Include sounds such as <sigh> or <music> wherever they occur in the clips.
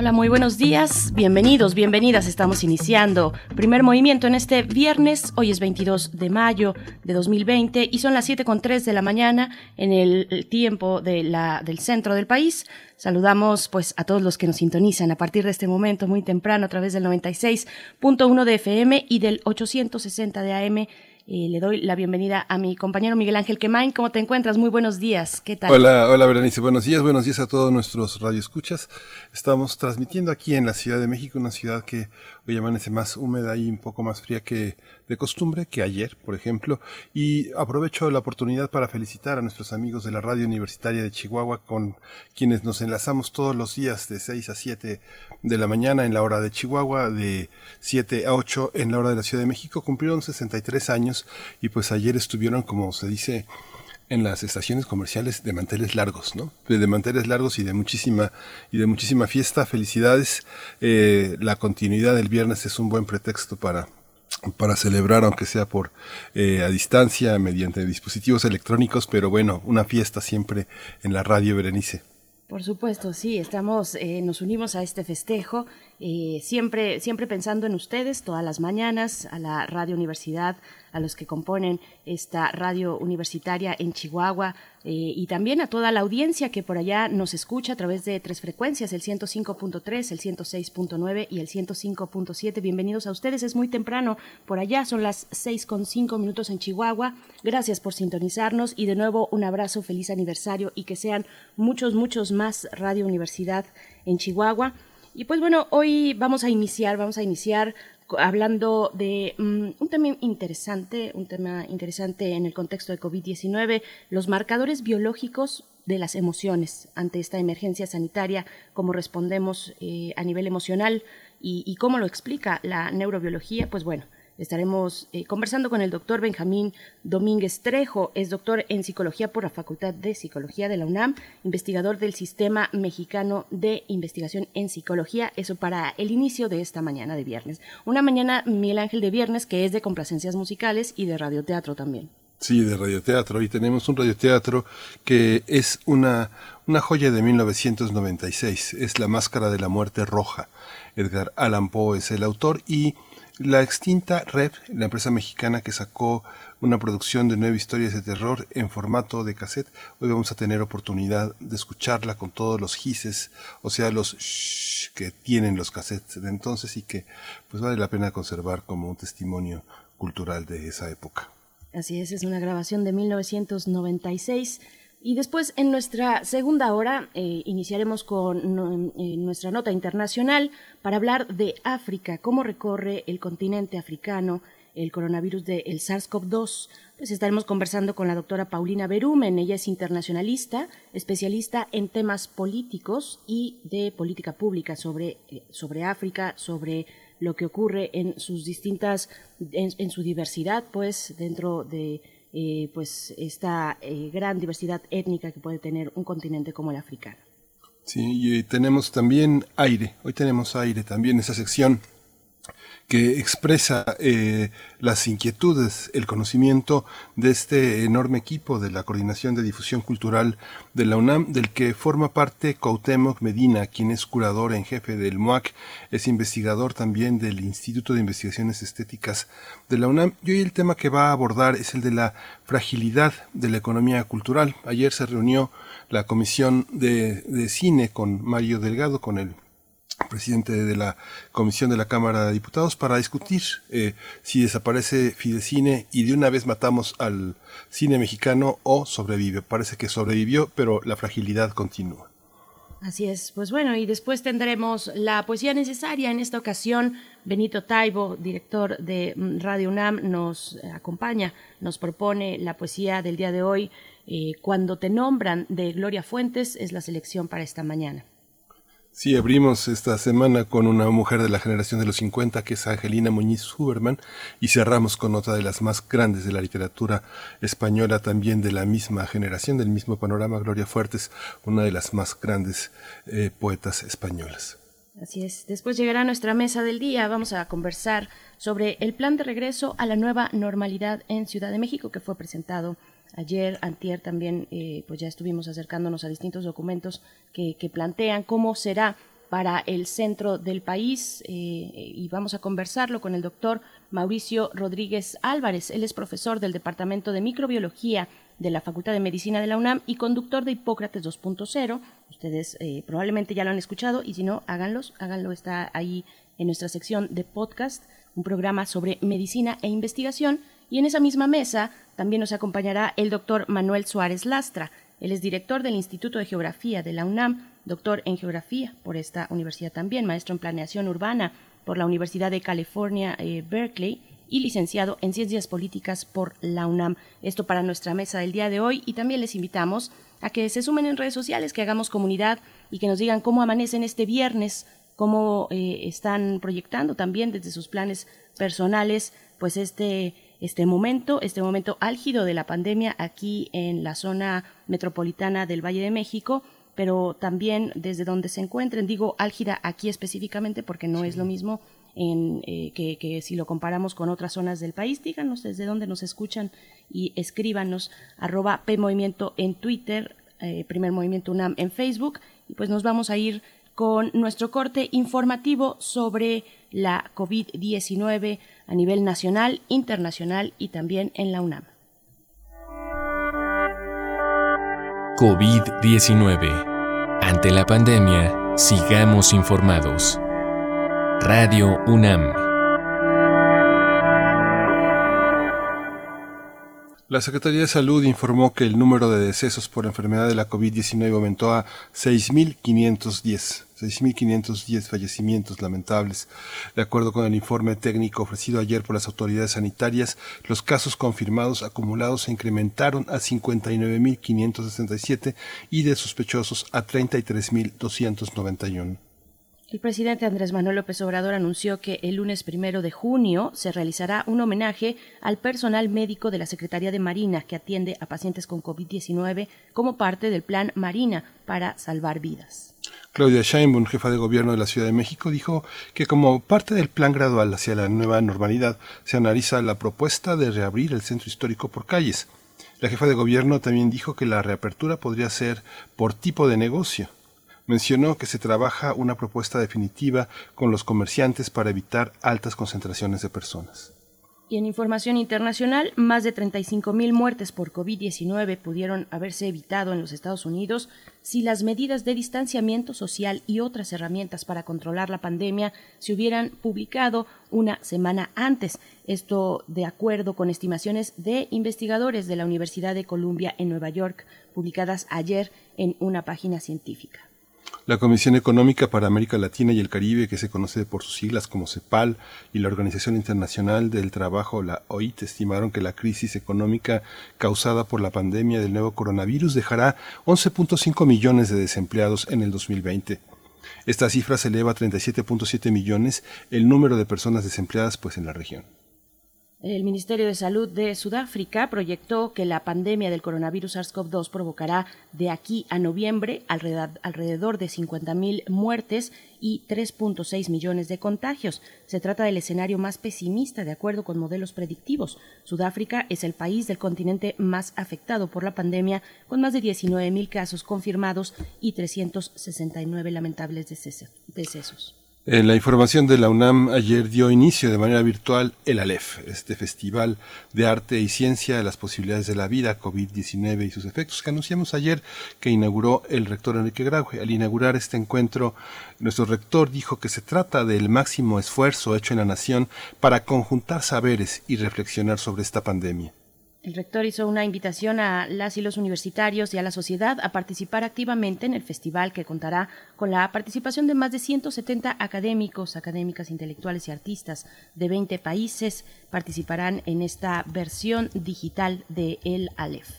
Hola, muy buenos días. Bienvenidos, bienvenidas. Estamos iniciando primer movimiento en este viernes. Hoy es 22 de mayo de 2020 y son las 7.3 de la mañana en el tiempo de la, del centro del país. Saludamos pues a todos los que nos sintonizan a partir de este momento muy temprano a través del 96.1 de FM y del 860 de AM le doy la bienvenida a mi compañero Miguel Ángel Quemain. ¿Cómo te encuentras? Muy buenos días. ¿Qué tal? Hola, hola Berenice. Buenos días. Buenos días a todos nuestros radioescuchas. Estamos transmitiendo aquí en la Ciudad de México, una ciudad que hoy más húmeda y un poco más fría que de costumbre, que ayer, por ejemplo. Y aprovecho la oportunidad para felicitar a nuestros amigos de la Radio Universitaria de Chihuahua, con quienes nos enlazamos todos los días de 6 a 7 de la mañana en la hora de Chihuahua, de 7 a 8 en la hora de la Ciudad de México. Cumplieron 63 años y pues ayer estuvieron, como se dice, en las estaciones comerciales de manteles largos, ¿no? De manteles largos y de muchísima y de muchísima fiesta. Felicidades. Eh, la continuidad del viernes es un buen pretexto para para celebrar, aunque sea por eh, a distancia, mediante dispositivos electrónicos, pero bueno, una fiesta siempre en la radio Berenice. Por supuesto, sí, estamos, eh, nos unimos a este festejo, eh, siempre, siempre pensando en ustedes, todas las mañanas, a la Radio Universidad, a los que componen esta radio universitaria en Chihuahua eh, y también a toda la audiencia que por allá nos escucha a través de tres frecuencias, el 105.3, el 106.9 y el 105.7. Bienvenidos a ustedes, es muy temprano por allá, son las seis con cinco minutos en Chihuahua. Gracias por sintonizarnos y de nuevo un abrazo, feliz aniversario y que sean muchos, muchos más Radio Universidad en Chihuahua. Y pues bueno, hoy vamos a iniciar, vamos a iniciar hablando de mm, un tema interesante, un tema interesante en el contexto de COVID-19, los marcadores biológicos de las emociones ante esta emergencia sanitaria, cómo respondemos eh, a nivel emocional y, y cómo lo explica la neurobiología, pues bueno, Estaremos eh, conversando con el doctor Benjamín Domínguez Trejo, es doctor en psicología por la Facultad de Psicología de la UNAM, investigador del Sistema Mexicano de Investigación en Psicología, eso para el inicio de esta mañana de viernes. Una mañana, Miguel Ángel de viernes, que es de complacencias musicales y de radioteatro también. Sí, de radioteatro. Y tenemos un radioteatro que es una, una joya de 1996. Es La Máscara de la Muerte Roja. Edgar Allan Poe es el autor y la extinta Red, la empresa mexicana que sacó una producción de nueve historias de terror en formato de cassette, hoy vamos a tener oportunidad de escucharla con todos los gises, o sea, los shh que tienen los cassettes de entonces y que pues vale la pena conservar como un testimonio cultural de esa época. Así es, es una grabación de 1996 y después, en nuestra segunda hora, eh, iniciaremos con nuestra nota internacional para hablar de África, cómo recorre el continente africano el coronavirus del SARS-CoV-2. Pues estaremos conversando con la doctora Paulina Berumen. Ella es internacionalista, especialista en temas políticos y de política pública sobre, eh, sobre África, sobre lo que ocurre en sus distintas, en su diversidad, pues, dentro de eh, pues esta eh, gran diversidad étnica que puede tener un continente como el africano. Sí, y tenemos también aire, hoy tenemos aire también, esa sección que expresa eh, las inquietudes, el conocimiento de este enorme equipo de la Coordinación de Difusión Cultural de la UNAM, del que forma parte Cuauhtémoc Medina, quien es curador en jefe del MOAC, es investigador también del Instituto de Investigaciones Estéticas de la UNAM. Y hoy el tema que va a abordar es el de la fragilidad de la economía cultural. Ayer se reunió la Comisión de, de Cine con Mario Delgado, con el presidente de la Comisión de la Cámara de Diputados, para discutir eh, si desaparece Fidecine y de una vez matamos al cine mexicano o sobrevive. Parece que sobrevivió, pero la fragilidad continúa. Así es, pues bueno, y después tendremos la poesía necesaria. En esta ocasión, Benito Taibo, director de mm, Radio UNAM, nos acompaña, nos propone la poesía del día de hoy. Eh, Cuando te nombran de Gloria Fuentes es la selección para esta mañana. Sí, abrimos esta semana con una mujer de la generación de los 50, que es Angelina Muñiz Huberman, y cerramos con otra de las más grandes de la literatura española, también de la misma generación, del mismo panorama, Gloria Fuertes, una de las más grandes eh, poetas españolas. Así es. Después llegará nuestra mesa del día. Vamos a conversar sobre el plan de regreso a la nueva normalidad en Ciudad de México que fue presentado Ayer, antier también, eh, pues ya estuvimos acercándonos a distintos documentos que, plantean cómo será para el centro del país eh, y vamos a conversarlo con el doctor Mauricio Rodríguez Álvarez. Él es profesor del Departamento de Microbiología de la Facultad de Medicina de la UNAM y conductor de Hipócrates 2.0. Ustedes eh, probablemente ya lo han escuchado y si no, háganlos, háganlo, está ahí en nuestra sección de podcast, un programa sobre medicina e investigación. Y en esa misma mesa también nos acompañará el doctor Manuel Suárez Lastra. Él es director del Instituto de Geografía de la UNAM, doctor en Geografía por esta universidad también, maestro en Planeación Urbana por la Universidad de California, eh, Berkeley y licenciado en Ciencias Políticas por la UNAM. Esto para nuestra mesa del día de hoy y también les invitamos a que se sumen en redes sociales, que hagamos comunidad y que nos digan cómo amanecen este viernes, cómo eh, están proyectando también desde sus planes personales, pues este este momento, este momento álgido de la pandemia aquí en la zona metropolitana del Valle de México, pero también desde donde se encuentren, digo álgida aquí específicamente porque no es lo mismo en, eh, que, si lo comparamos con otras zonas del país, díganos desde dónde nos escuchan y escríbanos arroba PMovimiento en Twitter, eh, Primer Movimiento UNAM en Facebook. Y pues nos vamos a ir con nuestro corte informativo sobre la COVID-19 a nivel nacional, internacional y también en la UNAM. COVID-19. Ante la pandemia, sigamos informados. Radio UNAM. La Secretaría de Salud informó que el número de decesos por enfermedad de la COVID-19 aumentó a 6.510. 6.510 fallecimientos lamentables. De acuerdo con el informe técnico ofrecido ayer por las autoridades sanitarias, los casos confirmados acumulados se incrementaron a 59.567 y de sospechosos a 33.291. El presidente Andrés Manuel López Obrador anunció que el lunes primero de junio se realizará un homenaje al personal médico de la Secretaría de Marina que atiende a pacientes con COVID-19 como parte del Plan Marina para salvar vidas. Claudia Sheinbaum, jefa de gobierno de la Ciudad de México, dijo que como parte del plan gradual hacia la nueva normalidad se analiza la propuesta de reabrir el centro histórico por calles. La jefa de gobierno también dijo que la reapertura podría ser por tipo de negocio mencionó que se trabaja una propuesta definitiva con los comerciantes para evitar altas concentraciones de personas. Y en información internacional, más de 35.000 muertes por COVID-19 pudieron haberse evitado en los Estados Unidos si las medidas de distanciamiento social y otras herramientas para controlar la pandemia se hubieran publicado una semana antes. Esto de acuerdo con estimaciones de investigadores de la Universidad de Columbia en Nueva York, publicadas ayer en una página científica. La Comisión Económica para América Latina y el Caribe, que se conoce por sus siglas como CEPAL, y la Organización Internacional del Trabajo, la OIT, estimaron que la crisis económica causada por la pandemia del nuevo coronavirus dejará 11.5 millones de desempleados en el 2020. Esta cifra se eleva a 37.7 millones el número de personas desempleadas pues en la región. El Ministerio de Salud de Sudáfrica proyectó que la pandemia del coronavirus SARS-CoV-2 provocará de aquí a noviembre alrededor de 50.000 muertes y 3.6 millones de contagios. Se trata del escenario más pesimista de acuerdo con modelos predictivos. Sudáfrica es el país del continente más afectado por la pandemia, con más de 19.000 casos confirmados y 369 lamentables decesos. En la información de la UNAM ayer dio inicio de manera virtual el ALEF, este festival de arte y ciencia de las posibilidades de la vida, COVID-19 y sus efectos, que anunciamos ayer que inauguró el rector Enrique Graue. Al inaugurar este encuentro, nuestro rector dijo que se trata del máximo esfuerzo hecho en la nación para conjuntar saberes y reflexionar sobre esta pandemia. El rector hizo una invitación a las y los universitarios y a la sociedad a participar activamente en el festival que contará con la participación de más de 170 académicos, académicas, intelectuales y artistas de 20 países. Participarán en esta versión digital de El Aleph.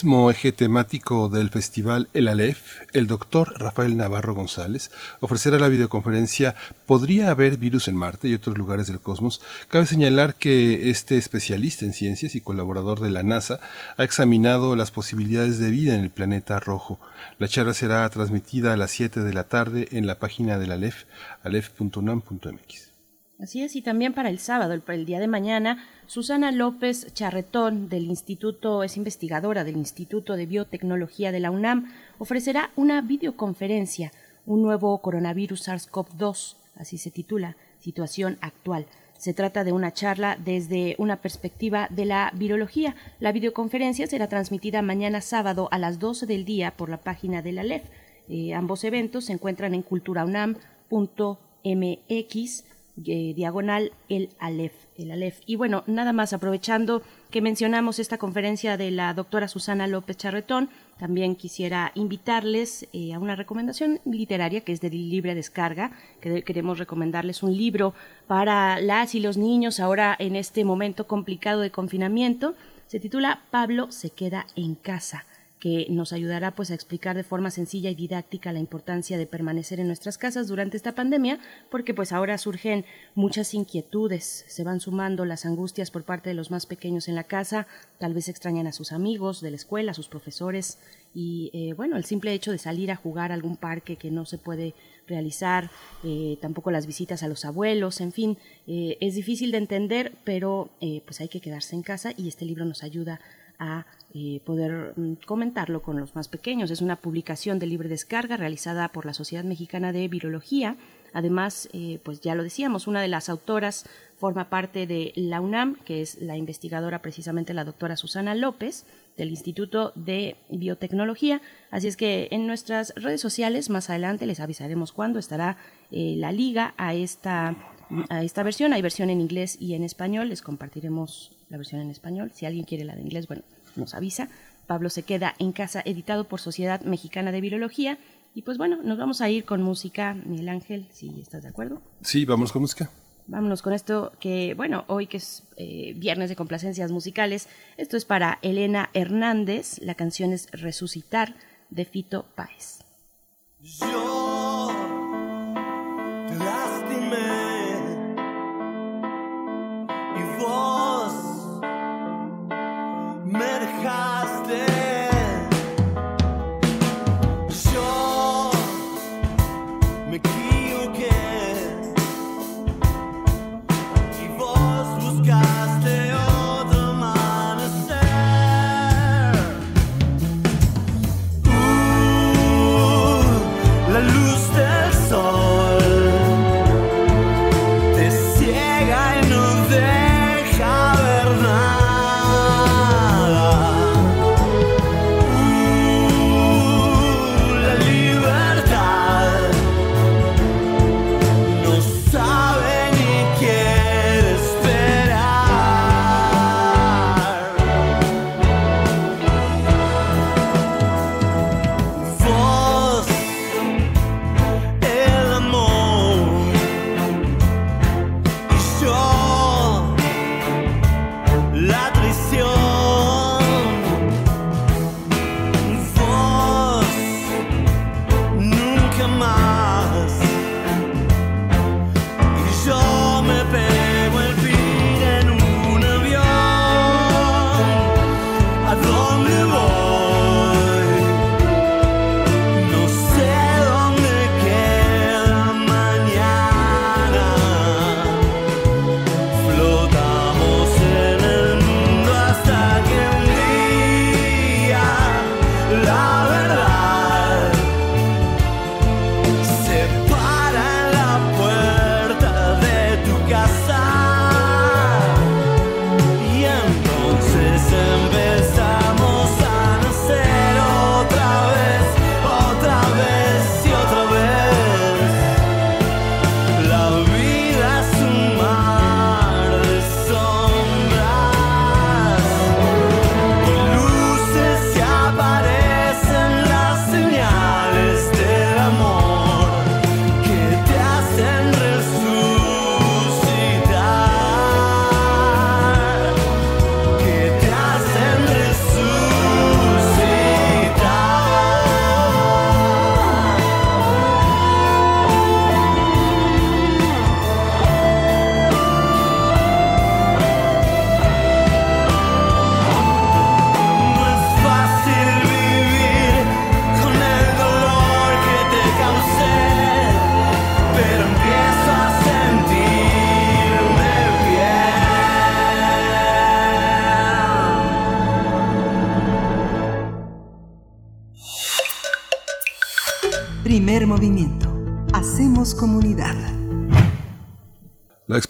Mismo eje temático del festival El Aleph, el doctor Rafael Navarro González ofrecerá la videoconferencia ¿Podría haber virus en Marte y otros lugares del cosmos? Cabe señalar que este especialista en ciencias y colaborador de la NASA ha examinado las posibilidades de vida en el planeta rojo. La charla será transmitida a las 7 de la tarde en la página del Aleph, aleph.unam.mx. Así es, y también para el sábado, el, el, día de mañana, Susana López Charretón del Instituto, es investigadora del Instituto de Biotecnología de la UNAM, ofrecerá una videoconferencia, un nuevo coronavirus SARS-CoV-2, así se titula, situación actual. Se trata de una charla desde una perspectiva de la virología. La videoconferencia será transmitida mañana sábado a las 12 del día por la página de la LEF. Eh, ambos eventos se encuentran en culturaunam.mx eh, diagonal el Aleph, el Aleph. Y bueno, nada más aprovechando que mencionamos esta conferencia de la doctora Susana López Charretón, también quisiera invitarles eh, a una recomendación literaria que es de libre descarga, que queremos recomendarles un libro para las y los niños ahora en este momento complicado de confinamiento. Se titula Pablo se queda en casa que nos ayudará pues a explicar de forma sencilla y didáctica la importancia de permanecer en nuestras casas durante esta pandemia, porque pues ahora surgen muchas inquietudes, se van sumando las angustias por parte de los más pequeños en la casa, tal vez extrañan a sus amigos de la escuela, a sus profesores y eh, bueno, el simple hecho de salir a jugar a algún parque que no se puede realizar, eh, tampoco las visitas a los abuelos, en fin, eh, es difícil de entender, pero eh, pues hay que quedarse en casa y este libro nos ayuda a eh, poder mm, comentarlo con los más pequeños. Es una publicación de libre descarga realizada por la Sociedad Mexicana de Virología. Además, eh, pues ya lo decíamos, una de las autoras forma parte de la UNAM, que es la investigadora precisamente la doctora Susana López del Instituto de Biotecnología. Así es que en nuestras redes sociales más adelante les avisaremos cuándo estará eh, la liga a esta, a esta versión. Hay versión en inglés y en español. Les compartiremos la versión en español. Si alguien quiere la de inglés, bueno, nos avisa. Pablo se queda en casa, editado por Sociedad Mexicana de Virología. Y pues bueno, nos vamos a ir con música, Miguel Ángel, si estás de acuerdo. Sí, vamos con música. Vámonos con esto que, bueno, hoy que es eh, viernes de complacencias musicales, esto es para Elena Hernández, la canción es Resucitar de Fito Páez. Yo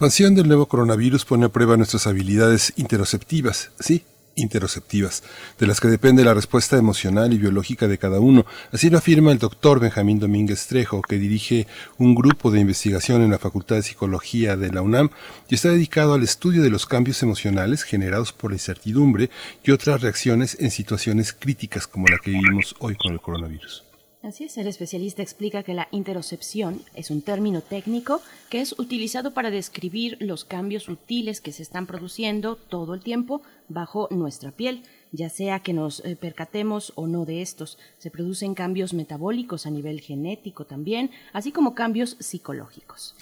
expansión del nuevo coronavirus pone a prueba nuestras habilidades interoceptivas, sí, interoceptivas, de las que depende la respuesta emocional y biológica de cada uno. Así lo afirma el doctor Benjamín Domínguez Trejo, que dirige un grupo de investigación en la Facultad de Psicología de la UNAM y está dedicado al estudio de los cambios emocionales generados por la incertidumbre y otras reacciones en situaciones críticas como la que vivimos hoy con el coronavirus. Así es, el especialista explica que la interocepción es un término técnico que es utilizado para describir los cambios sutiles que se están produciendo todo el tiempo bajo nuestra piel, ya sea que nos eh, percatemos o no de estos. Se producen cambios metabólicos a nivel genético también, así como cambios psicológicos.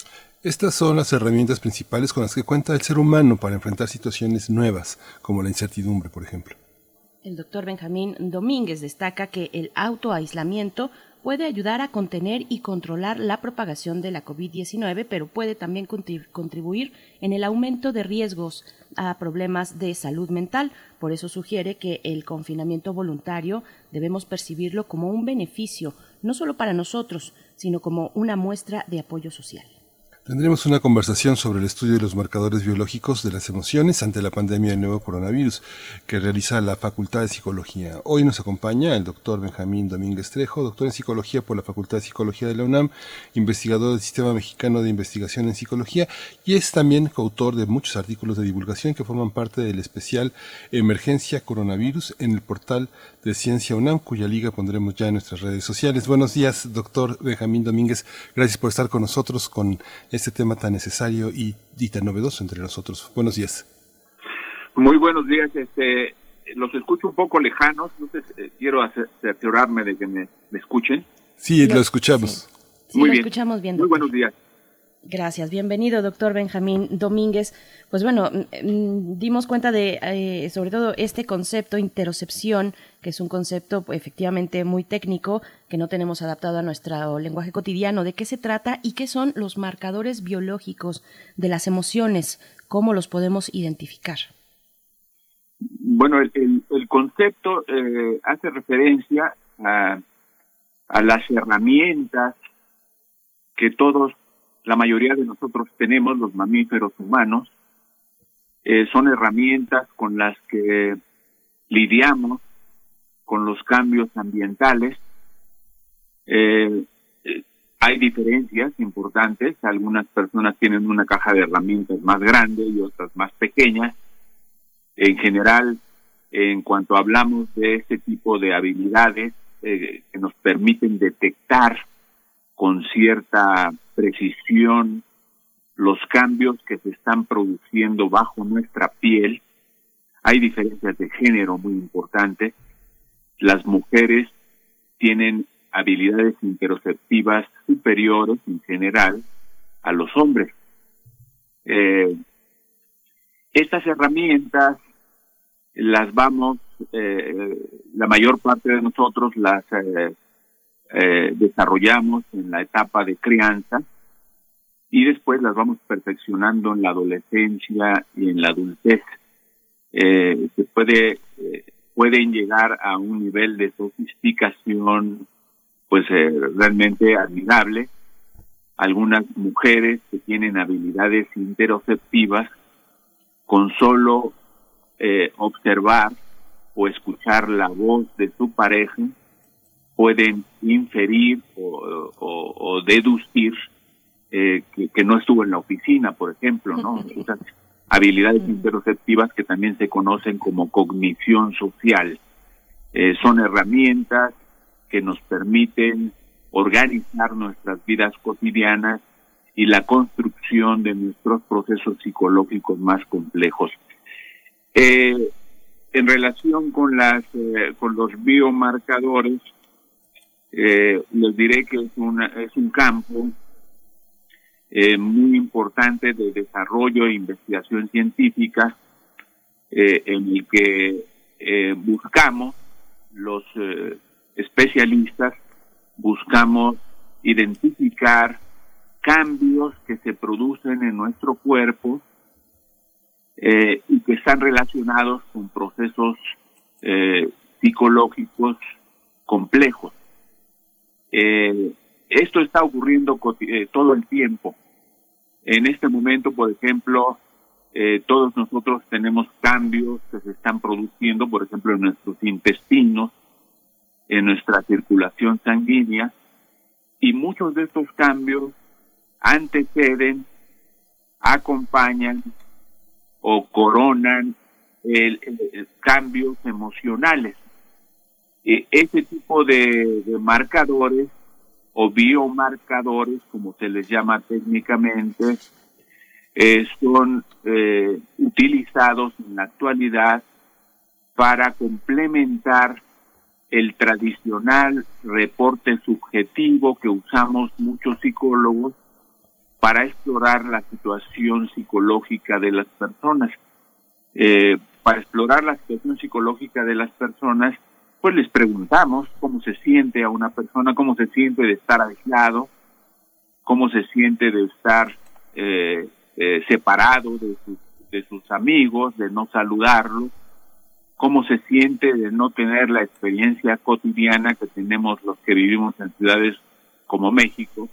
Estas son las herramientas principales con las que cuenta el ser humano para enfrentar situaciones nuevas, como la incertidumbre, por ejemplo. El doctor Benjamín Domínguez destaca que el autoaislamiento puede ayudar a contener y controlar la propagación de la COVID-19, pero puede también contribuir en el aumento de riesgos a problemas de salud mental. Por eso sugiere que el confinamiento voluntario debemos percibirlo como un beneficio, no solo para nosotros, sino como una muestra de apoyo social. Tendremos una conversación sobre el estudio de los marcadores biológicos de las emociones ante la pandemia del nuevo coronavirus que realiza la Facultad de Psicología. Hoy nos acompaña el doctor Benjamín Domínguez Trejo, doctor en Psicología por la Facultad de Psicología de la UNAM, investigador del Sistema Mexicano de Investigación en Psicología y es también coautor de muchos artículos de divulgación que forman parte del especial Emergencia Coronavirus en el portal de Ciencia UNAM, cuya liga pondremos ya en nuestras redes sociales. Buenos días, doctor Benjamín Domínguez. Gracias por estar con nosotros con tema tan necesario y, y, tan novedoso entre nosotros. Buenos días. Muy buenos días. Este, los escucho un poco lejanos. No sé, eh, quiero cerciorarme de que me, me escuchen. Sí, lo, escuchamos. Sí, sí Muy lo bien. escuchamos bien. Muy buenos días. Gracias, bienvenido, doctor Benjamín Domínguez. Pues bueno, mm, dimos cuenta de, eh, sobre todo, este concepto, interocepción, que es un concepto pues, efectivamente muy técnico, que no tenemos adaptado a nuestro lenguaje cotidiano. ¿De qué se trata y qué son los marcadores biológicos de las emociones? ¿Cómo los podemos identificar? Bueno, el, el, el concepto eh, hace referencia a, a las herramientas que todos la mayoría de nosotros tenemos, los mamíferos humanos, eh, son herramientas con las que lidiamos con los cambios ambientales. Eh, eh, hay diferencias importantes. Algunas personas tienen una caja de herramientas más grande y otras más pequeñas. En general, en cuanto hablamos de este tipo de habilidades que nos permiten detectar con cierta precisión los cambios que se están produciendo bajo nuestra piel. Hay diferencias de género muy importantes. Las mujeres tienen habilidades interoceptivas superiores en general a los hombres. Eh, estas herramientas las vamos, eh, la mayor parte de nosotros las eh, eh, desarrollamos en la etapa de crianza y después las vamos perfeccionando en la adolescencia y en la adultez. Eh, se puede eh, pueden llegar a un nivel de sofisticación pues eh, realmente admirable. Algunas mujeres que tienen habilidades interoceptivas con solo eh, observar o escuchar la voz de su pareja pueden inferir o, o, o deducir eh, que, que, no estuvo en la oficina, por ejemplo, ¿no? <laughs> Esas habilidades interoceptivas que también se conocen como cognición social. Eh, son herramientas que nos permiten organizar nuestras vidas cotidianas y la construcción de nuestros procesos psicológicos más complejos. Eh, en relación con las eh, con los biomarcadores, eh, les diré que es, una, es un campo eh, muy importante de desarrollo e investigación científica eh, en el que buscamos los especialistas, buscamos identificar cambios que se producen en nuestro cuerpo y que están relacionados con procesos psicológicos complejos. Eh, esto está ocurriendo eh, todo el tiempo. En este momento, por ejemplo, eh, todos nosotros tenemos cambios que se están produciendo, por ejemplo, en nuestros intestinos, en nuestra circulación sanguínea, y muchos de estos cambios anteceden, acompañan o coronan el- cambios emocionales. Eh, Este tipo de, marcadores o biomarcadores, como se les llama técnicamente, eh, son eh, utilizados en la actualidad para complementar el tradicional reporte subjetivo que usamos muchos psicólogos para explorar la situación psicológica de las personas. Eh, para explorar la situación psicológica de las personas, pues les preguntamos cómo se siente a una persona, cómo se siente de estar aislado, cómo se siente de estar eh, eh, separado de sus, amigos, de no saludarlos, cómo se siente de no tener la experiencia cotidiana que tenemos los que vivimos en ciudades como México,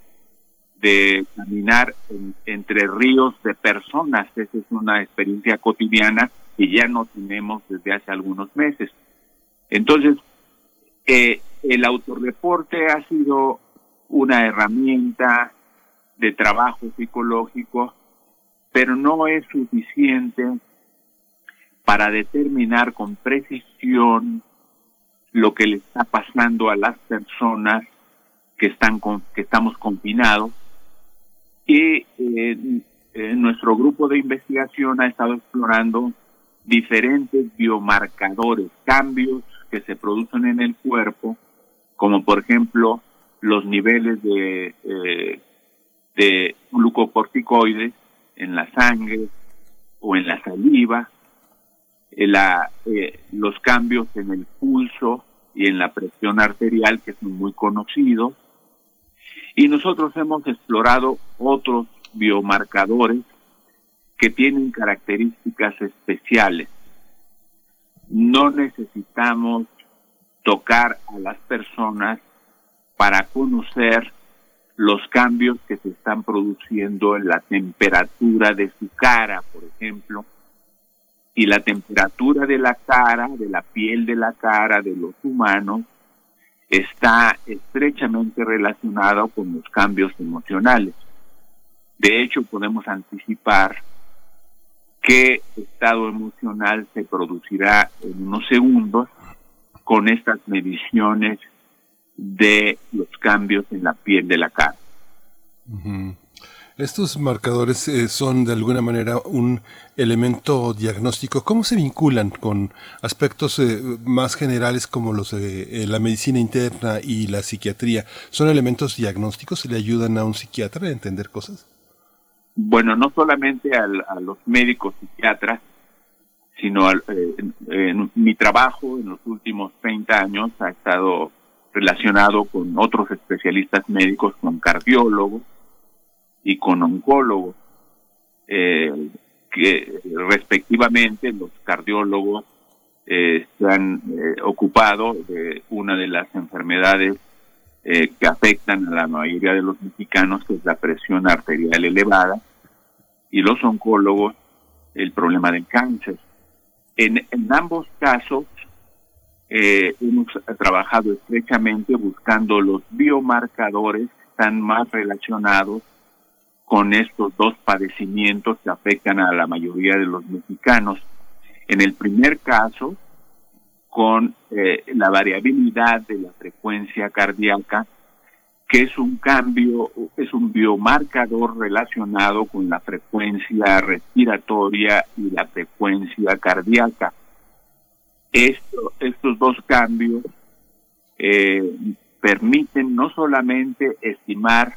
de caminar en- entre ríos de personas. Esa es una experiencia cotidiana que ya no tenemos desde hace algunos meses. Entonces, eh, el autorreporte ha sido una herramienta de trabajo psicológico, pero no es suficiente para determinar con precisión lo que le está pasando a las personas que están con, que estamos confinados. Y eh, eh, nuestro grupo de investigación ha estado explorando diferentes biomarcadores, cambios que se producen en el cuerpo, como por ejemplo los niveles de, eh, de glucocorticoides en la sangre o en la saliva, eh, eh, los cambios en el pulso y en la presión arterial, que son muy conocidos. Y nosotros hemos explorado otros biomarcadores que tienen características especiales. No necesitamos tocar a las personas para conocer los cambios que se están produciendo en la temperatura de su cara, por ejemplo, y la temperatura de la cara, de la piel de la cara de los humanos, está estrechamente relacionado con los cambios emocionales. De hecho, podemos anticipar qué estado emocional se producirá en unos segundos con estas mediciones de los cambios en la piel de la cara. Estos marcadores eh, son de alguna manera un elemento diagnóstico. ¿Cómo se vinculan con aspectos eh, más generales como los de eh, la medicina interna y la psiquiatría? ¿Son elementos diagnósticos y le ayudan a un psiquiatra a entender cosas? Bueno, no solamente al- a los médicos psiquiatras, sino al- eh, mi trabajo en los últimos 30 años ha estado relacionado con otros especialistas médicos, con cardiólogos y con oncólogos, eh, que respectivamente los cardiólogos eh, se han ocupado de una de las enfermedades eh, que afectan a la mayoría de los mexicanos, que es la presión arterial elevada, y los oncólogos el problema del cáncer. En, en ambos casos eh, hemos trabajado estrechamente buscando los biomarcadores que están más relacionados con estos dos padecimientos que afectan a la mayoría de los mexicanos. En el primer caso, con eh, la variabilidad de la frecuencia cardíaca, que es un cambio, es un biomarcador relacionado con la frecuencia respiratoria y la frecuencia cardíaca. Esto, estos dos cambios eh, permiten no solamente estimar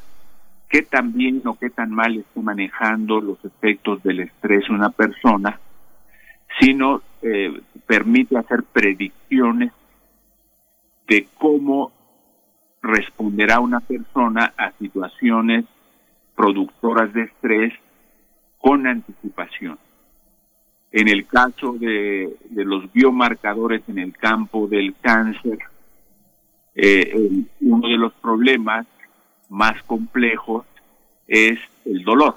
qué tan bien o qué tan mal está manejando los efectos del estrés una persona, sino eh, permite hacer predicciones de cómo responderá una persona a situaciones productoras de estrés con anticipación. En el caso de, los biomarcadores en el campo del cáncer, eh, uno de los problemas más complejos es el dolor.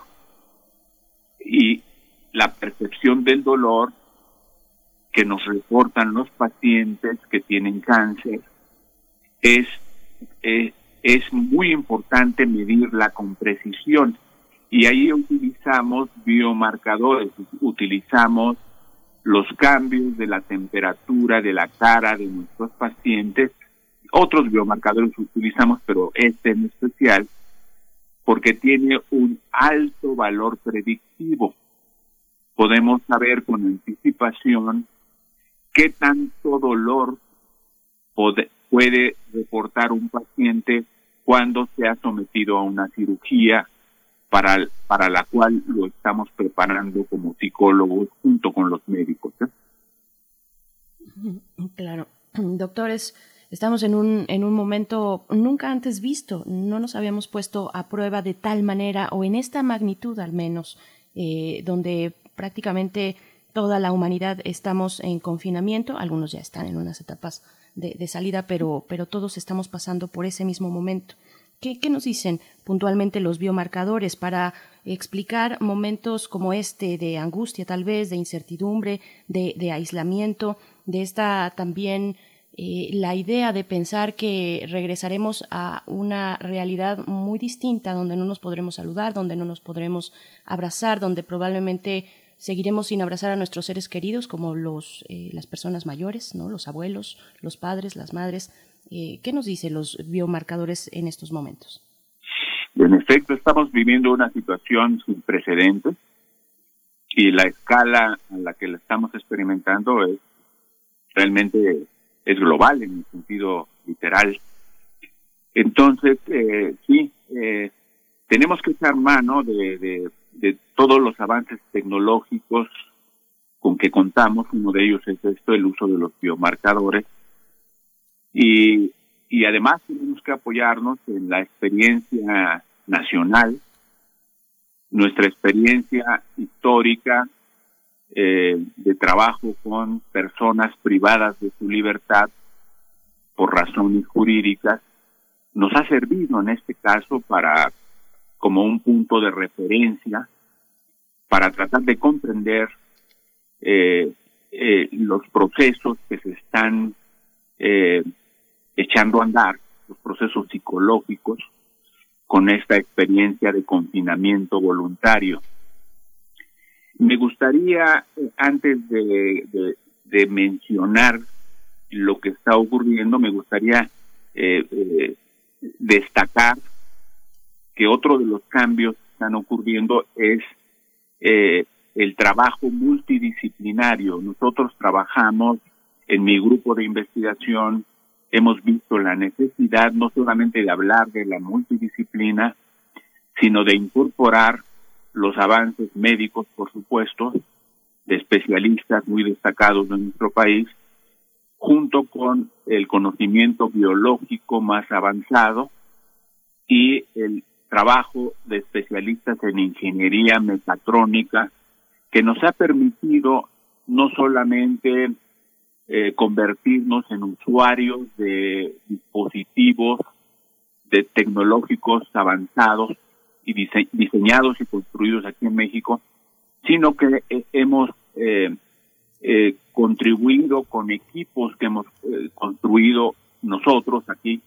Y la percepción del dolor que nos reportan los pacientes que tienen cáncer es, eh, es muy importante medirla con precisión. Y ahí utilizamos biomarcadores, utilizamos los cambios de la temperatura de la cara de nuestros pacientes. Otros biomarcadores utilizamos, pero este en especial, porque tiene un alto valor predictivo. Podemos saber con anticipación qué tanto dolor puede, reportar un paciente cuando se ha sometido a una cirugía para, para la cual lo estamos preparando como psicólogos junto con los médicos. ¿eh? Claro. <clears throat> Doctores, estamos en un, en un momento nunca antes visto. No nos habíamos puesto a prueba de tal manera o en esta magnitud al menos, eh, donde prácticamente toda la humanidad estamos en confinamiento. Algunos ya están en unas etapas de, salida, pero, pero todos estamos pasando por ese mismo momento. ¿Qué, ¿Qué, nos dicen puntualmente los biomarcadores para explicar momentos como este de angustia, tal vez, de incertidumbre, de, de aislamiento, de esta también eh, la idea de pensar que regresaremos a una realidad muy distinta, donde no nos podremos saludar, donde no nos podremos abrazar, donde probablemente seguiremos sin abrazar a nuestros seres queridos, como los, eh, las personas mayores, ¿no? los abuelos, los padres, las madres. Eh, ¿Qué nos dicen los biomarcadores en estos momentos? En efecto, estamos viviendo una situación sin precedentes y la escala a la que la estamos experimentando es realmente es global en el sentido literal. Entonces, eh, sí, eh, tenemos que echar mano de, de, todos los avances tecnológicos con que contamos. Uno de ellos es esto, el uso de los biomarcadores. Y, y además tenemos que apoyarnos en la experiencia nacional, nuestra experiencia histórica eh, de trabajo con personas privadas de su libertad por razones jurídicas, nos ha servido en este caso para como un punto de referencia para tratar de comprender eh, eh, los procesos que se están eh, echando a andar, los procesos psicológicos, con esta experiencia de confinamiento voluntario. Me gustaría, antes de, mencionar lo que está ocurriendo, me gustaría destacar que otro de los cambios que están ocurriendo es eh, el trabajo multidisciplinario. Nosotros trabajamos en mi grupo de investigación, hemos visto la necesidad no solamente de hablar de la multidisciplina, sino de incorporar los avances médicos, por supuesto, de especialistas muy destacados de nuestro país, junto con el conocimiento biológico más avanzado y el trabajo de especialistas en ingeniería mecatrónica que nos ha permitido no solamente eh, convertirnos en usuarios de dispositivos de tecnológicos avanzados y dise diseñados y construidos aquí en México, sino que eh, hemos eh, contribuido con equipos que hemos construido nosotros aquí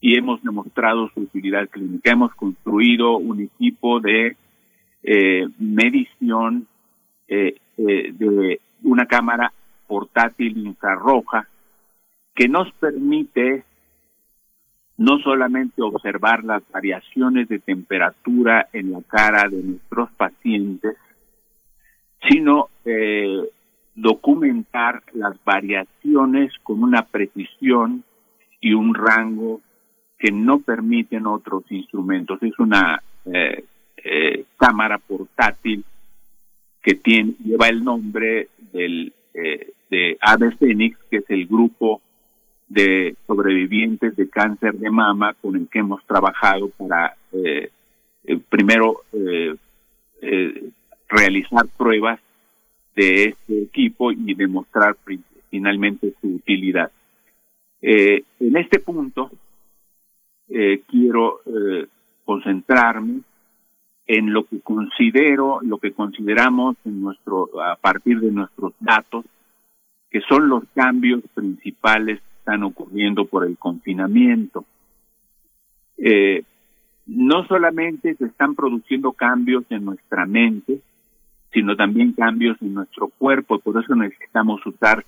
y hemos demostrado su utilidad clínica. Hemos construido un equipo de eh, medición eh, eh, de una cámara portátil infrarroja que nos permite no solamente observar las variaciones de temperatura en la cara de nuestros pacientes, sino documentar las variaciones con una precisión y un rango que no permiten otros instrumentos. Es una eh, eh, cámara portátil que tiene, lleva el nombre del, eh, de Ave Fénix, que es el grupo de sobrevivientes de cáncer de mama con el que hemos trabajado para eh, eh, primero realizar pruebas de este equipo y demostrar finalmente su utilidad. En este punto, eh, quiero eh, concentrarme en lo que considero, lo que consideramos en nuestro, a partir de nuestros datos, que son los cambios principales que están ocurriendo por el confinamiento. Eh, no solamente se están produciendo cambios en nuestra mente, sino también cambios en nuestro cuerpo, por eso necesitamos usar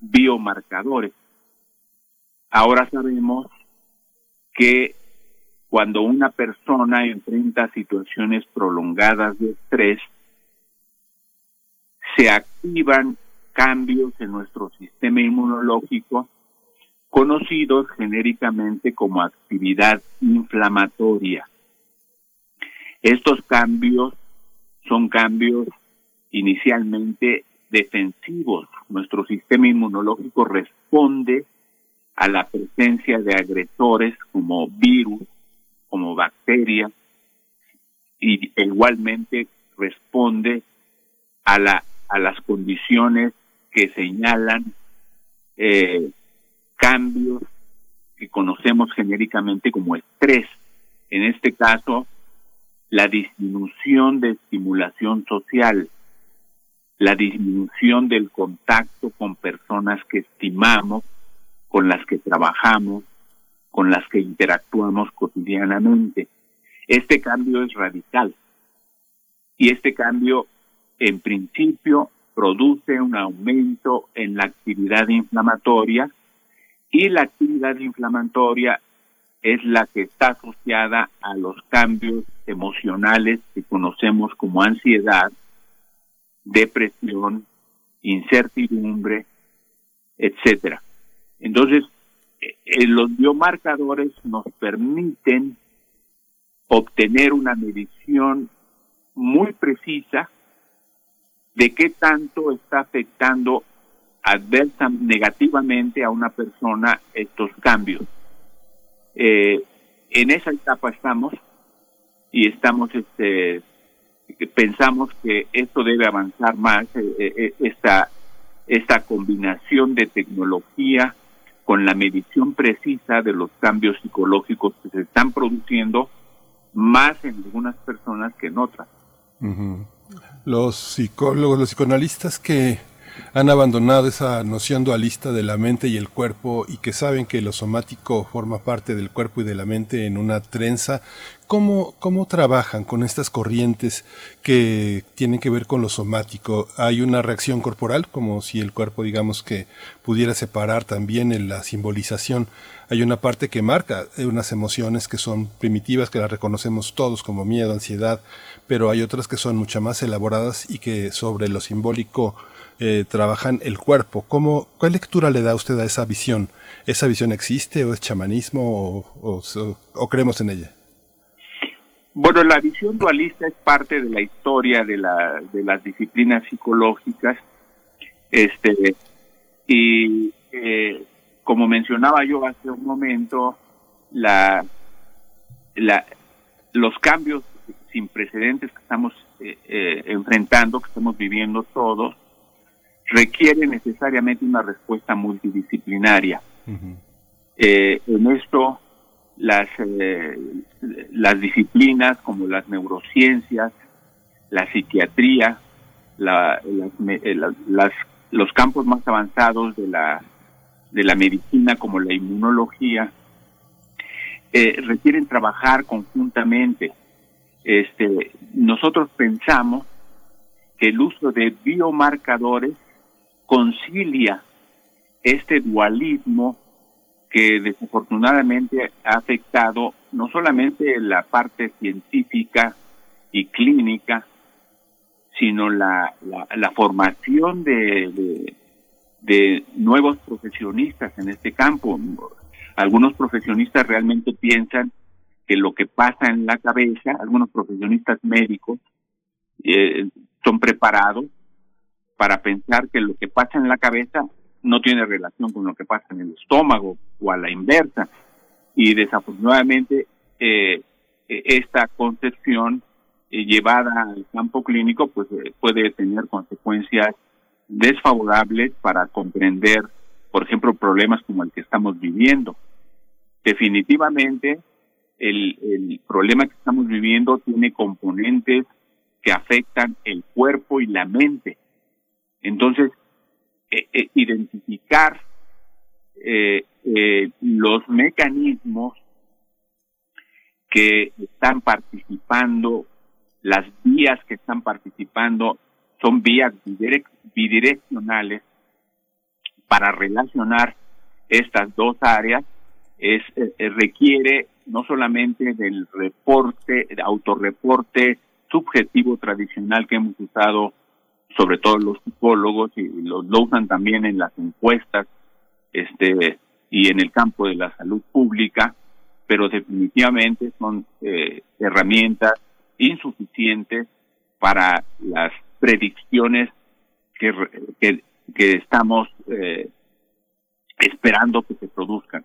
biomarcadores. Ahora sabemos que cuando una persona enfrenta situaciones prolongadas de estrés, se activan cambios en nuestro sistema inmunológico conocidos genéricamente como actividad inflamatoria. Estos cambios son cambios inicialmente defensivos. Nuestro sistema inmunológico responde a la presencia de agresores como virus, como bacterias, y igualmente responde a, la, a las condiciones que señalan eh, cambios que conocemos genéricamente como estrés. En este caso, la disminución de estimulación social, la disminución del contacto con personas que estimamos, con las que trabajamos, con las que interactuamos cotidianamente. Este cambio es radical y este cambio en principio produce un aumento en la actividad inflamatoria y la actividad inflamatoria es la que está asociada a los cambios emocionales que conocemos como ansiedad, depresión, incertidumbre, etcétera. Entonces, eh, los biomarcadores nos permiten obtener una medición muy precisa de qué tanto está afectando adversa negativamente a una persona estos cambios. Eh, en esa etapa estamos y estamos este pensamos que esto debe avanzar más eh, esta esta combinación de tecnología con la medición precisa de los cambios psicológicos que se están produciendo más en algunas personas que en otras. Los psicólogos, los psicoanalistas que han abandonado esa noción dualista de la mente y el cuerpo y que saben que lo somático forma parte del cuerpo y de la mente en una trenza. ¿Cómo, cómo trabajan con estas corrientes que tienen que ver con lo somático? ¿Hay una reacción corporal, como si el cuerpo, digamos, que pudiera separar también en la simbolización? Hay una parte que marca unas emociones que son primitivas, que las reconocemos todos como miedo, ansiedad, pero hay otras que son mucho más elaboradas y que sobre lo simbólico eh, trabajan el cuerpo. ¿Cómo, ¿Cuál lectura le da usted a esa visión? ¿Esa visión existe o es chamanismo o, creemos en ella? Bueno, la visión dualista es parte de la historia de, la, de las disciplinas psicológicas. Este, y eh, como mencionaba yo hace un momento, la, la, los cambios sin precedentes que estamos eh, eh, enfrentando, que estamos viviendo todos, requiere necesariamente una respuesta multidisciplinaria. eh, en esto, las, eh, las disciplinas como las neurociencias, la psiquiatría, la, las, eh, las, los campos más avanzados de la, de la medicina como la inmunología, requieren trabajar conjuntamente. Este, nosotros pensamos que el uso de biomarcadores concilia este dualismo que desafortunadamente ha afectado no solamente la parte científica y clínica, sino la, la, la formación de, de, nuevos profesionistas en este campo. Algunos profesionistas realmente piensan que lo que pasa en la cabeza, algunos profesionistas médicos eh, son preparados para pensar que lo que pasa en la cabeza no tiene relación con lo que pasa en el estómago o a la inversa. Y desafortunadamente eh, esta concepción eh, llevada al campo clínico pues eh, puede tener consecuencias desfavorables para comprender, por ejemplo, problemas como el que estamos viviendo. Definitivamente el, el problema que estamos viviendo tiene componentes que afectan el cuerpo y la mente. Entonces, eh, eh, identificar eh, eh, los mecanismos que están participando, las vías que están participando, son vías bidirec- bidireccionales para relacionar estas dos áreas. Es eh, requiere no solamente del reporte, autorreporte subjetivo tradicional que hemos usado sobre todo los psicólogos y lo, lo usan también en las encuestas este y en el campo de la salud pública, pero definitivamente son eh, herramientas insuficientes para las predicciones que, re- que, que estamos eh, esperando que se produzcan.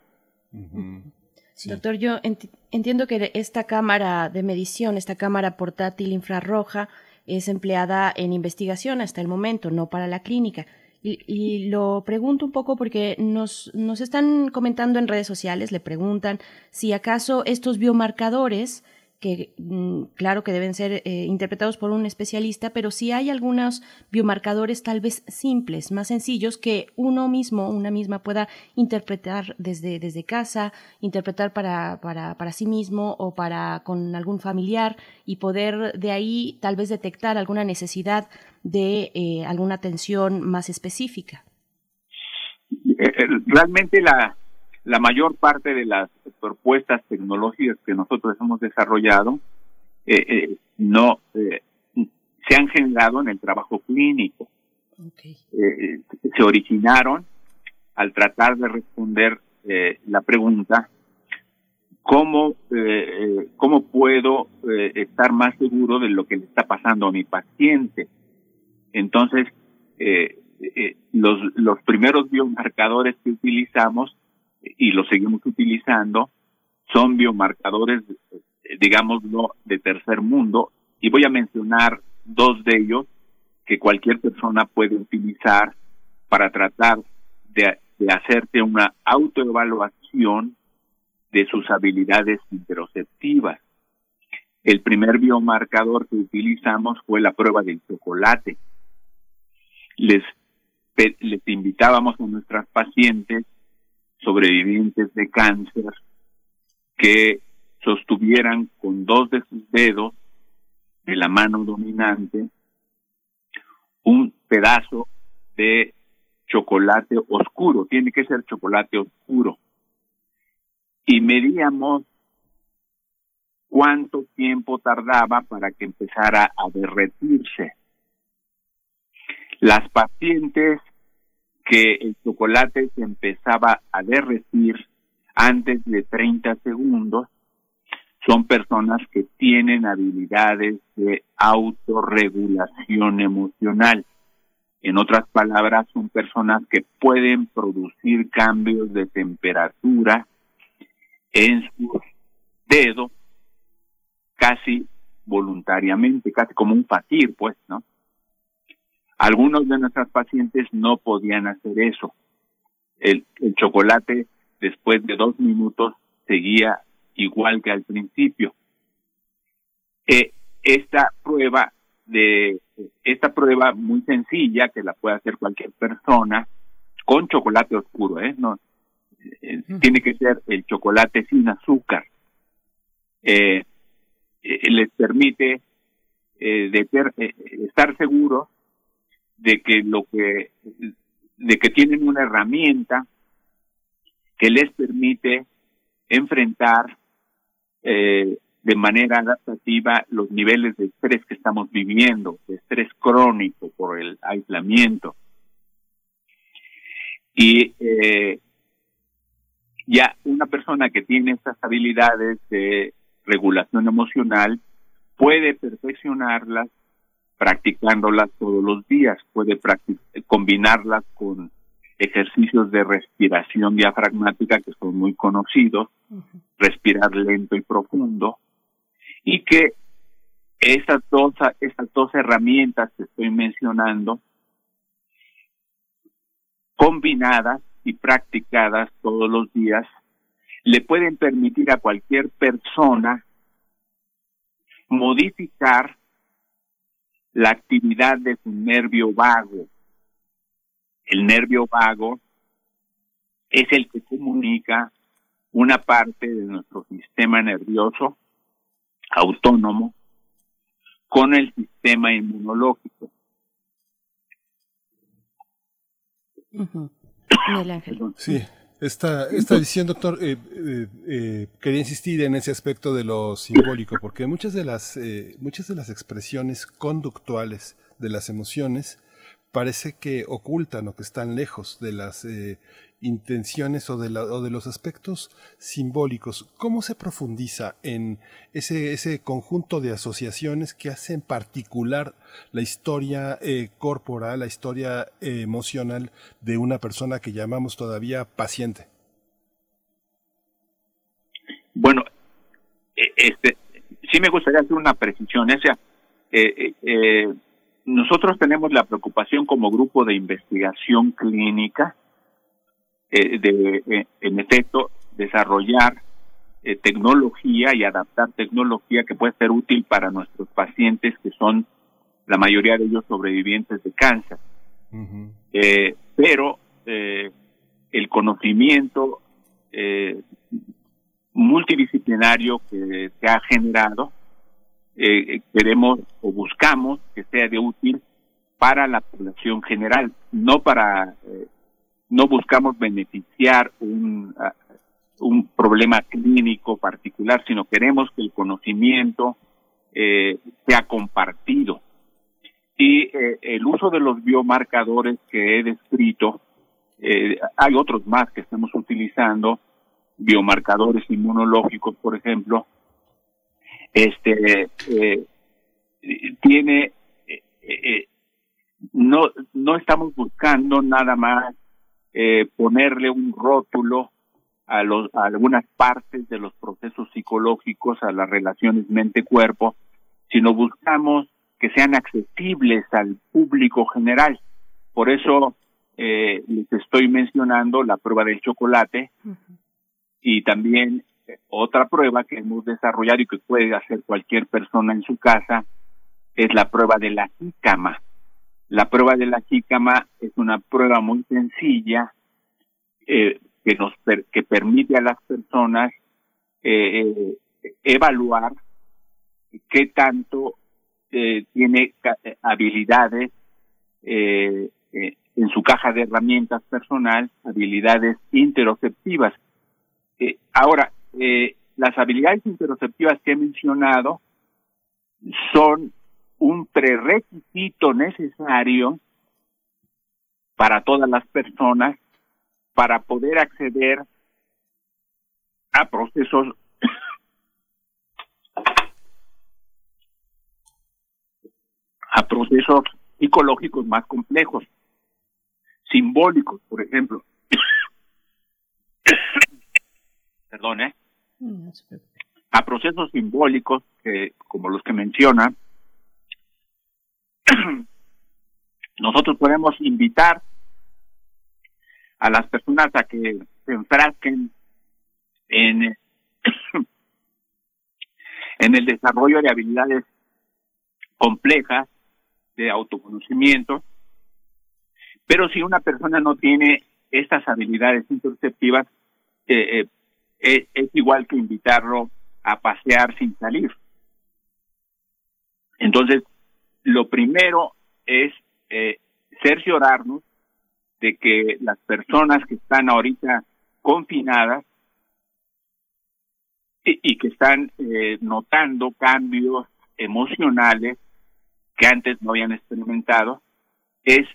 Sí. Doctor, yo enti- entiendo que esta cámara de medición, esta cámara portátil infrarroja, es empleada en investigación hasta el momento, no para la clínica. Y, y lo pregunto un poco porque nos, nos están comentando en redes sociales, le preguntan si acaso estos biomarcadores, que mm, claro que deben ser eh, interpretados por un especialista, pero si hay algunos biomarcadores tal vez simples, más sencillos, que uno mismo, una misma pueda interpretar desde, desde casa, interpretar para, para, para sí mismo o para con algún familiar y poder de ahí tal vez detectar alguna necesidad de eh, alguna atención más específica. Eh, eh, realmente la, la mayor parte de las propuestas tecnológicas que nosotros hemos desarrollado eh, eh, no eh, se han generado en el trabajo clínico. Okay. Eh, se originaron al tratar de responder eh, la pregunta cómo cómo puedo estar más seguro de lo que le está pasando a mi paciente. Entonces los, los primeros biomarcadores que utilizamos y los seguimos utilizando son biomarcadores, eh, digámoslo, de tercer mundo, y voy a mencionar dos de ellos que cualquier persona puede utilizar para tratar de, de hacerte una autoevaluación de sus habilidades interoceptivas. El primer biomarcador que utilizamos fue la prueba del chocolate. Les, les invitábamos a nuestras pacientes sobrevivientes de cáncer que sostuvieran con dos de sus dedos de la mano dominante un pedazo de chocolate oscuro, tiene que ser chocolate oscuro. Y medíamos cuánto tiempo tardaba para que empezara a derretirse. Las pacientes que el chocolate se empezaba a derretir antes de 30 segundos son personas que tienen habilidades de autorregulación emocional. En otras palabras, son personas que pueden producir cambios de temperatura en sus dedos casi voluntariamente, casi como un fakir, pues, ¿no? Algunos de nuestras pacientes no podían hacer eso. El, el chocolate, después de dos minutos, seguía igual que al principio. Eh, esta prueba de esta prueba muy sencilla que la puede hacer cualquier persona con chocolate oscuro, ¿eh? No, eh, tiene que ser el chocolate sin azúcar. Eh, eh, les permite eh, de ter- eh, estar seguros de que lo que de que tienen una herramienta que les permite enfrentar eh, de manera adaptativa los niveles de estrés que estamos viviendo, de estrés crónico por el aislamiento. Y eh, ya una persona que tiene estas habilidades de regulación emocional puede perfeccionarlas practicándolas todos los días, puede combinarlas con ejercicios de respiración diafragmática que son muy conocidos, respirar lento y profundo, y que estas dos, estas dos herramientas que estoy mencionando, combinadas y practicadas todos los días, le pueden permitir a cualquier persona modificar la actividad de su nervio vago. El nervio vago es el que comunica una parte de nuestro sistema nervioso autónomo con el sistema inmunológico. Ángel. Sí, esta, esta edición, doctor, eh, eh, eh, quería insistir en ese aspecto de lo simbólico, porque muchas de las, eh, muchas de las expresiones conductuales de las emociones parece que ocultan o que están lejos de las eh, intenciones o de, la- o de los aspectos simbólicos. ¿Cómo se profundiza en ese, conjunto de asociaciones que hacen particular la historia eh, corporal, la historia eh, emocional de una persona que llamamos todavía paciente? Bueno, eh, este, sí me gustaría hacer una precisión. O sea, eh, eh, eh, nosotros tenemos la preocupación como grupo de investigación clínica eh, de, eh, en efecto, desarrollar eh, tecnología y adaptar tecnología que puede ser útil para nuestros pacientes que son la mayoría de ellos sobrevivientes de cáncer. Eh, pero eh, el conocimiento eh, multidisciplinario que se ha generado, eh, queremos o buscamos que sea de útil para la población general, no para, eh, no buscamos beneficiar un, ah, un problema clínico particular, sino queremos que el conocimiento eh, sea compartido. Y eh, el uso de los biomarcadores que he descrito, eh, hay otros más que estamos utilizando, biomarcadores inmunológicos, por ejemplo, este eh, tiene no no estamos buscando nada más eh, ponerle un rótulo a los algunas partes de los procesos psicológicos a las relaciones mente cuerpo sino buscamos que sean accesibles al público general por eso eh, les estoy mencionando la prueba del chocolate y también eh, otra prueba que hemos desarrollado y que puede hacer cualquier persona en su casa es la prueba de la jícama. La prueba de la jícama es una prueba muy sencilla eh, que nos per- que permite a las personas eh, eh, evaluar qué tanto eh, tiene eh, habilidades eh, en su caja de herramientas personal, habilidades interoceptivas. Ahora, las habilidades interoceptivas que he mencionado son un prerequisito necesario para todas las personas para poder acceder a procesos a procesos psicológicos más complejos, simbólicos, por ejemplo. <coughs> Perdón, ¿eh? A procesos simbólicos que como los que menciona <clears throat> nosotros podemos invitar a las personas a que se enfrasquen <clears throat> en el desarrollo de habilidades complejas de autoconocimiento pero si una persona no tiene estas habilidades interoceptivas eh, eh, es, es igual que invitarlo a pasear sin salir. Entonces, lo primero es eh, cerciorarnos de que las personas que están ahorita confinadas y, y que están eh, notando cambios emocionales que antes no habían experimentado, es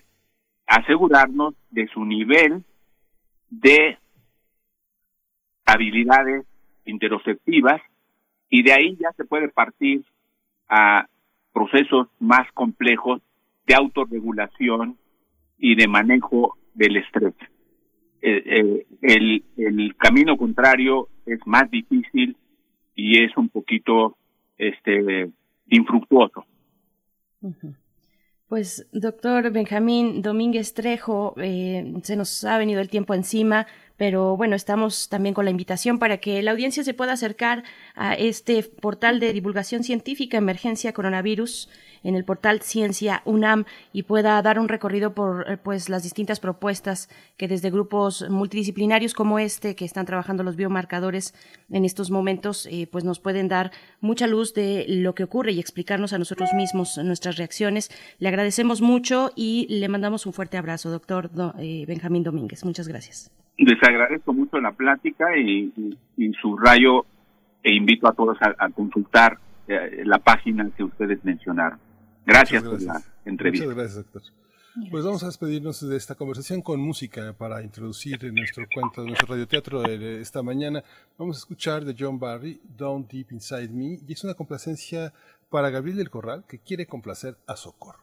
asegurarnos de su nivel de habilidades interoceptivas y de ahí ya se puede partir a procesos más complejos de autorregulación y de manejo del estrés. Eh, eh, el, camino contrario es más difícil y es un poquito este infructuoso. Pues, doctor Benjamín Domínguez Trejo, eh, se nos ha venido el tiempo encima, pero bueno, estamos también con la invitación para que la audiencia se pueda acercar a este portal de divulgación científica Emergencia Coronavirus en el portal Ciencia UNAM y pueda dar un recorrido por eh, pues las distintas propuestas que desde grupos multidisciplinarios como este que están trabajando los biomarcadores en estos momentos eh, pues nos pueden dar mucha luz de lo que ocurre y explicarnos a nosotros mismos nuestras reacciones. Le agradecemos mucho y le mandamos un fuerte abrazo, doctor eh, Benjamín Domínguez. Muchas gracias. Les agradezco mucho la plática y, y, y subrayo e invito a todos a, a consultar eh, la página que ustedes mencionaron. Gracias, gracias, por la entrevista. Muchas gracias, doctor. Pues vamos a despedirnos de esta conversación con música para introducir en nuestro cuento, nuestro radioteatro de esta mañana. Vamos a escuchar de John Barry, Down Deep Inside Me, y es una complacencia para Gabriel del Corral que quiere complacer a Socorro.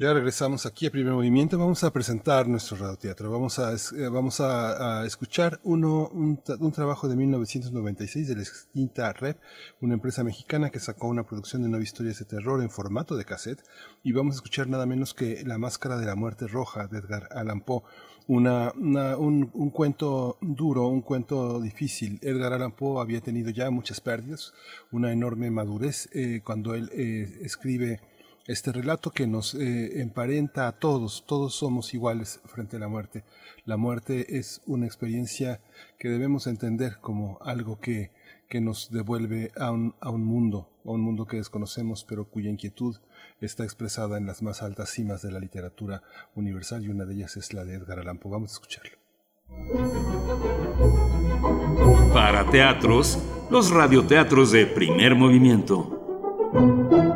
Ya regresamos aquí a Primer Movimiento. Vamos a presentar nuestro radioteatro. Vamos a, eh, vamos a, a escuchar uno, un, un, trabajo de 1996 de la extinta Rep, una empresa mexicana que sacó una producción de nueve historias de terror en formato de cassette. Y vamos a escuchar nada menos que La Máscara de la Muerte Roja de Edgar Allan Poe. Una, una, un, un, cuento duro, un cuento difícil. Edgar Allan Poe había tenido ya muchas pérdidas, una enorme madurez eh, cuando él eh, escribe este relato que nos eh, emparenta a todos, todos somos iguales frente a la muerte. La muerte es una experiencia que debemos entender como algo que, que nos devuelve a un, a un mundo, a un mundo que desconocemos, pero cuya inquietud está expresada en las más altas cimas de la literatura universal y una de ellas es la de Edgar Allan Poe. Vamos a escucharlo. Para teatros, los radioteatros de primer movimiento.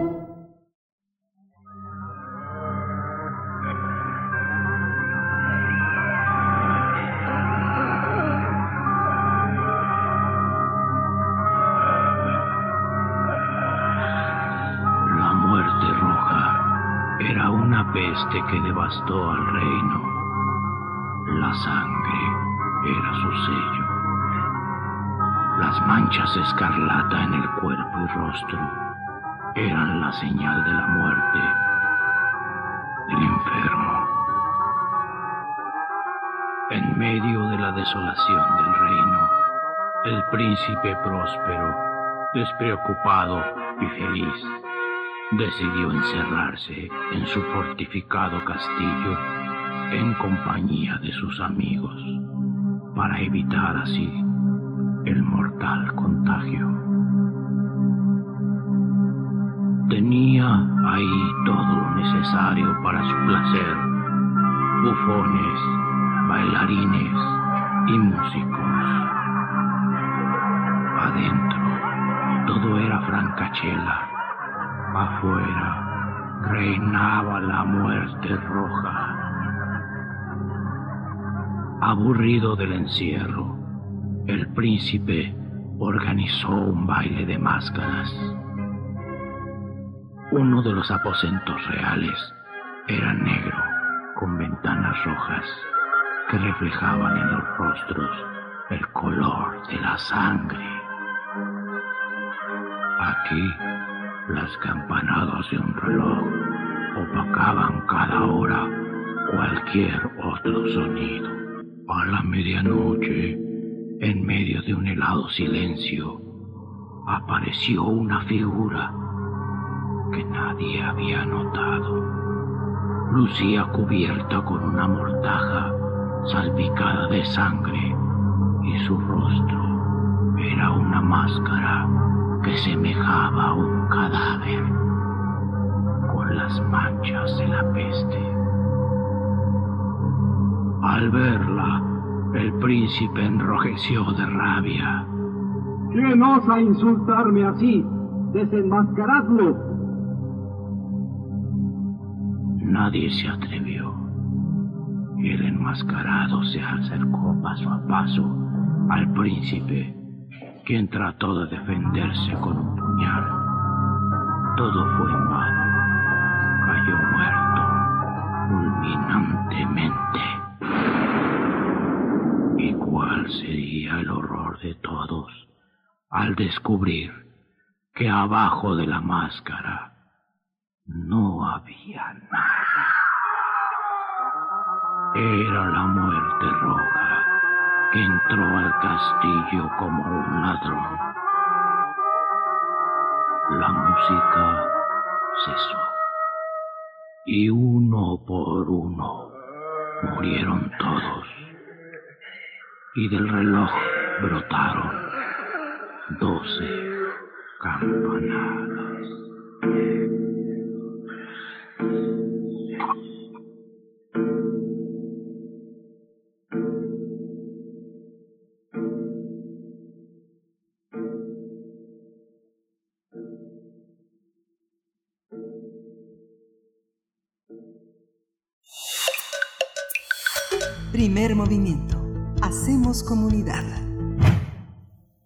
Que devastó al reino. La sangre era su sello. Las manchas escarlata en el cuerpo y rostro eran la señal de la muerte del enfermo. En medio de la desolación del reino, el príncipe próspero, despreocupado y feliz, decidió encerrarse en su fortificado castillo en compañía de sus amigos para evitar así el mortal contagio. Tenía ahí todo lo necesario para su placer, bufones, bailarines y músicos. Adentro todo era francachela, afuera reinaba la muerte roja. Aburrido del encierro, el príncipe organizó un baile de máscaras. Uno de los aposentos reales era negro, con ventanas rojas que reflejaban en los rostros el color de la sangre. Aquí, las campanadas de un reloj opacaban cada hora cualquier otro sonido. A la medianoche, en medio de un helado silencio, apareció una figura que nadie había notado. Lucía cubierta con una mortaja salpicada de sangre y su rostro era una máscara que semejaba a un cadáver con las manchas de la peste. Al verla, el príncipe enrojeció de rabia. ¿Quién osa insultarme así? Desenmascaradlo. Nadie se atrevió. El enmascarado se acercó paso a paso al príncipe, quien trató de defenderse con un puñal. Todo fue en vano. Cayó muerto fulminantemente. ¿Y cuál sería el horror de todos al descubrir que abajo de la máscara no había nada? Era la muerte roja entró al castillo como un ladrón. La música cesó y uno por uno murieron todos y del reloj brotaron doce campanadas. Comunidad.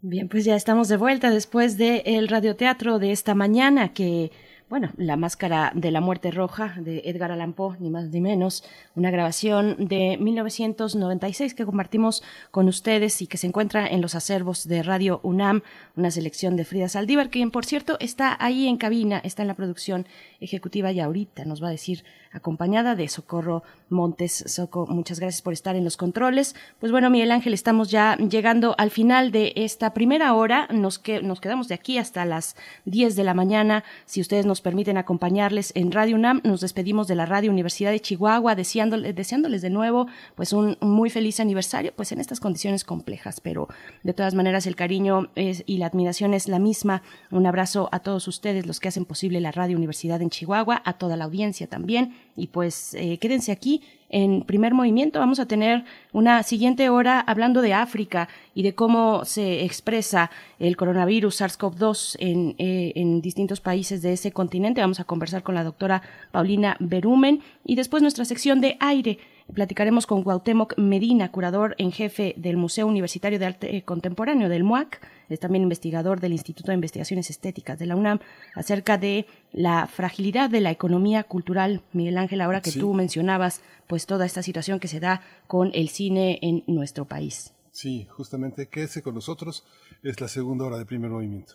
Bien, pues ya estamos de vuelta después del radioteatro de esta mañana que bueno, La Máscara de la Muerte Roja de Edgar Allan Poe, ni más ni menos, una grabación de 1996 que compartimos con ustedes y que se encuentra en los acervos de Radio UNAM, una selección de Frida Saldívar, quien por cierto está ahí en cabina, está en la producción ejecutiva y ahorita nos va a decir acompañada de Socorro Montes. Soco, muchas gracias por estar en los controles. Pues bueno, Miguel Ángel, estamos ya llegando al final de esta primera hora. Nos, que, nos quedamos de aquí hasta las 10 de la mañana. Si ustedes nos permiten acompañarles en Radio UNAM, nos despedimos de la Radio Universidad de Chihuahua, deseándoles, deseándoles de nuevo pues un, muy feliz aniversario, pues en estas condiciones complejas, pero de todas maneras el cariño y la admiración es la misma. Un abrazo a todos ustedes, los que hacen posible la Radio Universidad en Chihuahua, a toda la audiencia también. Y pues eh, quédense aquí en primer movimiento. Vamos a tener una siguiente hora hablando de África y de cómo se expresa el coronavirus SARS-CoV-2 en, eh, en distintos países de ese continente. Vamos a conversar con la doctora Paulina Berumen y después nuestra sección de aire. Platicaremos con Cuauhtémoc Medina, curador en jefe del Museo Universitario de Arte Contemporáneo del MUAC es también investigador del Instituto de Investigaciones Estéticas de la UNAM, acerca de la fragilidad de la economía cultural. Miguel Ángel, ahora que Sí. tú mencionabas pues toda esta situación que se da con el cine en nuestro país. Sí, justamente quédese con nosotros. Es la segunda hora de primer movimiento.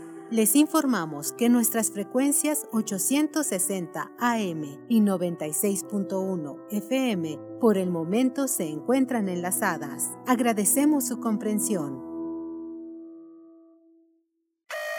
les informamos que nuestras frecuencias 860 AM y 96.1 FM por el momento se encuentran enlazadas. Agradecemos su comprensión.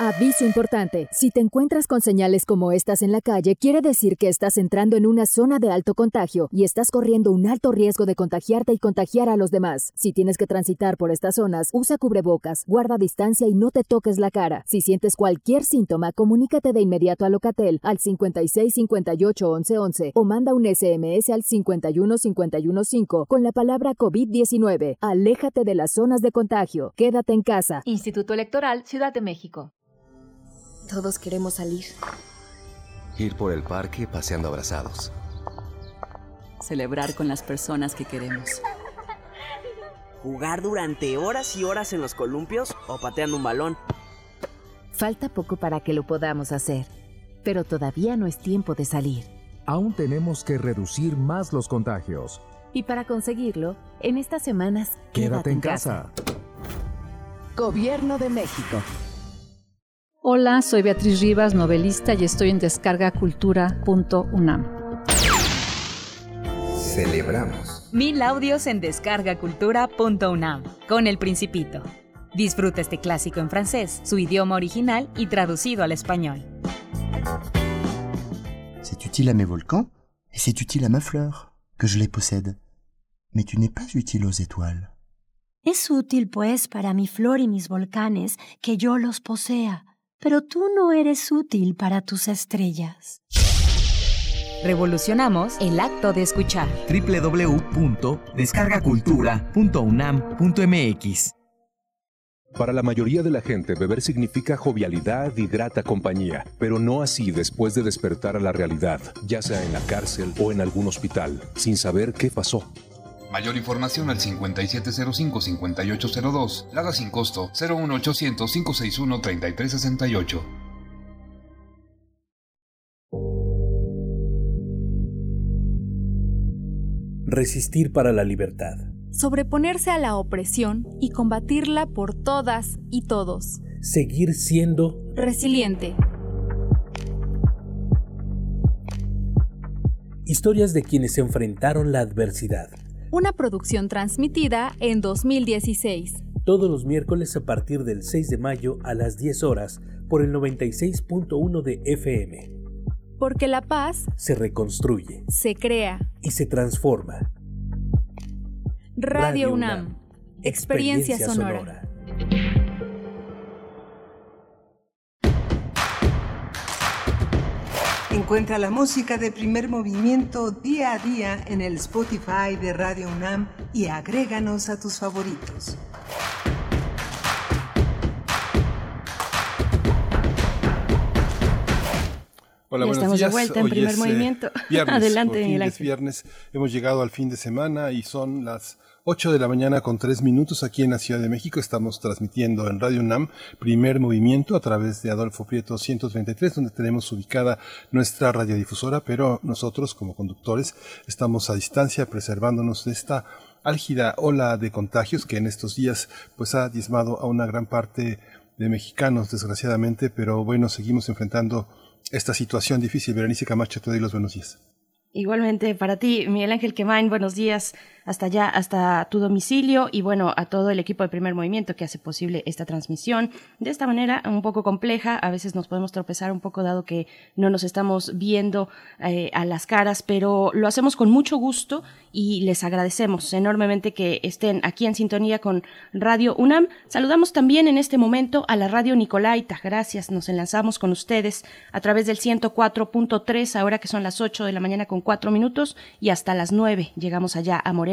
Aviso importante. Si te encuentras con señales como estas en la calle, quiere decir que estás entrando en una zona de alto contagio y estás corriendo un alto riesgo de contagiarte y contagiar a los demás. Si tienes que transitar por estas zonas, usa cubrebocas, guarda distancia y no te toques la cara. Si sientes cualquier síntoma, comunícate de inmediato a Locatel al 56 58 11 11 o manda un SMS al 51 51 5 con la palabra COVID-19. Aléjate de las zonas de contagio. Quédate en casa. Instituto Electoral, Ciudad de México. Todos queremos salir. Ir por el parque paseando abrazados. Celebrar con las personas que queremos. Jugar durante horas y horas en los columpios o pateando un balón. Falta poco para que lo podamos hacer, pero todavía no es tiempo de salir. Aún tenemos que reducir más los contagios. Y para conseguirlo, en estas semanas, Quédate, en casa. Gobierno de México. Hola, soy Beatriz Rivas, novelista y estoy en descargacultura.unam. Celebramos. Mil audios en descargacultura.unam con El Principito. Disfruta este clásico en francés, su idioma original y traducido al español. C'est utile à mes volcans et c'est utile à ma fleur, que je les possède. Mais tu n'es pas utile aux étoiles. Es útil, pues, para mi flor y mis volcanes que yo los posea, pero tú no eres útil para tus estrellas. Revolucionamos el acto de escuchar. www.descargacultura.unam.mx Para la mayoría de la gente, beber significa jovialidad y grata compañía, pero no así después de despertar a la realidad, ya sea en la cárcel o en algún hospital, sin saber qué pasó. Mayor información al 5705-5802. Lada sin costo 01800-561-3368. Resistir para la libertad. Sobreponerse a la opresión y combatirla por todas y todos. Seguir siendo Resiliente. historias de quienes enfrentaron la adversidad. Una producción transmitida en 2016. Todos los miércoles a partir del 6 de mayo a las 10 horas por el 96.1 de FM. Porque la paz Se reconstruye se crea. y se transforma. Radio, Radio UNAM. UNAM. Experiencia, Experiencia sonora. sonora. Encuentra la música de primer movimiento día a día en el Spotify de Radio UNAM y agréganos a tus favoritos. Hola, buenos estamos de días. vuelta en Hoy Primer es, eh, Movimiento. <laughs> viernes, Adelante, fin es viernes. Hemos llegado al fin de semana y son las 8 de la mañana con 3 minutos aquí en la Ciudad de México. Estamos transmitiendo en Radio UNAM Primer Movimiento a través de Adolfo Prieto 133, donde tenemos ubicada nuestra radiodifusora, pero nosotros como conductores estamos a distancia preservándonos de esta álgida ola de contagios que en estos días pues ha diezmado a una gran parte de mexicanos, desgraciadamente, pero bueno, seguimos enfrentando esta situación difícil. Berenice Camacho, te doy los buenos días. Igualmente para ti, Miguel Ángel Quemain, buenos días. Hasta allá, hasta tu domicilio y bueno, a todo el equipo de primer movimiento que hace posible esta transmisión. De esta manera, un poco compleja, a veces nos podemos tropezar un poco dado que no nos estamos viendo eh, a las caras, pero lo hacemos con mucho gusto y les agradecemos enormemente que estén aquí en sintonía con Radio UNAM. Saludamos también en este momento a la Radio Nicolaita. Gracias, nos enlazamos con ustedes a través del 104.3, ahora que son las 8 de la mañana con 4 minutos y hasta las 9 llegamos allá a Morelia.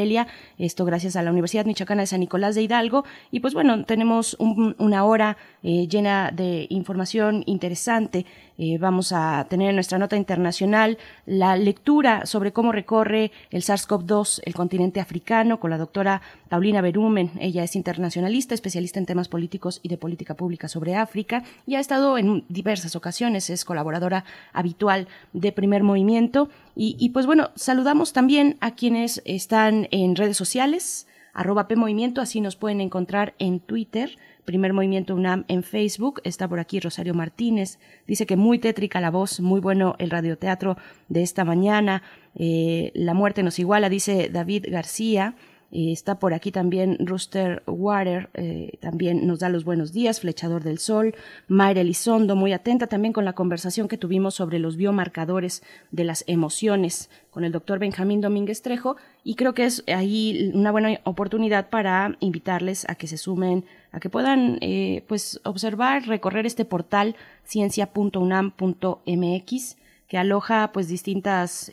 Esto gracias a la Universidad Michoacana de San Nicolás de Hidalgo. Y pues bueno, tenemos una hora eh, llena de información interesante. Eh, vamos a tener en nuestra nota internacional la lectura sobre cómo recorre el SARS-CoV-2 el continente africano con la doctora Paulina Berumen. Ella es internacionalista, especialista en temas políticos y de política pública sobre África y ha estado en diversas ocasiones, es colaboradora habitual de Primer Movimiento. Y, y pues bueno, saludamos también a quienes están en redes sociales, arroba PMovimiento, así nos pueden encontrar en Twitter Primer Movimiento UNAM en Facebook. Está por aquí Rosario Martínez. Dice que muy tétrica la voz, muy bueno el radioteatro de esta mañana. Eh, la muerte nos iguala, dice David García. Eh, está por aquí también Rooster Water, eh, también nos da los buenos días, Flechador del Sol, Mayra Elizondo, muy atenta también con la conversación que tuvimos sobre los biomarcadores de las emociones con el doctor Benjamín Domínguez Trejo y creo que es ahí una buena oportunidad para invitarles a que se sumen, a que puedan eh, pues observar, recorrer este portal ciencia.unam.mx que aloja pues distintas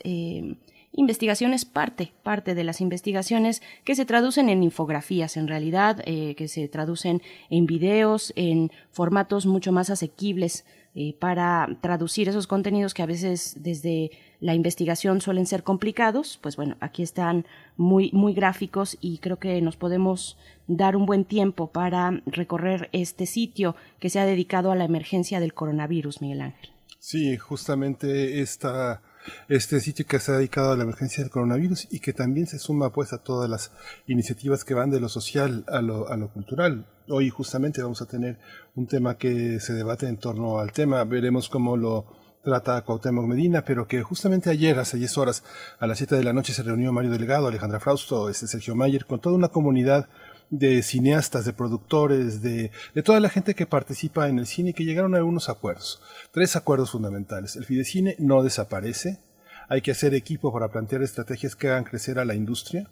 investigaciones, parte, parte de las investigaciones que se traducen en infografías en realidad, eh, que se traducen en videos, en formatos mucho más asequibles eh, para traducir esos contenidos que a veces desde la investigación suelen ser complicados, pues bueno, aquí están muy, muy gráficos y creo que nos podemos dar un buen tiempo para recorrer este sitio que se ha dedicado a la emergencia del coronavirus, Miguel Ángel. Sí, justamente esta este sitio que se ha dedicado a la emergencia del coronavirus y que también se suma pues a todas las iniciativas que van de lo social a lo, a lo cultural. Hoy justamente vamos a tener un tema que se debate en torno al tema, veremos cómo lo trata Cuauhtémoc Medina, pero que justamente ayer, hace 10 horas, a las 7 de la noche, se reunió Mario Delegado, Alejandra Frausto, este Sergio Mayer, con toda una comunidad de cineastas, de productores, de, de, toda la gente que participa en el cine y que llegaron a algunos acuerdos. Tres acuerdos fundamentales. El Fidecine no desaparece. Hay que hacer equipo para plantear estrategias que hagan crecer a la industria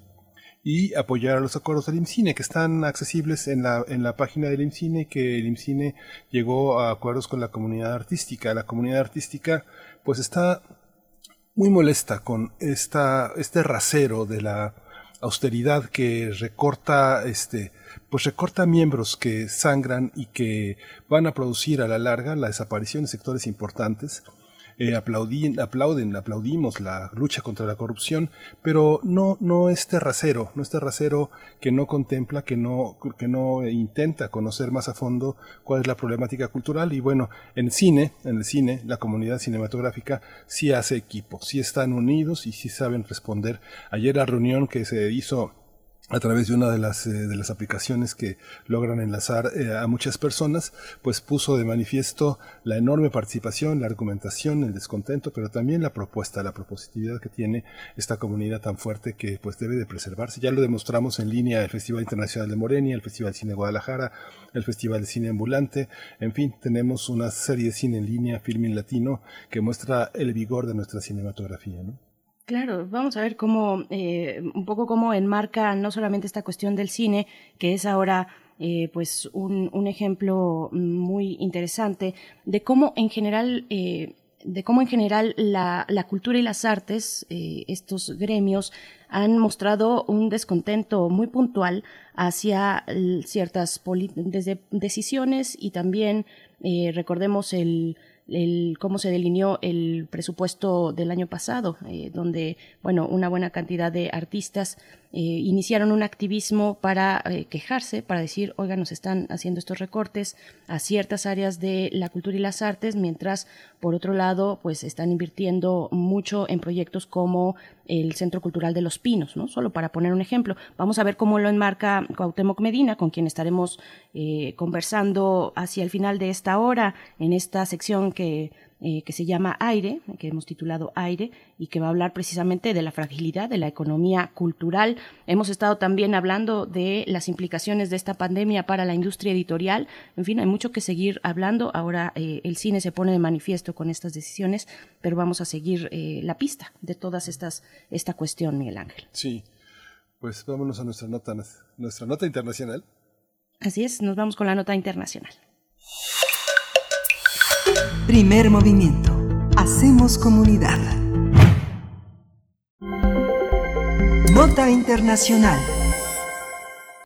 y apoyar a los acuerdos del IMCINE que están accesibles en la, en la página del IMCINE que el IMCINE llegó a acuerdos con la comunidad artística. La comunidad artística pues está muy molesta con esta, este rasero de la austeridad que recorta este pues recorta miembros que sangran y que van a producir a la larga la desaparición de sectores importantes eh, aplauden, aplaudimos la lucha contra la corrupción, pero no, no es terracero, no es terracero que no contempla, que no, que no intenta conocer más a fondo cuál es la problemática cultural. Y bueno, en cine, en el cine, la comunidad cinematográfica sí hace equipo, sí están unidos y sí saben responder. Ayer la reunión que se hizo a través de una de las, eh, de las aplicaciones que logran enlazar eh, a muchas personas, pues puso de manifiesto la enorme participación, la argumentación, el descontento, pero también la propuesta, la propositividad que tiene esta comunidad tan fuerte que pues debe de preservarse. Ya lo demostramos en línea el Festival Internacional de Morenia, el Festival de Cine de Guadalajara, el Festival de Cine Ambulante, en fin, tenemos una serie de cine en línea, Filmin Latino, que muestra el vigor de nuestra cinematografía, ¿no? Claro, vamos a ver cómo, eh, un poco cómo enmarca no solamente esta cuestión del cine, que es ahora eh, pues un, ejemplo muy interesante de cómo en general eh, de cómo en general la, la cultura y las artes, eh, estos gremios, han mostrado un descontento muy puntual hacia ciertas desde decisiones y también eh, recordemos el el, cómo se delineó el presupuesto del año pasado, eh, donde, bueno, una buena cantidad de artistas eh, iniciaron un activismo para eh, quejarse, para decir, oiga, nos están haciendo estos recortes a ciertas áreas de la cultura y las artes, mientras, por otro lado, pues están invirtiendo mucho en proyectos como el Centro Cultural de los Pinos, ¿no? Solo para poner un ejemplo. Vamos a ver cómo lo enmarca Cuauhtémoc Medina, con quien estaremos conversando hacia el final de esta hora, en esta sección que eh, que se llama Aire, que hemos titulado Aire, y que va a hablar precisamente de la fragilidad de la economía cultural. Hemos estado también hablando de las implicaciones de esta pandemia para la industria editorial. En fin, hay mucho que seguir hablando. Ahora eh, el cine se pone de manifiesto con estas decisiones, pero vamos a seguir eh, la pista de todas estas esta cuestión, Miguel Ángel. Sí. Pues vámonos a nuestra nota, nuestra nota internacional. Así es, nos vamos con la nota internacional. Primer movimiento. Hacemos comunidad. Nota internacional.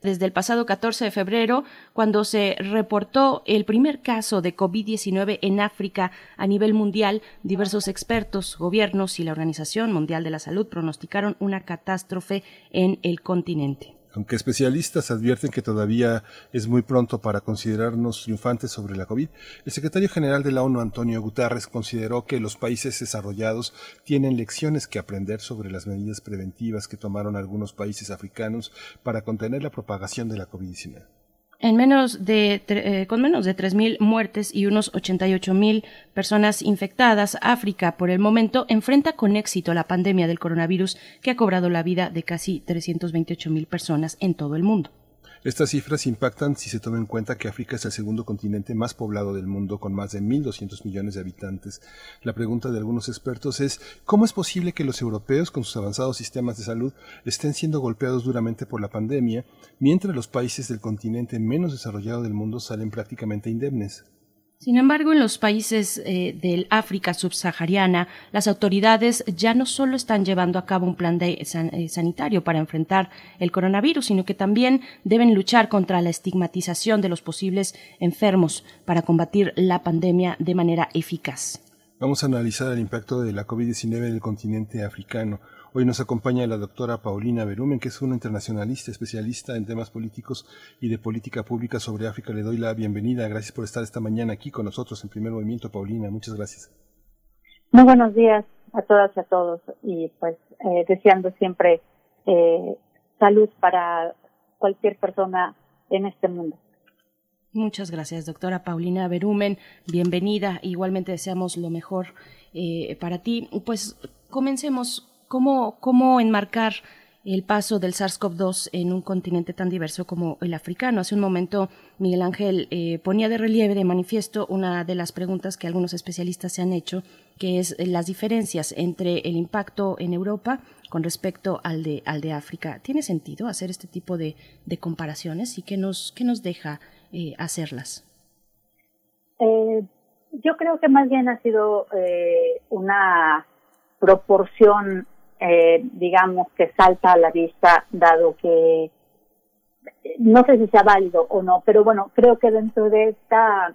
Desde el pasado 14 de febrero, cuando se reportó el primer caso de COVID-19 en África a nivel mundial, diversos expertos, gobiernos y la Organización Mundial de la Salud pronosticaron una catástrofe en el continente. Aunque especialistas advierten que todavía es muy pronto para considerarnos triunfantes sobre la COVID, el secretario general de la ONU, Antonio Guterres, consideró que los países desarrollados tienen lecciones que aprender sobre las medidas preventivas que tomaron algunos países africanos para contener la propagación de la COVID-19 en menos de, eh, con menos de 3.000 muertes y unos 88.000 personas infectadas, África por el momento enfrenta con éxito la pandemia del coronavirus que ha cobrado la vida de casi 328.000 personas en todo el mundo. Estas cifras impactan si se toma en cuenta que África es el segundo continente más poblado del mundo, con más de 1.200 millones de habitantes. La pregunta de algunos expertos es, ¿cómo es posible que los europeos, con sus avanzados sistemas de salud, estén siendo golpeados duramente por la pandemia, mientras los países del continente menos desarrollado del mundo salen prácticamente indemnes? Sin embargo, en los países eh, del África subsahariana, las autoridades ya no solo están llevando a cabo un plan eh, sanitario para enfrentar el coronavirus, sino que también deben luchar contra la estigmatización de los posibles enfermos para combatir la pandemia de manera eficaz. Vamos a analizar el impacto de la COVID-19 en el continente africano. Hoy nos acompaña la doctora Paulina Berumen, que es una internacionalista especialista en temas políticos y de política pública sobre África. Le doy la bienvenida. Gracias por estar esta mañana aquí con nosotros en Primer Movimiento, Paulina. Muchas gracias. Muy buenos días a todas y a todos. Y pues eh, deseando siempre eh, salud para cualquier persona en este mundo. Muchas gracias, doctora Paulina Berumen. Bienvenida. Igualmente deseamos lo mejor eh, para ti. Pues comencemos ¿Cómo, cómo enmarcar el paso del SARS-CoV-2 en un continente tan diverso como el africano. Hace un momento Miguel Ángel eh, ponía de relieve, de manifiesto, una de las preguntas que algunos especialistas se han hecho, que es las diferencias entre el impacto en Europa con respecto al de, al de África. ¿Tiene sentido hacer este tipo de, comparaciones y qué nos, qué nos deja eh, hacerlas? Eh, yo creo que más bien ha sido una proporción eh, digamos, que salta a la vista, dado que no sé si sea válido o no, pero bueno, creo que dentro de esta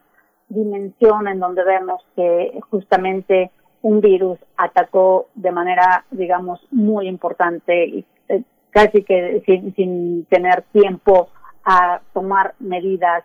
dimensión en donde vemos que justamente un virus atacó de manera, digamos, muy importante y eh, casi que sin, sin tener tiempo a tomar medidas,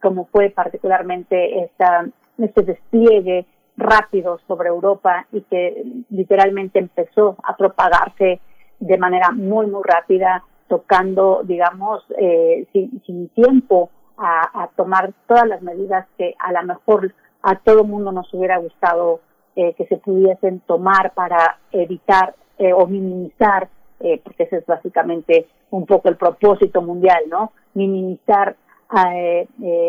como fue particularmente esta, este despliegue rápido sobre Europa y que literalmente empezó a propagarse de manera muy, muy rápida, tocando, digamos, eh, sin, tiempo a, tomar todas las medidas que a lo mejor a todo mundo nos hubiera gustado eh, que se pudiesen tomar para evitar eh, o minimizar, eh, porque ese es básicamente un poco el propósito mundial, ¿no? Minimizar eh,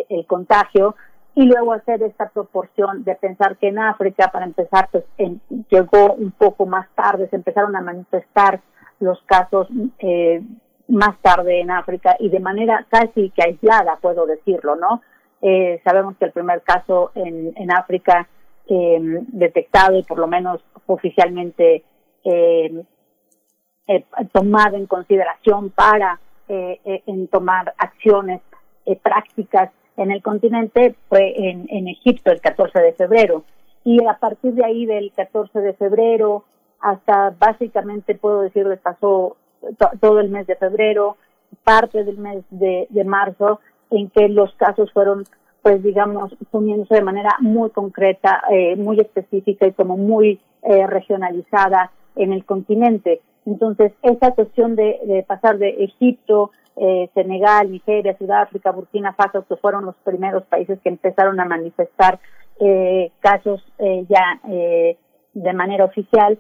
el contagio y luego hacer esta proporción de pensar que en África, para empezar, pues llegó un poco más tarde, se empezaron a manifestar los casos eh, más tarde en África y de manera casi que aislada, puedo decirlo, ¿no? Eh, sabemos que el primer caso en, en África eh, detectado y por lo menos oficialmente eh, eh, tomado en consideración para eh, en tomar acciones prácticas en el continente fue en, en Egipto el 14 de febrero. Y a partir de ahí, del 14 de febrero hasta básicamente, puedo decir, pasó todo el mes de febrero, parte del mes de, de marzo, en que los casos fueron, pues digamos, poniéndose de manera muy concreta, eh, muy específica y como muy eh, regionalizada en el continente. Entonces, esa cuestión de, de pasar de Egipto eh, Senegal, Nigeria, Sudáfrica, Burkina Faso, que fueron los primeros países que empezaron a manifestar eh, casos eh, ya eh, de manera oficial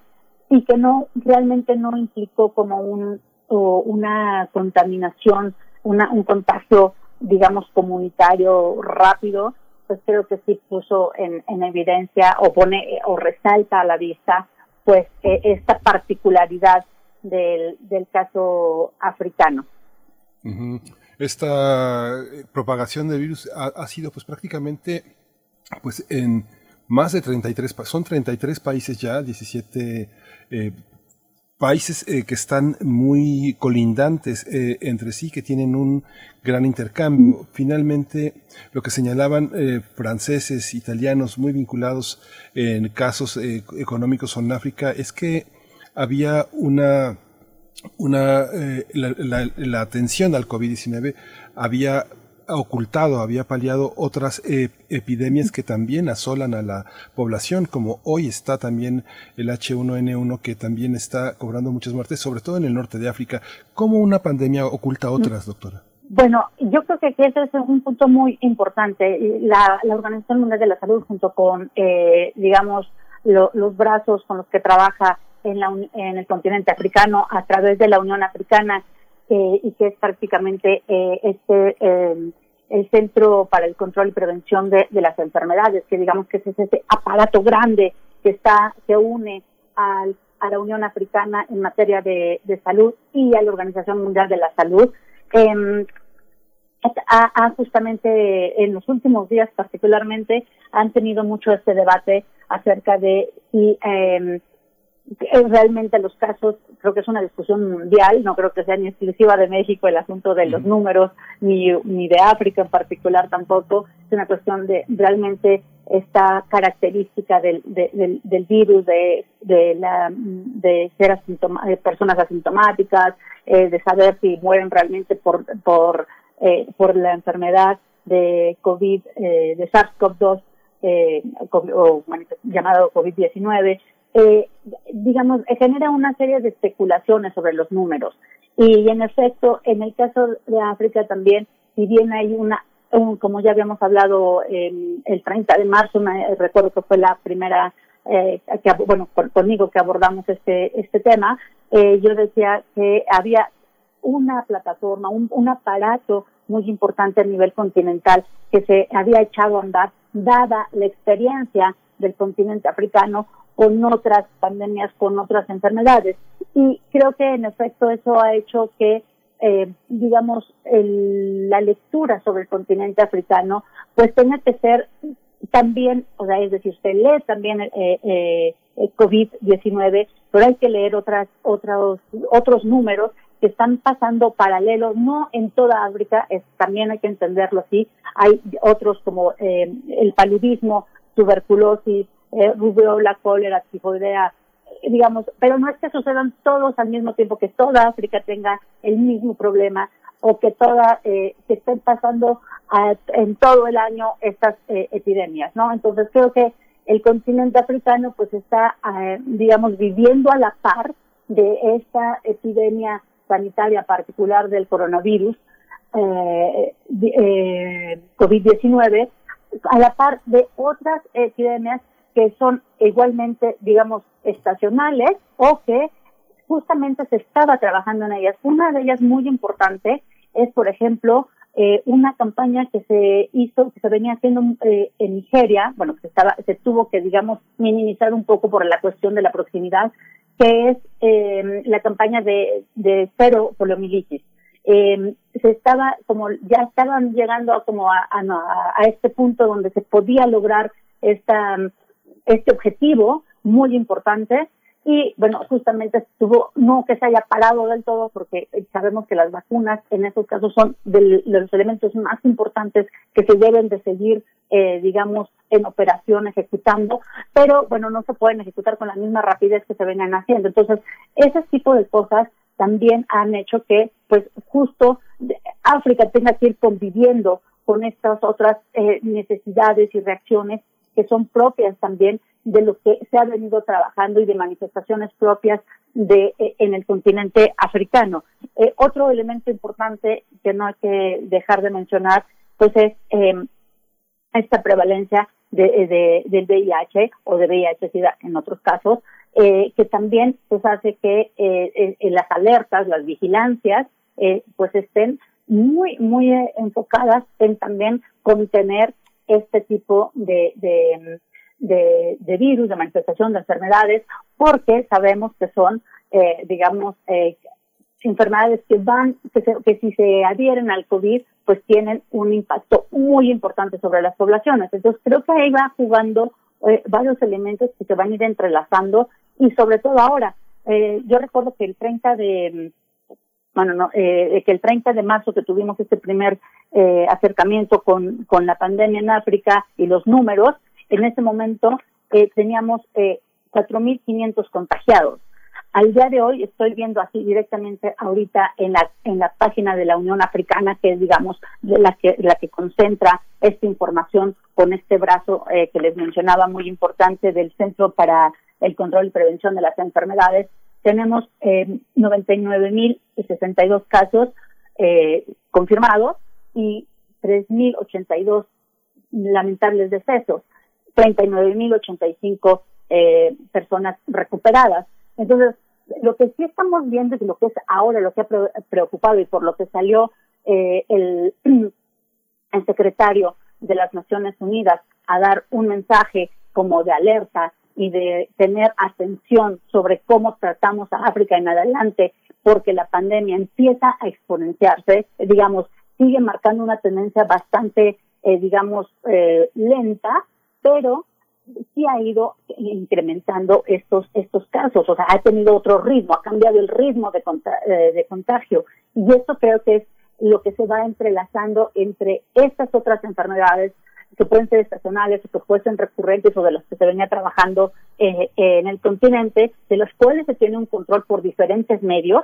y que no realmente no implicó como un una contaminación, una, un contagio, digamos, comunitario rápido, pues creo que sí puso en, en evidencia o pone o resalta a la vista pues esta particularidad del, del caso africano. Esta eh, propagación del virus ha, ha, sido pues prácticamente pues en más de 33, son 33 países ya, 17 eh, países eh, que están muy colindantes eh, entre sí, que tienen un gran intercambio. Finalmente, lo que señalaban eh, franceses, italianos, muy vinculados en casos económicos en África, es que había una, una eh, la, la, la atención al COVID-19 había ocultado, había paliado otras eh, epidemias que también asolan a la población, como hoy está también el H1N1 que también está cobrando muchas muertes, sobre todo en el norte de África. ¿Cómo una pandemia oculta otras, doctora? Bueno, yo creo que ese es un punto muy importante. La, la Organización Mundial de la Salud, junto con, eh, digamos, lo, los brazos con los que trabaja en, la, en el continente africano a través de la Unión Africana, eh, y que es prácticamente eh, este eh, el Centro para el Control y Prevención de, las Enfermedades, que digamos que es ese aparato grande que está que une al, a la Unión Africana en materia de, salud y a la Organización Mundial de la Salud. Ha, ha, justamente en los últimos días particularmente han tenido mucho este debate acerca de si eh, realmente los casos, creo que es una discusión mundial, no creo que sea ni exclusiva de México el asunto de los números, ni, ni de África en particular tampoco, es una cuestión de realmente esta característica del, de, del, del virus, de, de, la, de ser asintoma, de personas asintomáticas, eh, de saber si mueren realmente por, por, eh, por la enfermedad de COVID, eh, de SARS-CoV-2, eh, o llamado COVID-19, eh, digamos, genera una serie de especulaciones sobre los números. Y en efecto, en el caso de África también, si bien hay una, un, como ya habíamos hablado el, el 30 de marzo, recuerdo que fue la primera, eh, que, bueno, con, conmigo que abordamos este, este tema, eh, yo decía que había una plataforma, un, un aparato muy importante a nivel continental que se había echado a andar, dada la experiencia del continente africano con otras pandemias, con otras enfermedades. Y creo que en efecto eso ha hecho que, eh, digamos, el, la lectura sobre el continente africano, pues tenga que ser también, o sea, es decir, se lee también eh, eh, el COVID-19, pero hay que leer otras, otros, otros números que están pasando paralelos, no en toda África, es, también hay que entenderlo así, hay otros como eh, el paludismo, tuberculosis, eh, rubiola, cólera, tifoidea, eh, digamos, pero no es que sucedan todos al mismo tiempo, que toda África tenga el mismo problema o que toda, eh, que estén pasando en todo el año estas eh, epidemias, ¿no? Entonces creo que el continente africano pues está, eh, digamos, viviendo a la par de esta epidemia sanitaria particular del coronavirus, eh, eh, COVID-19, a la par de otras epidemias que son igualmente, digamos, estacionales o que justamente se estaba trabajando en ellas. Una de ellas muy importante es, por ejemplo, eh, una campaña que se hizo, que se venía haciendo eh, en Nigeria, bueno, que estaba, se tuvo que, digamos, minimizar un poco por la cuestión de la proximidad, que es eh, la campaña de, cero poliomielitis. Eh, se estaba, como ya estaban llegando como a, a, a este punto donde se podía lograr esta este objetivo muy importante y bueno, justamente estuvo, no que se haya parado del todo porque sabemos que las vacunas en estos casos son de los elementos más importantes que se deben de seguir, eh, digamos, en operación ejecutando, pero bueno, no se pueden ejecutar con la misma rapidez que se vengan haciendo. Entonces, ese tipo de cosas también han hecho que, pues, justo África tenga que ir conviviendo con estas otras eh, necesidades y reacciones que son propias también de lo que se ha venido trabajando y de manifestaciones propias de eh, en el continente africano. Eh, otro elemento importante que no hay que dejar de mencionar, pues es eh, esta prevalencia de, del VIH o de VIH-Sida en otros casos, eh, que también pues hace que eh, eh, las alertas, las vigilancias, pues estén muy, muy enfocadas en también contener este tipo de, de, de, virus, de manifestación de enfermedades, porque sabemos que son, digamos, enfermedades que van, que, que si se adhieren al COVID, pues tienen un impacto muy importante sobre las poblaciones. Entonces creo que ahí va jugando varios elementos que se van a ir entrelazando y sobre todo ahora. Eh, yo recuerdo que el 30 de, bueno, no, eh, que el 30 de marzo que tuvimos este primer eh, acercamiento con, con la pandemia en África y los números, en ese momento eh, teníamos eh, 4.500 contagiados. Al día de hoy estoy viendo así directamente ahorita en la en la página de la Unión Africana que es digamos la que la que concentra esta información con este brazo eh, que les mencionaba muy importante del Centro para el control y prevención de las enfermedades, tenemos eh, 99.062 casos eh, confirmados y 3.082 lamentables decesos, 39.085 eh, personas recuperadas. Entonces, lo que sí estamos viendo y lo que es ahora lo que ha preocupado y por lo que salió eh, el secretario de las Naciones Unidas a dar un mensaje como de alerta y de tener atención sobre cómo tratamos a África en adelante, porque la pandemia empieza a exponenciarse, digamos, sigue marcando una tendencia bastante, eh, digamos, eh, lenta, pero sí ha ido incrementando estos estos casos, o sea, ha tenido otro ritmo, ha cambiado el ritmo de, eh, de contagio. Y eso creo que es lo que se va entrelazando entre estas otras enfermedades que pueden ser estacionales o que pueden ser recurrentes o de las que se venía trabajando eh, en el continente, de los cuales se tiene un control por diferentes medios,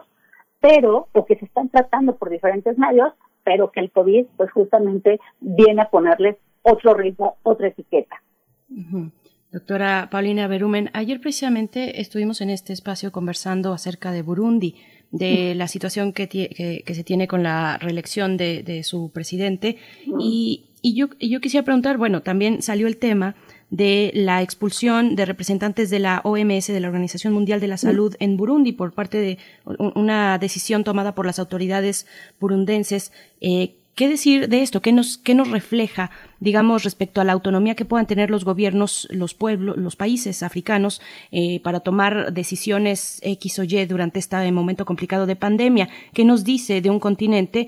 pero, o que se están tratando por diferentes medios, pero que el COVID, pues justamente viene a ponerles otro ritmo, otra etiqueta. Doctora Paulina Berumen, ayer precisamente estuvimos en este espacio conversando acerca de Burundi, de la situación que, que, se tiene con la reelección de, de su presidente y y yo, yo quisiera preguntar, bueno, también salió el tema de la expulsión de representantes de la OMS, de la Organización Mundial de la Salud, en Burundi por parte de una decisión tomada por las autoridades burundenses. Eh, ¿Qué decir de esto? ¿Qué nos, qué nos refleja, digamos, respecto a la autonomía que puedan tener los gobiernos, los pueblos, los países africanos eh, para tomar decisiones X o Y durante este momento complicado de pandemia? ¿Qué nos dice de un continente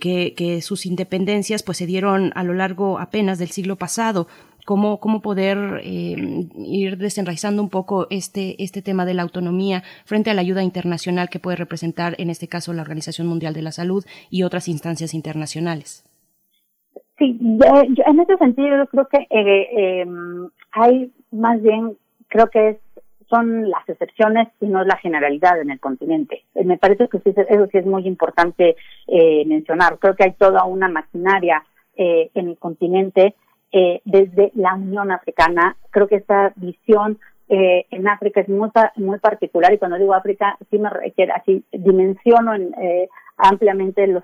que, que sus independencias pues se dieron a lo largo apenas del siglo pasado? Cómo, cómo poder eh, ir desenraizando un poco este, este tema de la autonomía frente a la ayuda internacional que puede representar, en este caso, la Organización Mundial de la Salud y otras instancias internacionales. Sí, en ese sentido creo que eh, em, hay más bien, creo que es, son las excepciones y no la generalidad en el continente. Eh, me parece que eso sí es muy importante mencionar. Creo que hay toda una maquinaria en el continente eh, desde la Unión Africana. Creo que esta visión eh, en África es muy, muy particular y cuando digo África sí me requiere, así dimensiono en, eh, ampliamente los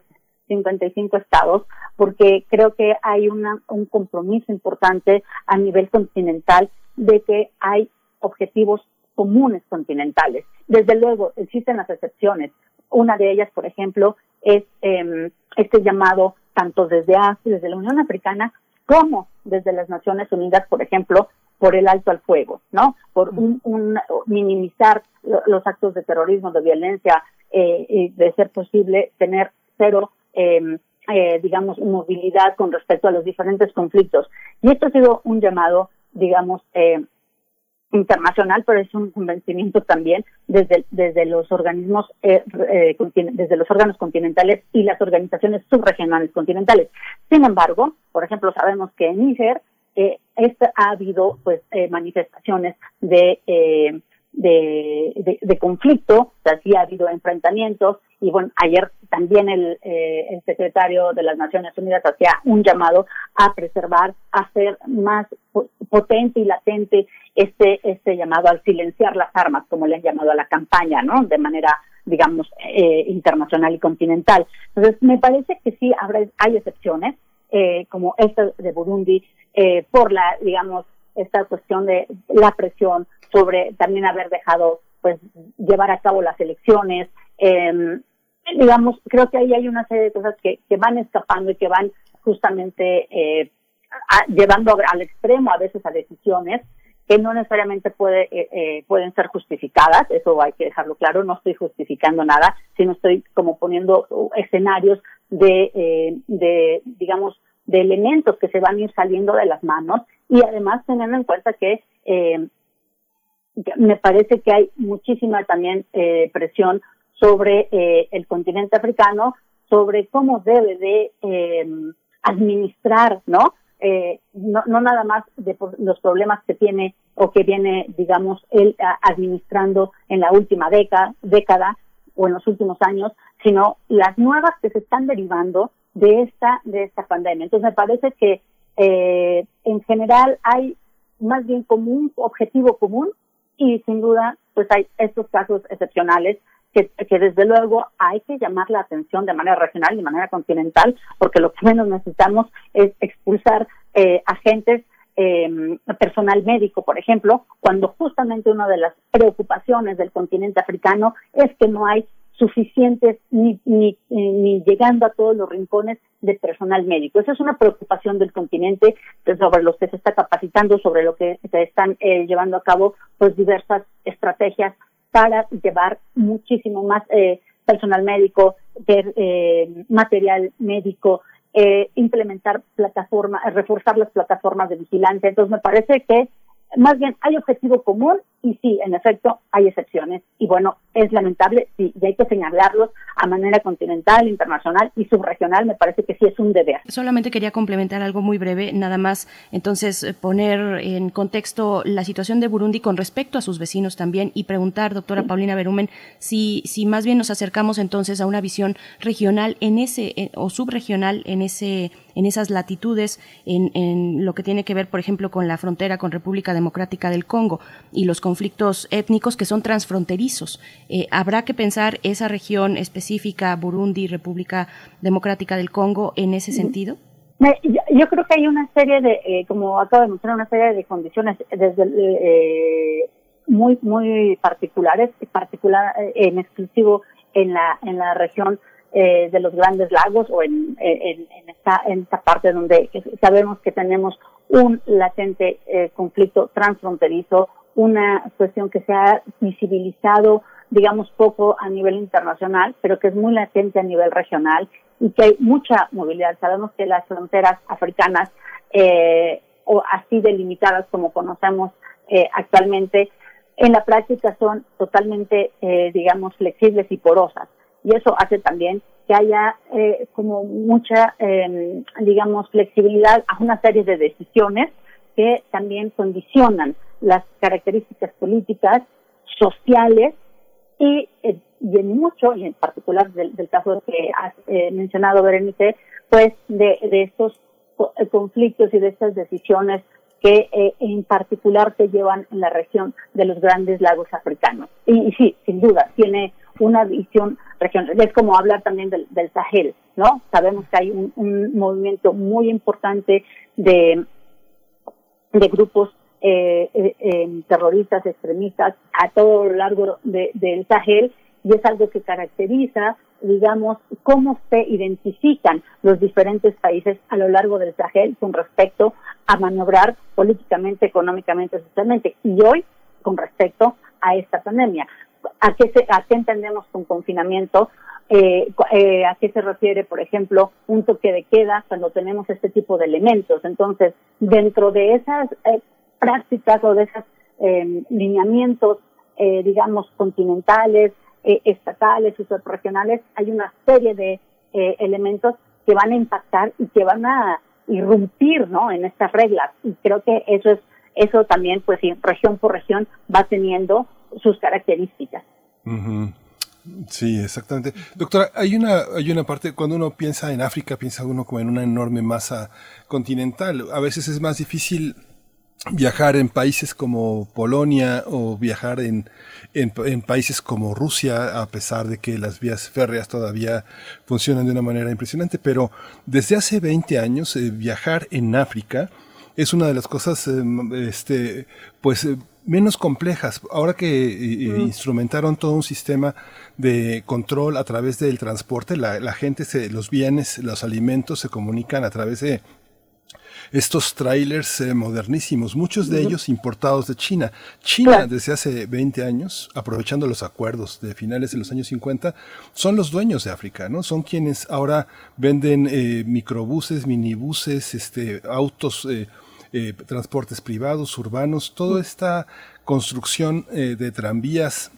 55 estados porque creo que hay una, un compromiso importante a nivel continental de que hay objetivos comunes continentales. Desde luego, existen las excepciones. Una de ellas, por ejemplo, es eh, este llamado tanto desde África, desde la Unión Africana como desde las Naciones Unidas, por ejemplo, por el alto al fuego, ¿no? Por un, minimizar los actos de terrorismo, de violencia, eh, y de ser posible tener cero, em, eh, digamos, movilidad con respecto a los diferentes conflictos. Y esto ha sido un llamado, digamos, eh, internacional, pero es un convencimiento también desde, desde los organismos, eh, eh, desde los órganos continentales y las organizaciones subregionales continentales. Sin embargo, por ejemplo, sabemos que en Níger eh, ha habido pues eh, manifestaciones de de, conflicto, o sea, ha habido enfrentamientos y bueno, ayer también el, eh, el secretario de las Naciones Unidas hacía un llamado a preservar, a hacer más potente y latente este, este llamado al silenciar las armas, como le han llamado a la campaña, ¿no? De manera digamos, eh, internacional y continental. Entonces, me parece que sí habrá, hay excepciones, eh, como esta de Burundi, eh, por la, digamos, esta cuestión de la presión sobre también haber dejado, pues, llevar a cabo las elecciones. Digamos, creo que ahí hay una serie de cosas que, que van escapando y que van justamente eh, llevando al extremo a veces a decisiones que no necesariamente puede, eh, eh, pueden ser justificadas, eso hay que dejarlo claro, no estoy justificando nada, sino estoy como poniendo escenarios de, eh, de, digamos, de elementos que se van a ir saliendo de las manos y además teniendo en cuenta que eh, me parece que hay muchísima también presión sobre eh, el continente africano, sobre cómo debe de eh, administrar, ¿no? Eh, no, no nada más de los problemas que tiene o que viene, digamos, él administrando en la última década, década o en los últimos años, sino las nuevas que se están derivando de esta de esta pandemia. Entonces me parece que eh, en general hay más bien como un objetivo común y sin duda pues hay estos casos excepcionales que, desde luego hay que llamar la atención de manera regional y de manera continental, porque lo que menos necesitamos es expulsar eh, agentes, eh, personal médico, por ejemplo, cuando justamente una de las preocupaciones del continente africano es que no hay suficientes ni, ni, ni llegando a todos los rincones de personal médico. Esa es una preocupación del continente sobre los que se está capacitando, sobre lo que se están eh, llevando a cabo pues diversas estrategias para llevar muchísimo más eh, personal médico, ver, eh, material médico, eh, implementar plataformas, reforzar las plataformas de vigilancia. Entonces me parece que más bien hay objetivo común y sí, en efecto, hay excepciones. Y bueno, es lamentable, sí, y hay que señalarlos a manera continental, internacional y subregional, me parece que sí es un deber. Solamente quería complementar algo muy breve, nada más, entonces eh, poner en contexto la situación de Burundi con respecto a sus vecinos también y preguntar, doctora sí. Paulina Berumen, si, si más bien nos acercamos entonces a una visión regional en ese, eh, o subregional en ese en esas latitudes, en, en, lo que tiene que ver, por ejemplo, con la frontera con República Democrática del Congo y los conflictos étnicos que son transfronterizos. Eh, habrá que pensar esa región específica, Burundi, República Democrática del Congo, en ese sentido. Yo, yo creo que hay una serie de, eh, como acabo de mencionar, una serie de condiciones desde eh, muy muy particulares, particular en exclusivo en la en la región eh, de los grandes lagos o en, en, en, esta, en esta parte donde sabemos que tenemos un latente eh, conflicto transfronterizo, una cuestión que se ha visibilizado, digamos, poco a nivel internacional, pero que es muy latente a nivel regional y que hay mucha movilidad. Sabemos que las fronteras africanas, eh, o así delimitadas como conocemos eh, actualmente, en la práctica son totalmente, eh, digamos, flexibles y porosas y eso hace también que haya eh, como mucha, eh, digamos, flexibilidad a una serie de decisiones que también condicionan las características políticas, sociales y, eh, y en mucho, y en particular del, caso que has eh, mencionado, Berenice, pues de, de estos conflictos y de estas decisiones que eh, en particular se llevan en la región de los grandes lagos africanos. Y, y sí, sin duda, tiene una visión regional. Es como hablar también del, del Sahel, ¿no? Sabemos que hay un, un movimiento muy importante de, de grupos eh, eh, terroristas, extremistas a todo lo largo de, del Sahel y es algo que caracteriza, digamos, cómo se identifican los diferentes países a lo largo del Sahel con respecto a maniobrar políticamente, económicamente, socialmente. Y hoy, con respecto a esta pandemia. ¿A qué, se, a qué entendemos con confinamiento? Eh, eh, ¿A qué se refiere, por ejemplo, un toque de queda cuando tenemos este tipo de elementos? Entonces, dentro de esas eh, prácticas o de esos lineamientos, digamos, continentales, estatales y subregionales, hay una serie de elementos que van a impactar y que van a irrumpir, ¿no? En estas reglas. Y creo que eso es, eso también, pues, región por región va teniendo sus características. Uh. Sí, exactamente. Doctora, hay una, hay una parte, cuando uno piensa en África, piensa uno como en una enorme masa continental. A veces es más difícil viajar en países como Polonia o viajar en, en, países como Rusia, a pesar de que las vías férreas todavía funcionan de una manera impresionante, pero desde hace 20 años eh, viajar en África es una de las cosas eh, este, pues eh, menos complejas. Ahora que instrumentaron todo un sistema de control a través del transporte, la, la gente, se, los bienes, los alimentos se comunican a través de estos trailers eh, modernísimos, muchos de ellos importados de China. China desde hace 20 años, aprovechando los acuerdos de finales de los años 50, son los dueños de África, ¿no? Son quienes ahora venden eh, microbuses, minibuses, este, autos, eh, transportes privados, urbanos, toda esta construcción de tranvías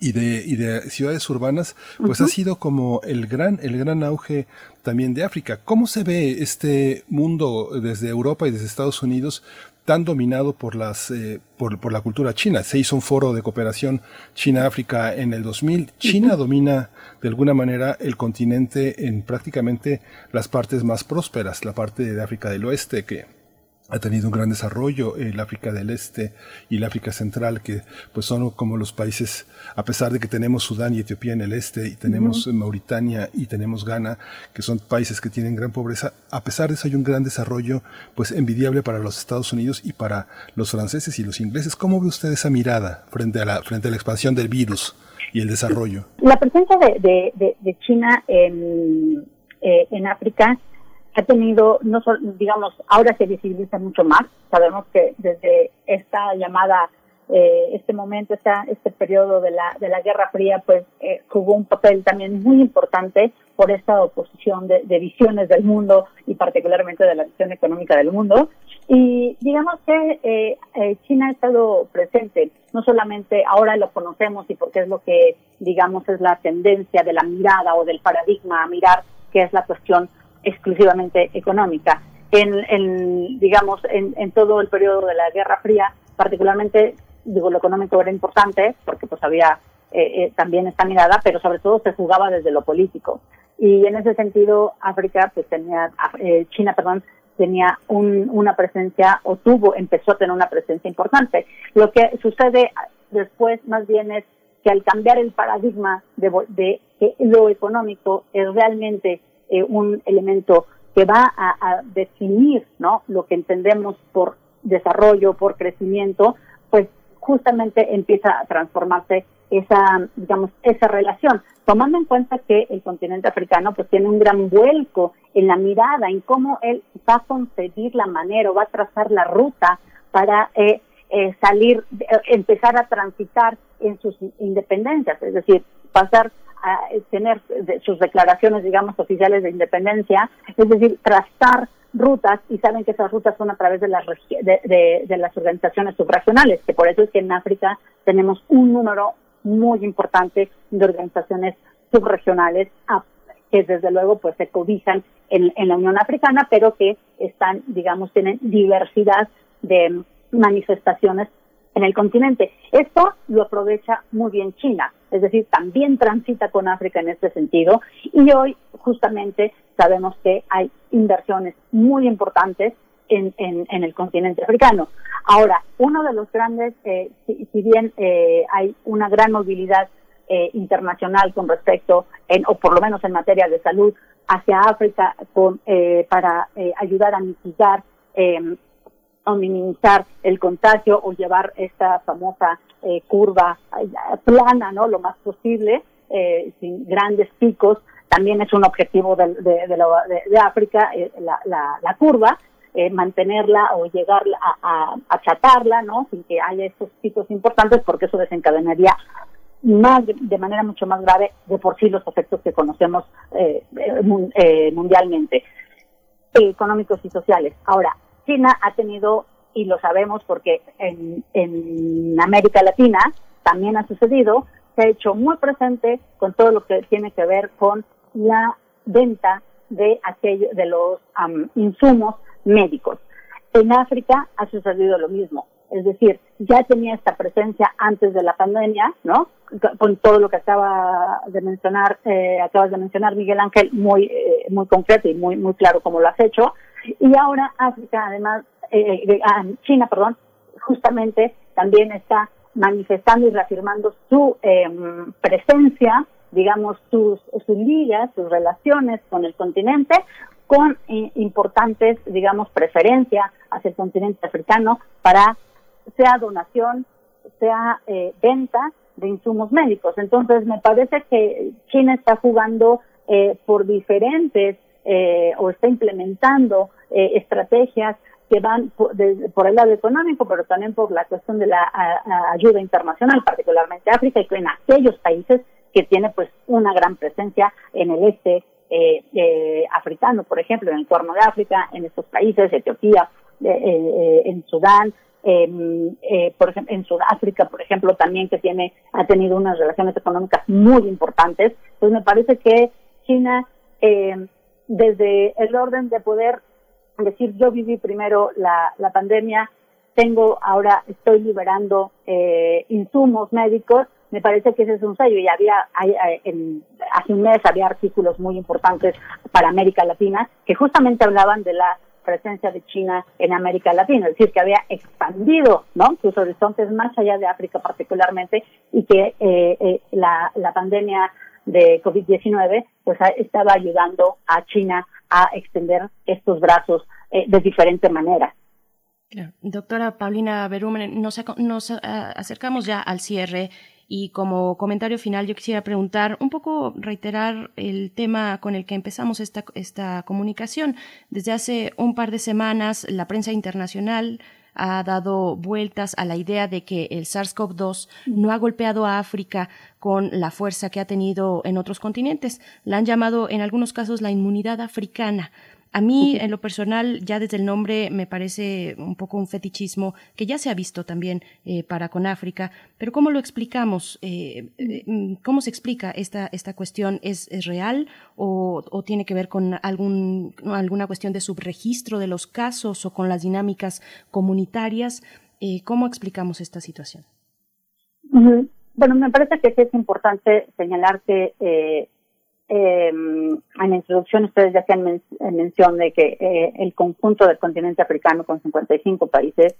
y de, y de ciudades urbanas, pues ha sido como el gran, el gran auge también de África. ¿Cómo se ve este mundo desde Europa y desde Estados Unidos tan dominado por las eh, por, por, la cultura china. Se hizo un foro de cooperación China-África en el 2000. China domina de alguna manera el continente en prácticamente las partes más prósperas, la parte de África del Oeste que ha tenido un gran desarrollo el África del Este y el África Central, que pues son como los países, a pesar de que tenemos Sudán y Etiopía en el este, y tenemos Mauritania y tenemos Ghana, que son países que tienen gran pobreza, a pesar de eso hay un gran desarrollo pues envidiable para los Estados Unidos y para los franceses y los ingleses. ¿Cómo ve usted esa mirada frente a la, frente a la expansión del virus y el desarrollo? La presencia de, de, China en, eh, en África ha tenido, no digamos, ahora se visibiliza mucho más. Sabemos que desde esta llamada, eh, este momento, esta, este periodo de la, de la Guerra Fría, pues eh, jugó un papel también muy importante por esta oposición de, visiones del mundo y particularmente de la visión económica del mundo. Y digamos que eh, China ha estado presente, no solamente ahora lo conocemos y porque es lo que, digamos, es la tendencia de la mirada o del paradigma a mirar, que es la cuestión exclusivamente económica. En, digamos, en, todo el periodo de la Guerra Fría, particularmente, digo, lo económico era importante, porque pues había eh, eh, también esta mirada, pero sobre todo se jugaba desde lo político. Y en ese sentido, África, pues tenía, eh, China, perdón, tenía una presencia, o tuvo, empezó a tener una presencia importante. Lo que sucede después, más bien, es que al cambiar el paradigma de, de que lo económico es realmente eh, un elemento que va a, definir ¿no? lo que entendemos por desarrollo, por crecimiento, pues justamente empieza a transformarse esa, digamos, esa relación, tomando en cuenta que el continente africano pues tiene un gran vuelco en la mirada, en cómo él va a concebir la manera o va a trazar la ruta para eh, eh, salir, empezar a transitar en sus independencias, es decir, pasar a tener sus declaraciones, digamos, oficiales de independencia, es decir, trazar rutas y saben que esas rutas son a través de las, de, de, las organizaciones subregionales, que por eso es que en África tenemos un número muy importante de organizaciones subregionales que desde luego pues se cobijan en, en la Unión Africana, pero que están, digamos, tienen diversidad de manifestaciones en el continente. Esto lo aprovecha muy bien China, es decir, también transita con África en este sentido y hoy justamente sabemos que hay inversiones muy importantes en, en, el continente africano. Ahora, uno de los grandes, eh, si, bien eh, hay una gran movilidad eh, internacional con respecto, en, o por lo menos en materia de salud, hacia África con, para ayudar a mitigar o minimizar el contagio o llevar esta famosa eh, curva eh, plana, ¿no? Lo más posible, eh, sin grandes picos. También es un objetivo de, de, de, África, la, la, la, curva, mantenerla o llegar a, a, achatarla, ¿no? Sin que haya estos picos importantes, porque eso desencadenaría más de manera mucho más grave de por sí los efectos que conocemos mundialmente, económicos y sociales. Ahora, China ha tenido, y lo sabemos porque en, en América Latina también ha sucedido, se ha hecho muy presente con todo lo que tiene que ver con la venta de aquello, de los insumos médicos. En África ha sucedido lo mismo. Es decir, ya tenía esta presencia antes de la pandemia, ¿no? Con todo lo que acaba de mencionar, eh, acabas de mencionar Miguel Ángel, muy, eh, muy concreto y muy, muy claro como lo has hecho. Y ahora África además China, perdón, justamente también está manifestando y reafirmando su em, presencia, digamos, sus, sus ligas, sus relaciones con el continente, con importantes, digamos, preferencia hacia el continente africano para sea donación, sea eh, venta de insumos médicos. Entonces, me parece que China está jugando eh, por diferentes eh, o está implementando estrategias que van por, el lado económico, pero también por la cuestión de la ayuda internacional, particularmente África y en aquellos países que tiene pues una gran presencia en el este eh, eh, africano, por ejemplo, en el Cuerno de África, en estos países, Etiopía, eh, en Sudán, por ejemplo, en Sudáfrica, por ejemplo, también que tiene ha tenido unas relaciones económicas muy importantes. Pues me parece que China, desde el orden de poder decir, yo viví primero la, la pandemia, tengo ahora, estoy liberando insumos médicos, me parece que ese es un sello y había en, hace un mes había artículos muy importantes para América Latina que justamente hablaban de la presencia de China en América Latina, es decir, que había expandido ¿no? sus horizontes más allá de África particularmente y que eh, eh, la, la pandemia de COVID-19 pues estaba ayudando a China a extender estos brazos eh, de diferente manera. Doctora Paulina Berumen, nos, nos acercamos ya al cierre y como comentario final yo quisiera preguntar, un poco reiterar el tema con el que empezamos esta, esta comunicación. Desde hace un par de semanas la prensa internacional ha dado vueltas a la idea de que el SARS-CoV-2 no ha golpeado a África con la fuerza que ha tenido en otros continentes. La han llamado en algunos casos la inmunidad africana. A mí, en lo personal, ya desde el nombre me parece un poco un fetichismo que ya se ha visto también eh, para con África. Pero ¿cómo lo explicamos? Eh, eh, ¿Cómo se explica esta, esta cuestión? ¿Es, real o, tiene que ver con algún, alguna cuestión de subregistro de los casos o con las dinámicas comunitarias? ¿Cómo explicamos esta situación? Bueno, me parece que es importante señalar que eh, en la introducción ustedes ya hacían men mención de que eh, el conjunto del continente africano con 55 países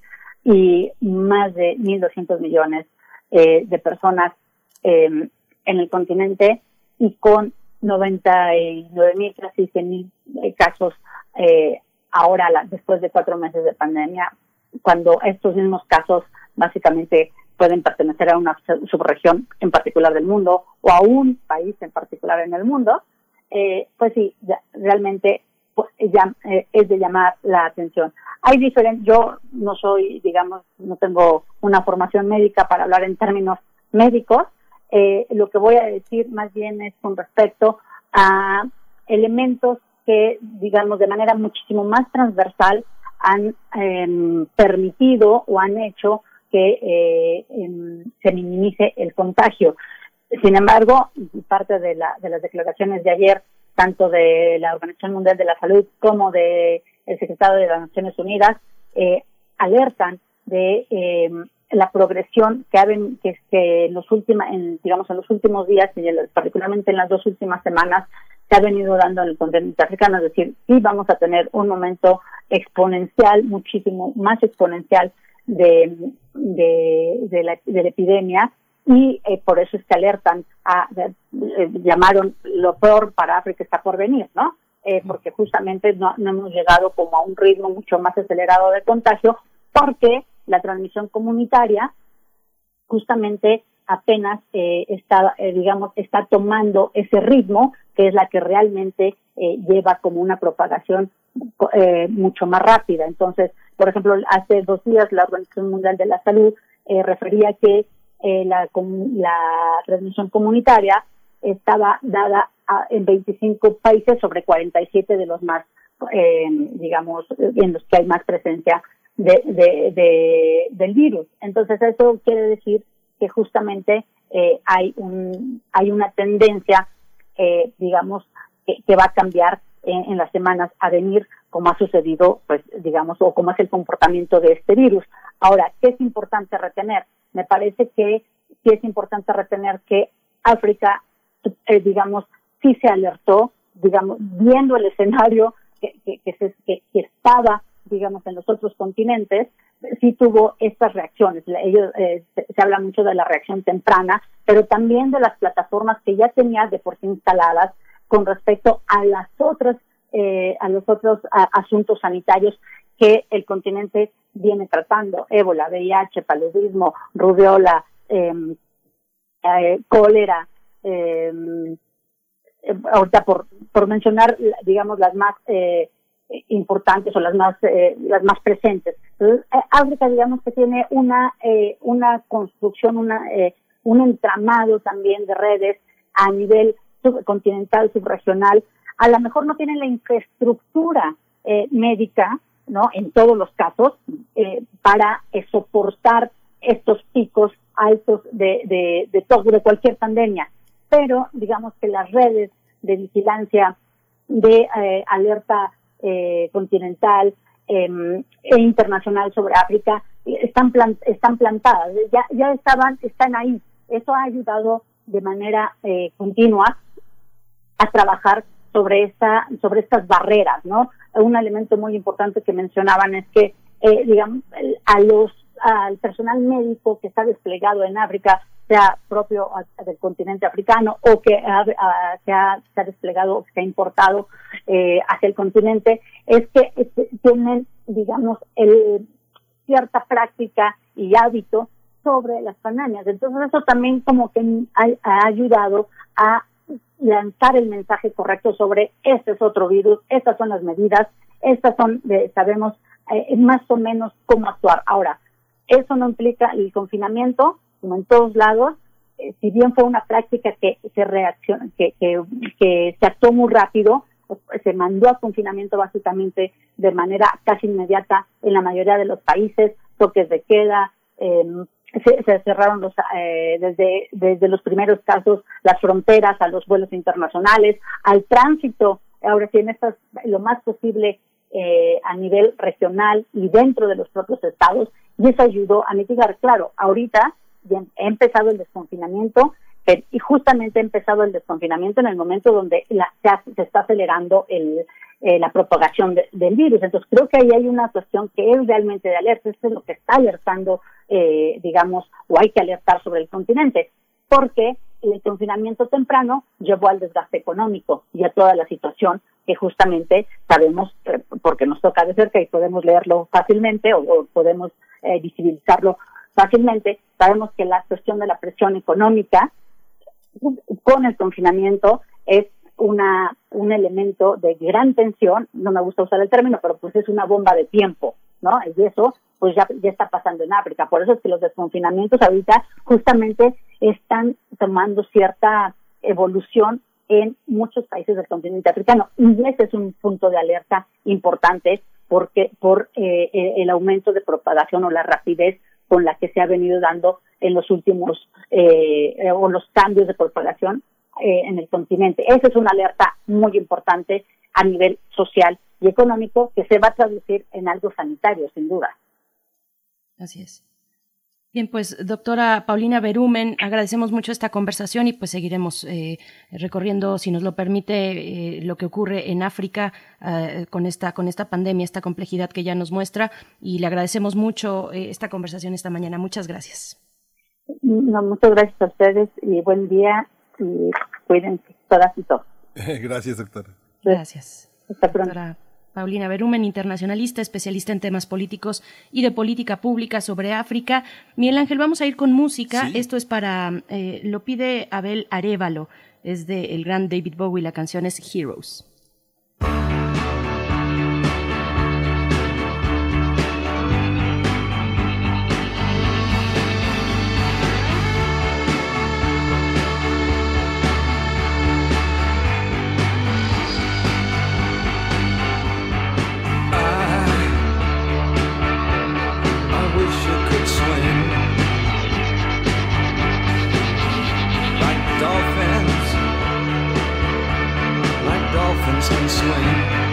y más de 1.200 millones eh, de personas eh, en el continente y con 99.000, casi 100.000 eh, casos eh, ahora, la, después de cuatro meses de pandemia, cuando estos mismos casos básicamente pueden pertenecer a una subregión en particular del mundo o a un país en particular en el mundo, eh, pues sí, realmente pues, ya, eh, es de llamar la atención. Hay diferentes, yo no soy, digamos, no tengo una formación médica para hablar en términos médicos, eh, lo que voy a decir más bien es con respecto a elementos que, digamos, de manera muchísimo más transversal han em, permitido o han hecho que eh, se minimice el contagio. Sin embargo, parte de, la, de las declaraciones de ayer, tanto de la Organización Mundial de la Salud como de el secretario de las Naciones Unidas, eh, alertan de eh, la progresión que, ha que, que en los últimos, digamos, en los últimos días y particularmente en las dos últimas semanas se ha venido dando en el continente africano, es decir, sí vamos a tener un momento exponencial, muchísimo más exponencial de, de, la, de la epidemia y eh, por eso es que alertan, a, eh, llamaron lo peor para África está por venir, ¿no? Eh, porque justamente no, no, hemos llegado como a un ritmo mucho más acelerado de contagio porque la transmisión comunitaria justamente apenas está, digamos, está tomando ese ritmo que es la que realmente lleva como una propagación mucho más rápida. Entonces, por ejemplo, hace dos días la Organización Mundial de la Salud eh, refería que eh, la, la transmisión comunitaria estaba dada en 25 países sobre 47 de los más, eh, digamos, en los que hay más presencia de, de, del virus. Entonces, eso quiere decir que justamente eh, hay, un, hay una tendencia, eh, digamos, que, va a cambiar en, las semanas a venir, como ha sucedido, pues digamos, o como es el comportamiento de este virus. Ahora, ¿qué es importante retener? Me parece que sí es importante retener que África, eh, digamos, sí se alertó, digamos, viendo el escenario que, se, que, estaba digamos, en los otros continentes, sí tuvo estas reacciones. Ellos, eh, se, habla mucho de la reacción temprana, pero también de las plataformas que ya tenía de por sí instaladas con respecto a las otras, eh, a los otros asuntos sanitarios que el continente viene tratando, ébola, VIH, paludismo, rubiola, em, eh, cólera, em, eh, ahorita por, por mencionar, digamos, las más eh, importantes o las más, las más presentes. Entonces, África, digamos que tiene una, una construcción, una, un entramado también de redes a nivel subcontinental, subregional. A lo mejor no tiene la infraestructura eh, médica, ¿no? En todos los casos, eh, para eh, soportar estos picos altos de, de, todo, de cualquier pandemia. Pero digamos que las redes de vigilancia, de eh, alerta eh, continental eh, e internacional sobre África están, plant están plantadas, ya, ya estaban, están ahí. Eso ha ayudado de manera continua a trabajar sobre esta, sobre estas barreras, ¿no? Un elemento muy importante que mencionaban es que, eh, digamos, a los, al personal médico que está desplegado en África, sea propio del continente africano o que se, ha, desplegado o se ha importado eh, hacia el continente, es que este, tienen, digamos, el, cierta práctica y hábito sobre las pandemias. Entonces eso también como que ha ayudado a lanzar el mensaje correcto sobre este es otro virus, estas son las medidas, estas son, de, sabemos eh, más o menos cómo actuar. Ahora, eso no implica el confinamiento, como en todos lados, eh, si bien fue una práctica que se reacciona, que, que, se actuó muy rápido, pues, se mandó a confinamiento básicamente de manera casi inmediata en la mayoría de los países, toques de queda, eh, se, se, cerraron los, eh, desde, desde los primeros casos las fronteras a los vuelos internacionales, al tránsito, ahora sí en estas, lo más posible eh, a nivel regional y dentro de los propios estados, y eso ayudó a mitigar. Claro, ahorita ha empezado el desconfinamiento, y justamente ha empezado el desconfinamiento en el momento donde la, se, se, está acelerando el, eh, la propagación de, del virus. Entonces creo que ahí hay una cuestión que es realmente de alerta, esto es lo que está alertando, eh, digamos, o hay que alertar sobre el continente, porque el confinamiento temprano llevó al desgaste económico y a toda la situación que justamente sabemos, eh, porque nos toca de cerca y podemos leerlo fácilmente o, o podemos eh, visibilizarlo fácilmente, sabemos que la cuestión de la presión económica con el confinamiento es una un elemento de gran tensión, no me gusta usar el término, pero pues es una bomba de tiempo, ¿no? Y eso pues ya, ya está pasando en África. Por eso es que los desconfinamientos ahorita justamente están tomando cierta evolución en muchos países del continente africano. Y ese es un punto de alerta importante porque por eh, el aumento de propagación o la rapidez con la que se ha venido dando en los últimos eh, o los cambios de propagación eh, en el continente. Esa es una alerta muy importante a nivel social y económico que se va a traducir en algo sanitario, sin duda. Así es. Bien, pues doctora Paulina Berumen, agradecemos mucho esta conversación y pues seguiremos eh, recorriendo, si nos lo permite, eh, lo que ocurre en África eh, con esta con esta pandemia, esta complejidad que ya nos muestra y le agradecemos mucho eh, esta conversación esta mañana. Muchas gracias. No, muchas gracias a ustedes y buen día y cuídense todas y todos. <laughs> gracias, doctora. Gracias. Hasta pronto. Doctora Paulina Berumen, internacionalista, especialista en temas políticos y de política pública sobre África. Miguel Ángel, vamos a ir con música. Sí. Esto es para, eh, lo pide Abel Arevalo, es de el gran David Bowie, la canción es Heroes. swing.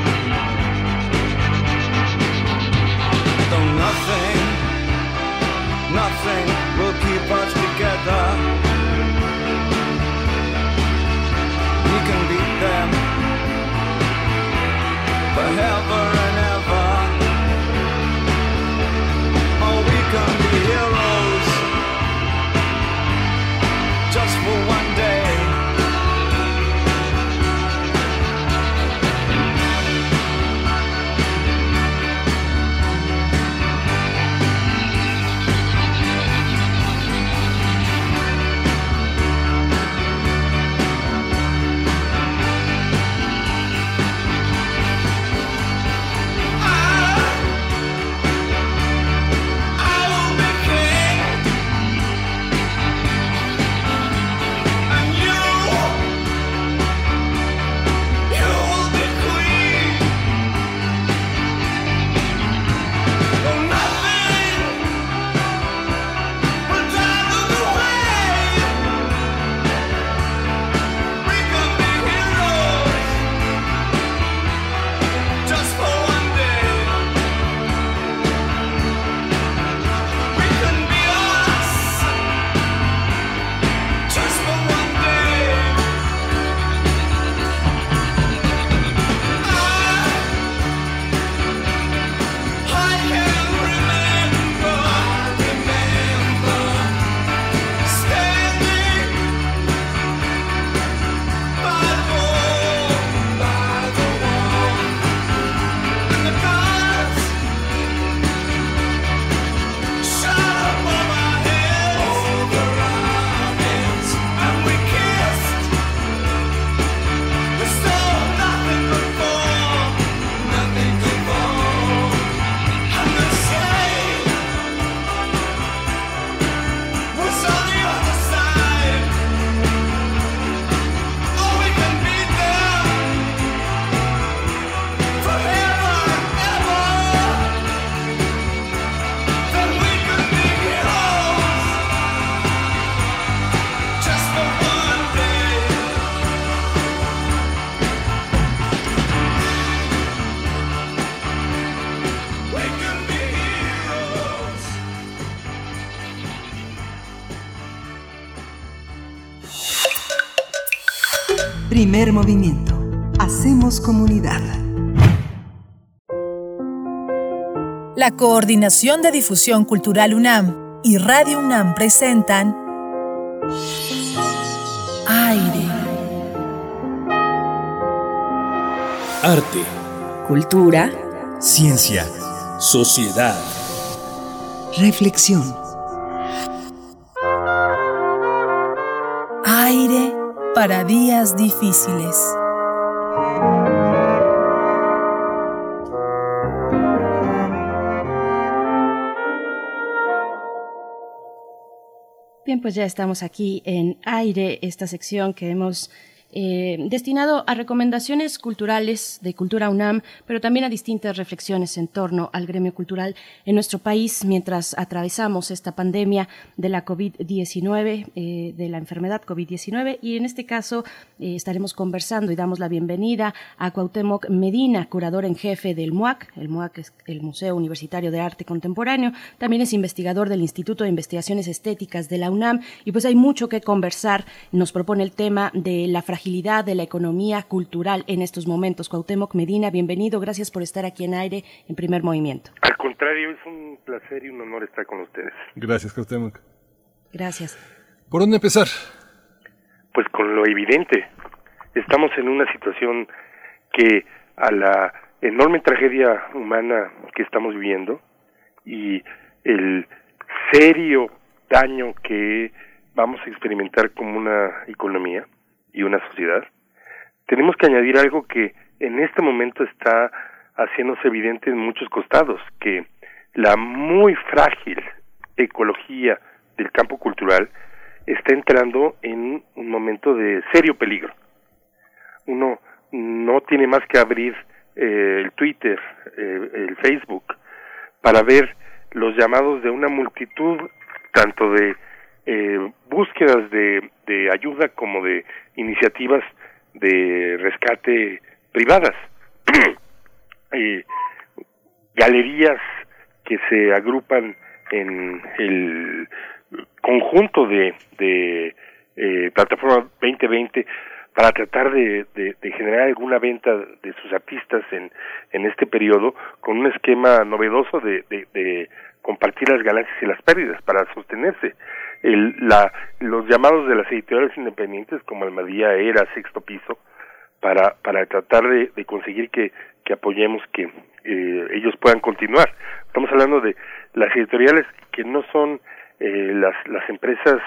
Primer movimiento. Hacemos comunidad. La Coordinación de Difusión Cultural UNAM y Radio UNAM presentan Aire. Arte. Cultura. Ciencia. Sociedad. Reflexión. Días difíciles. Bien, pues ya estamos aquí en aire, esta sección que hemos eh, destinado a recomendaciones culturales de Cultura UNAM, pero también a distintas reflexiones en torno al gremio cultural en nuestro país mientras atravesamos esta pandemia de la COVID-19, eh, de la enfermedad COVID-19. Y en este caso eh, estaremos conversando y damos la bienvenida a Cuauhtémoc Medina, curador en jefe del MUAC. El MUAC es el Museo Universitario de Arte Contemporáneo. También es investigador del Instituto de Investigaciones Estéticas de la UNAM. Y pues hay mucho que conversar. Nos propone el tema de la fragilidad de la economía cultural en estos momentos. Cuauhtémoc Medina, bienvenido, gracias por estar aquí en aire en primer movimiento. Al contrario, es un placer y un honor estar con ustedes. Gracias, Cuauhtémoc. Gracias. ¿Por dónde empezar? Pues con lo evidente. Estamos en una situación que a la enorme tragedia humana que estamos viviendo y el serio daño que vamos a experimentar como una economía, y una sociedad, tenemos que añadir algo que en este momento está haciéndose evidente en muchos costados, que la muy frágil ecología del campo cultural está entrando en un momento de serio peligro. Uno no tiene más que abrir eh, el Twitter, eh, el Facebook, para ver los llamados de una multitud tanto de eh, búsquedas de, de ayuda como de iniciativas de rescate privadas, <clears throat> eh, galerías que se agrupan en el conjunto de, de eh, plataforma 2020 para tratar de, de, generar alguna venta de sus artistas en, en este periodo con un esquema novedoso de compartir las ganancias y las pérdidas para sostenerse el, la, los llamados de las editoriales independientes como Almadía era sexto piso para, para tratar de, de conseguir que, que apoyemos que eh, ellos puedan continuar. Estamos hablando de las editoriales que no son eh, las, las empresas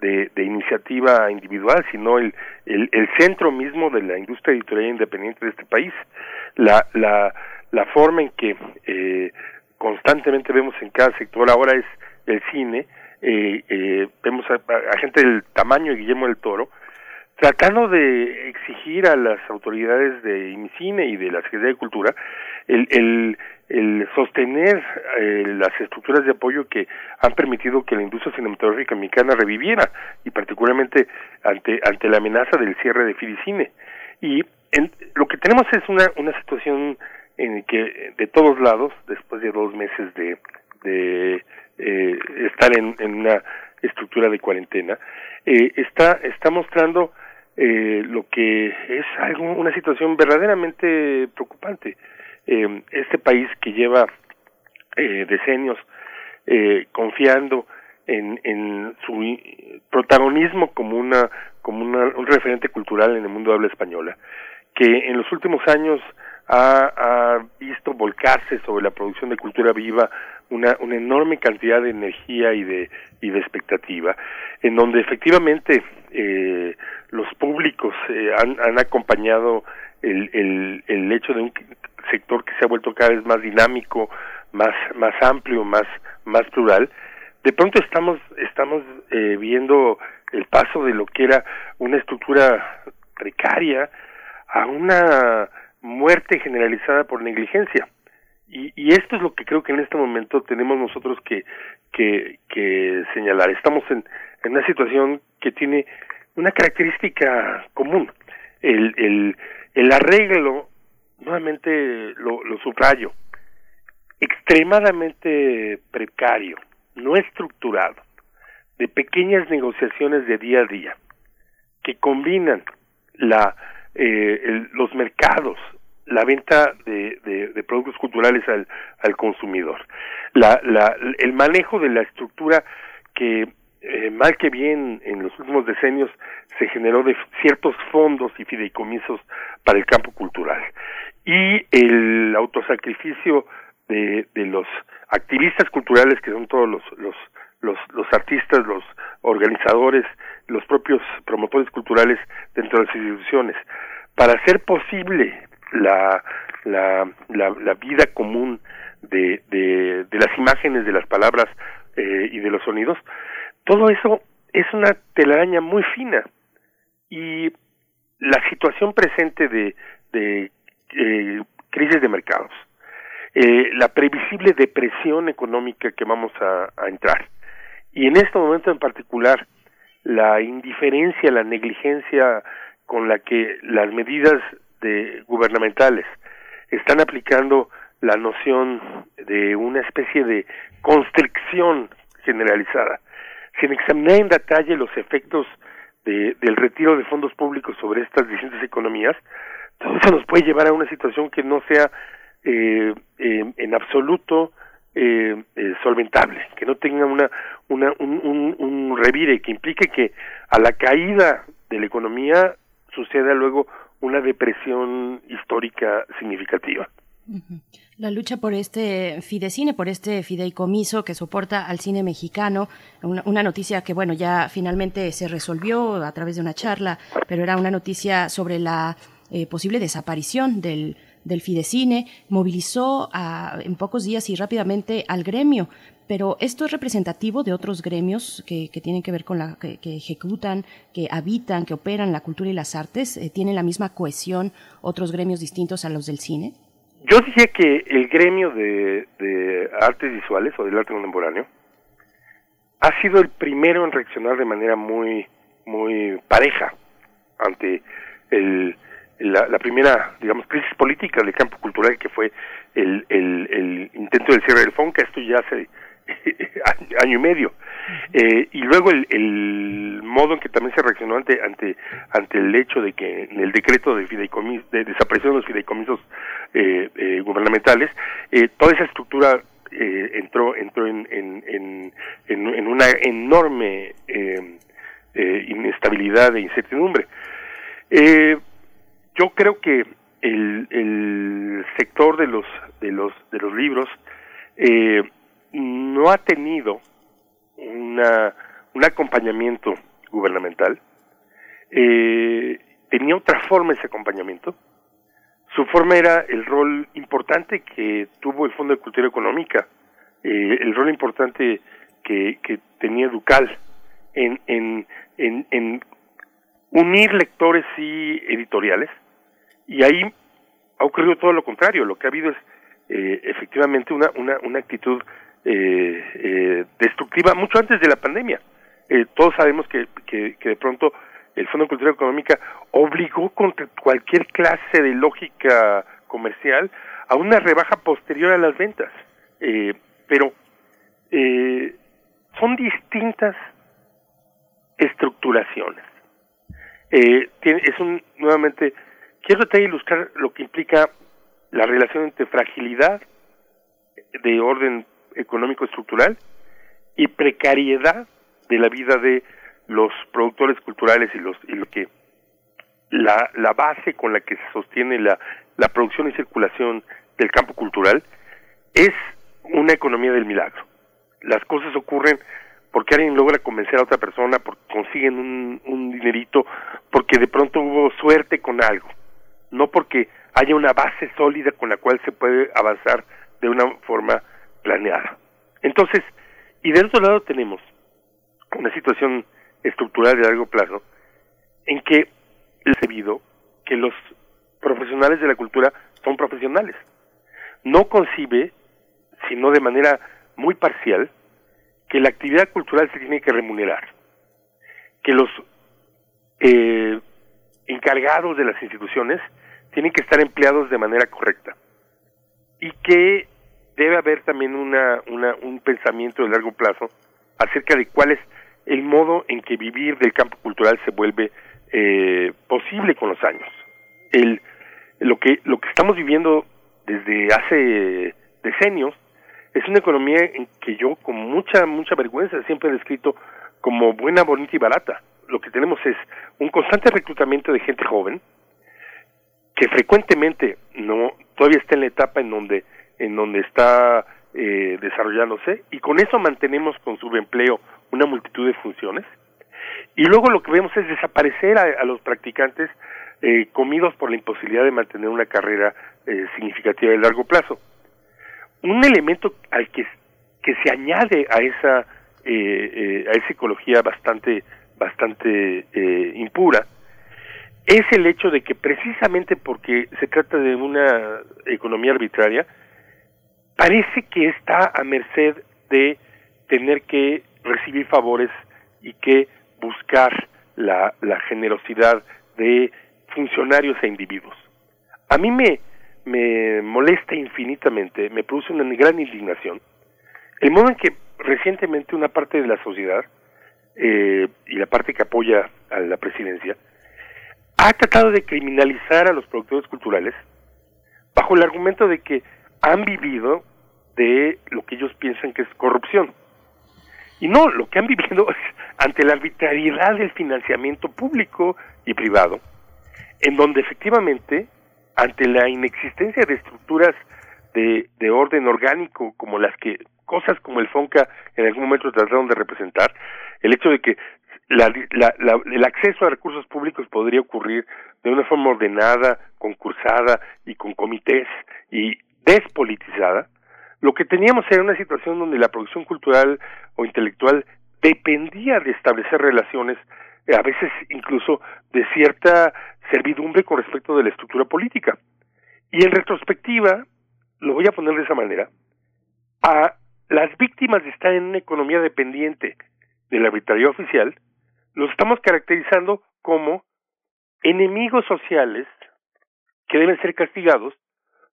de, de iniciativa individual, sino el, el, el centro mismo de la industria editorial independiente de este país. La, la, la forma en que eh, constantemente vemos en cada sector. Ahora es el cine, eh, eh, vemos a, gente del tamaño de Guillermo del Toro, tratando de exigir a las autoridades de IMCINE y de la Secretaría de Cultura el, el, el sostener eh, las estructuras de apoyo que han permitido que la industria cinematográfica mexicana reviviera y particularmente ante ante la amenaza del cierre de Fidicine y en, lo que tenemos es una una situación en que de todos lados después de dos meses de de eh, estar en, en, una estructura de cuarentena, eh, está, está mostrando eh, lo que es algo, una situación verdaderamente preocupante. Eh, este país que lleva eh, decenios eh, confiando en, en su protagonismo como una como una, un referente cultural en el mundo de habla española, que en los últimos años ha, visto volcarse sobre la producción de cultura viva una, una enorme cantidad de energía y de, y de expectativa, en donde efectivamente eh, los públicos eh, han, han acompañado el, el, el hecho de un sector que se ha vuelto cada vez más dinámico, más, más amplio, más, más plural, de pronto estamos, estamos eh, viendo el paso de lo que era una estructura precaria a una muerte generalizada por negligencia. Y, y, esto es lo que creo que en este momento tenemos nosotros que, que, que señalar. Estamos en, en, una situación que tiene una característica común. El, el, el arreglo, nuevamente lo, lo subrayo, extremadamente precario, no estructurado, de pequeñas negociaciones de día a día, que combinan la, eh, los mercados, la venta de, productos culturales al, consumidor, el manejo de la estructura que eh, mal que bien en los últimos decenios se generó de ciertos fondos y fideicomisos para el campo cultural. Y el autosacrificio de, de los activistas culturales que son todos los, los, los, los artistas, los organizadores, los propios promotores culturales dentro de las instituciones. Para hacer posible la, la, la, vida común de, de, las imágenes, de las palabras eh, y de los sonidos, todo eso es una telaraña muy fina. Y la situación presente de, de eh, crisis de mercados, eh, la previsible depresión económica que vamos a entrar y en este momento en particular la indiferencia, la negligencia con la que las medidas de gubernamentales están aplicando la noción de una especie de constricción generalizada, sin examinar en detalle los efectos de, del retiro de fondos públicos sobre estas distintas economías, todo eso nos puede llevar a una situación que no sea eh, eh, en absoluto eh, eh, solventable, que no tenga una, una un, revire que implique que a la caída de la economía suceda luego una depresión histórica significativa. La lucha por este fidecine, por este fideicomiso que soporta al cine mexicano, una, noticia que, bueno, ya finalmente se resolvió a través de una charla, pero era una noticia sobre la eh, posible desaparición del, del Fidecine, movilizó a, en pocos días y rápidamente al gremio. Pero esto es representativo de otros gremios que, que tienen que ver con la que, ejecutan, que habitan, que operan la cultura y las artes. Eh, ¿Tienen la misma cohesión otros gremios distintos a los del cine? Yo diría que el gremio de, de artes visuales o del arte contemporáneo ha sido el primero en reaccionar de manera muy muy pareja ante el, la, la, primera, digamos, crisis política del campo cultural que fue el, el, el intento del cierre del FONCA, esto ya hace <laughs> año y medio. Eh, y luego el, el modo en que también se reaccionó ante ante ante el hecho de que en el decreto de fideicomis de desaparición de los fideicomisos eh, eh, gubernamentales eh, toda esa estructura eh, entró entró en en, en, en, una enorme eh, inestabilidad e incertidumbre eh, yo creo que el, el sector de los de los de los libros eh, no ha tenido una un acompañamiento gubernamental. Eh, tenía otra forma ese acompañamiento. Su forma era el rol importante que tuvo el Fondo de Cultura Económica eh, el rol importante que, tenía Ducal en, en, en unir lectores y editoriales y ahí ha ocurrido todo lo contrario, lo que ha habido es eh, efectivamente una, una, una actitud eh, eh, destructiva mucho antes de la pandemia. Eh, todos sabemos que, que, de pronto el Fondo de Cultura Económica obligó contra cualquier clase de lógica comercial a una rebaja posterior a las ventas. Pero son distintas estructuraciones. Eh, tiene, es un, nuevamente, Quiero tratar de ilustrar lo que implica la relación entre fragilidad de orden económico estructural y precariedad de la vida de los productores culturales y los y lo que la, base con la que se sostiene la, producción y circulación del campo cultural es una economía del milagro. Las cosas ocurren porque alguien logra convencer a otra persona, porque consiguen un dinerito, porque de pronto hubo suerte con algo no porque haya una base sólida con la cual se puede avanzar de una forma planeada. Entonces, y del otro lado tenemos una situación estructural de largo plazo en que es debido que los profesionales de la cultura son profesionales. No concibe, sino de manera muy parcial, que la actividad cultural se tiene que remunerar, que los eh, encargados de las instituciones tienen que estar empleados de manera correcta y que debe haber también una, una, un pensamiento de largo plazo acerca de cuál es el modo en que vivir del campo cultural se vuelve eh, posible con los años. El, lo que lo que estamos viviendo desde hace decenios es una economía en que yo con mucha mucha vergüenza siempre he descrito como buena, bonita y barata. Lo que tenemos es un constante reclutamiento de gente joven que frecuentemente no todavía está en la etapa en donde en donde está eh, desarrollándose y con eso mantenemos con su empleo una multitud de funciones y luego lo que vemos es desaparecer a, los practicantes eh, comidos por la imposibilidad de mantener una carrera eh, significativa de largo plazo. Un elemento al que, que se añade a esa eh, a esa ecología bastante bastante impura es el hecho de que precisamente porque se trata de una economía arbitraria parece que está a merced de tener que recibir favores y que buscar la, la generosidad de funcionarios e individuos. A mí me, me molesta infinitamente, me produce una gran indignación el modo en que recientemente una parte de la sociedad eh, y la parte que apoya a la presidencia ha tratado de criminalizar a los productores culturales bajo el argumento de que han vivido de lo que ellos piensan que es corrupción. Y no, lo que han vivido <laughs> es ante la arbitrariedad del financiamiento público y privado, en donde efectivamente, ante la inexistencia de estructuras de, de orden orgánico como las que cosas como el FONCA en algún momento trataron de representar, el hecho de que la, el acceso a recursos públicos podría ocurrir de una forma ordenada, concursada y con comités y despolitizada, lo que teníamos era una situación donde la producción cultural o intelectual dependía de establecer relaciones, eh, a veces incluso de cierta servidumbre con respecto de la estructura política. Y en retrospectiva, lo voy a poner de esa manera, a las víctimas estar en una economía dependiente de la arbitrariedad oficial, los estamos caracterizando como enemigos sociales que deben ser castigados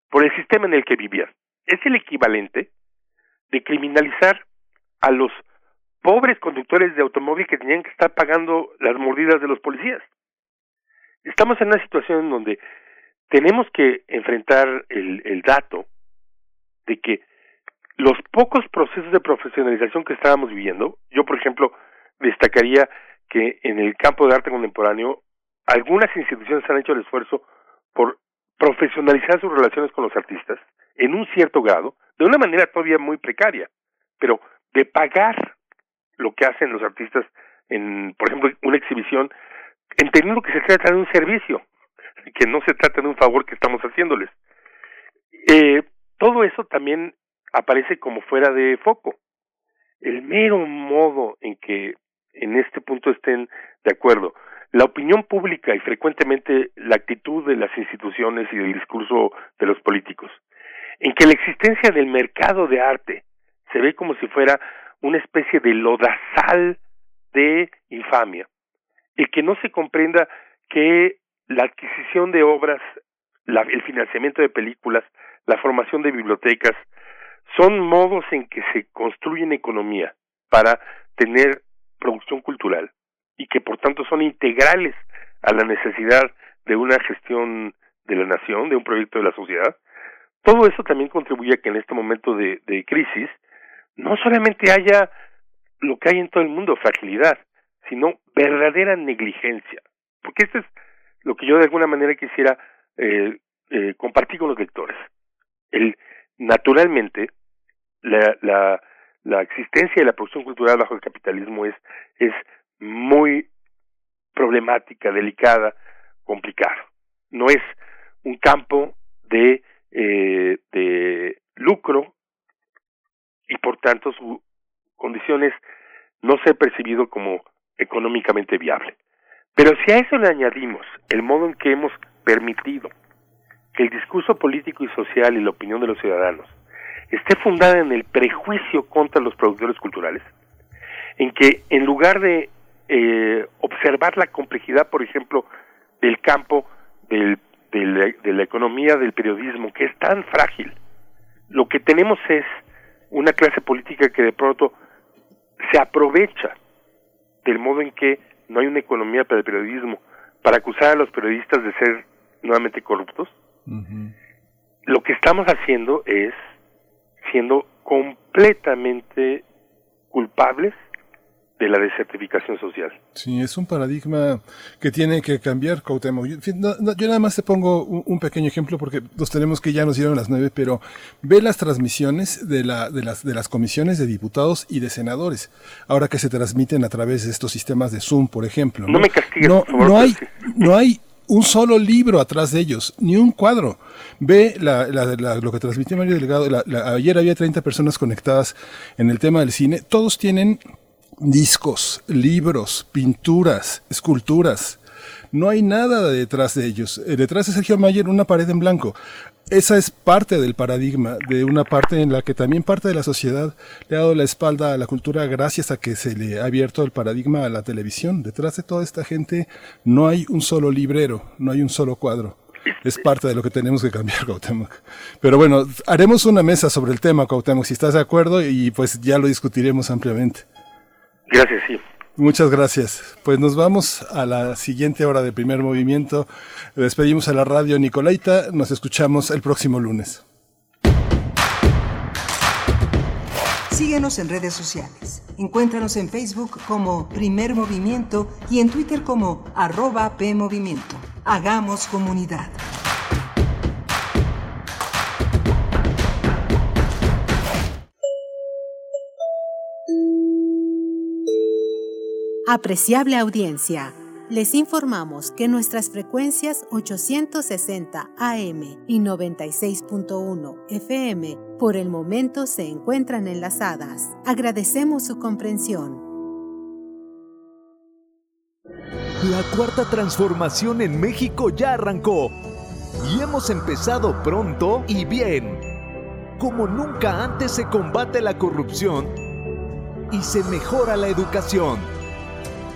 por el sistema en el que vivían es el equivalente de criminalizar a los pobres conductores de automóvil que tenían que estar pagando las mordidas de los policías. Estamos en una situación en donde tenemos que enfrentar el, el dato de que los pocos procesos de profesionalización que estábamos viviendo, yo por ejemplo destacaría que en el campo de arte contemporáneo algunas instituciones han hecho el esfuerzo por profesionalizar sus relaciones con los artistas en un cierto grado, de una manera todavía muy precaria, pero de pagar lo que hacen los artistas en, por ejemplo, una exhibición, entendiendo que se trata de un servicio, que no se trata de un favor que estamos haciéndoles. Eh, todo eso también aparece como fuera de foco. El mero modo en que en este punto estén de acuerdo. La opinión pública y frecuentemente la actitud de las instituciones y del discurso de los políticos, en que la existencia del mercado de arte se ve como si fuera una especie de lodazal de infamia, y que no se comprenda que la adquisición de obras, la, el financiamiento de películas, la formación de bibliotecas, son modos en que se construyen economía para tener producción cultural y que por tanto son integrales a la necesidad de una gestión de la nación, de un proyecto de la sociedad, todo eso también contribuye a que en este momento de, de crisis no solamente haya lo que hay en todo el mundo, fragilidad, sino verdadera negligencia. Porque esto es lo que yo de alguna manera quisiera eh, eh, compartir con los lectores. El, naturalmente, la, la, existencia de la producción cultural bajo el capitalismo es, es muy problemática, delicada, complicada. No es un campo de, eh, de lucro y por tanto su condición es no ser percibido como económicamente viable. Pero si a eso le añadimos el modo en que hemos permitido que el discurso político y social y la opinión de los ciudadanos esté fundada en el prejuicio contra los productores culturales, en que en lugar de eh, observar la complejidad, por ejemplo, del campo del, de la economía del periodismo, que es tan frágil. Lo que tenemos es una clase política que de pronto se aprovecha del modo en que no hay una economía para el periodismo, para acusar a los periodistas de ser nuevamente corruptos, lo que estamos haciendo es siendo completamente culpables de la desertificación social. Sí, es un paradigma que tiene que cambiar, Cuauhtémoc. Yo, yo nada más te pongo un, pequeño ejemplo porque nos tenemos que ya nos dieron las nueve, pero ve las transmisiones de, la, de, las, de las comisiones de diputados y de senadores, ahora que se transmiten a través de estos sistemas de Zoom, por ejemplo. No, me castigues, no, por favor, no hay, sí. no hay un solo libro atrás de ellos, ni un cuadro. Ve la, la, la, lo que transmitió Mario Delgado. ayer había 30 personas conectadas en el tema del cine. Todos tienen discos, libros, pinturas, esculturas. No hay nada detrás de ellos. Eh, detrás de Sergio Mayer una pared en blanco. Esa es parte del paradigma, de una parte en la que también parte de la sociedad le ha dado la espalda a la cultura gracias a que se le ha abierto el paradigma a la televisión. Detrás de toda esta gente no hay un solo librero, no hay un solo cuadro. Es parte de lo que tenemos que cambiar, <laughs> Cuauhtémoc. Pero bueno, haremos una mesa sobre el tema, Cuauhtémoc, si estás de acuerdo, y pues ya lo discutiremos ampliamente. Gracias, sí. Muchas gracias. Pues nos vamos a la siguiente hora de primer movimiento. Despedimos a la radio Nicolaita. Nos escuchamos el próximo lunes. Síguenos en redes sociales. Encuéntranos en Facebook como Primer Movimiento y en Twitter como arroba PMovimiento. Hagamos comunidad. Apreciable audiencia, les informamos que nuestras frecuencias 860 AM y 96.1 FM por el momento se encuentran enlazadas. Agradecemos su comprensión. La cuarta transformación en México ya arrancó y hemos empezado pronto y bien. Como nunca antes se combate la corrupción y se mejora la educación.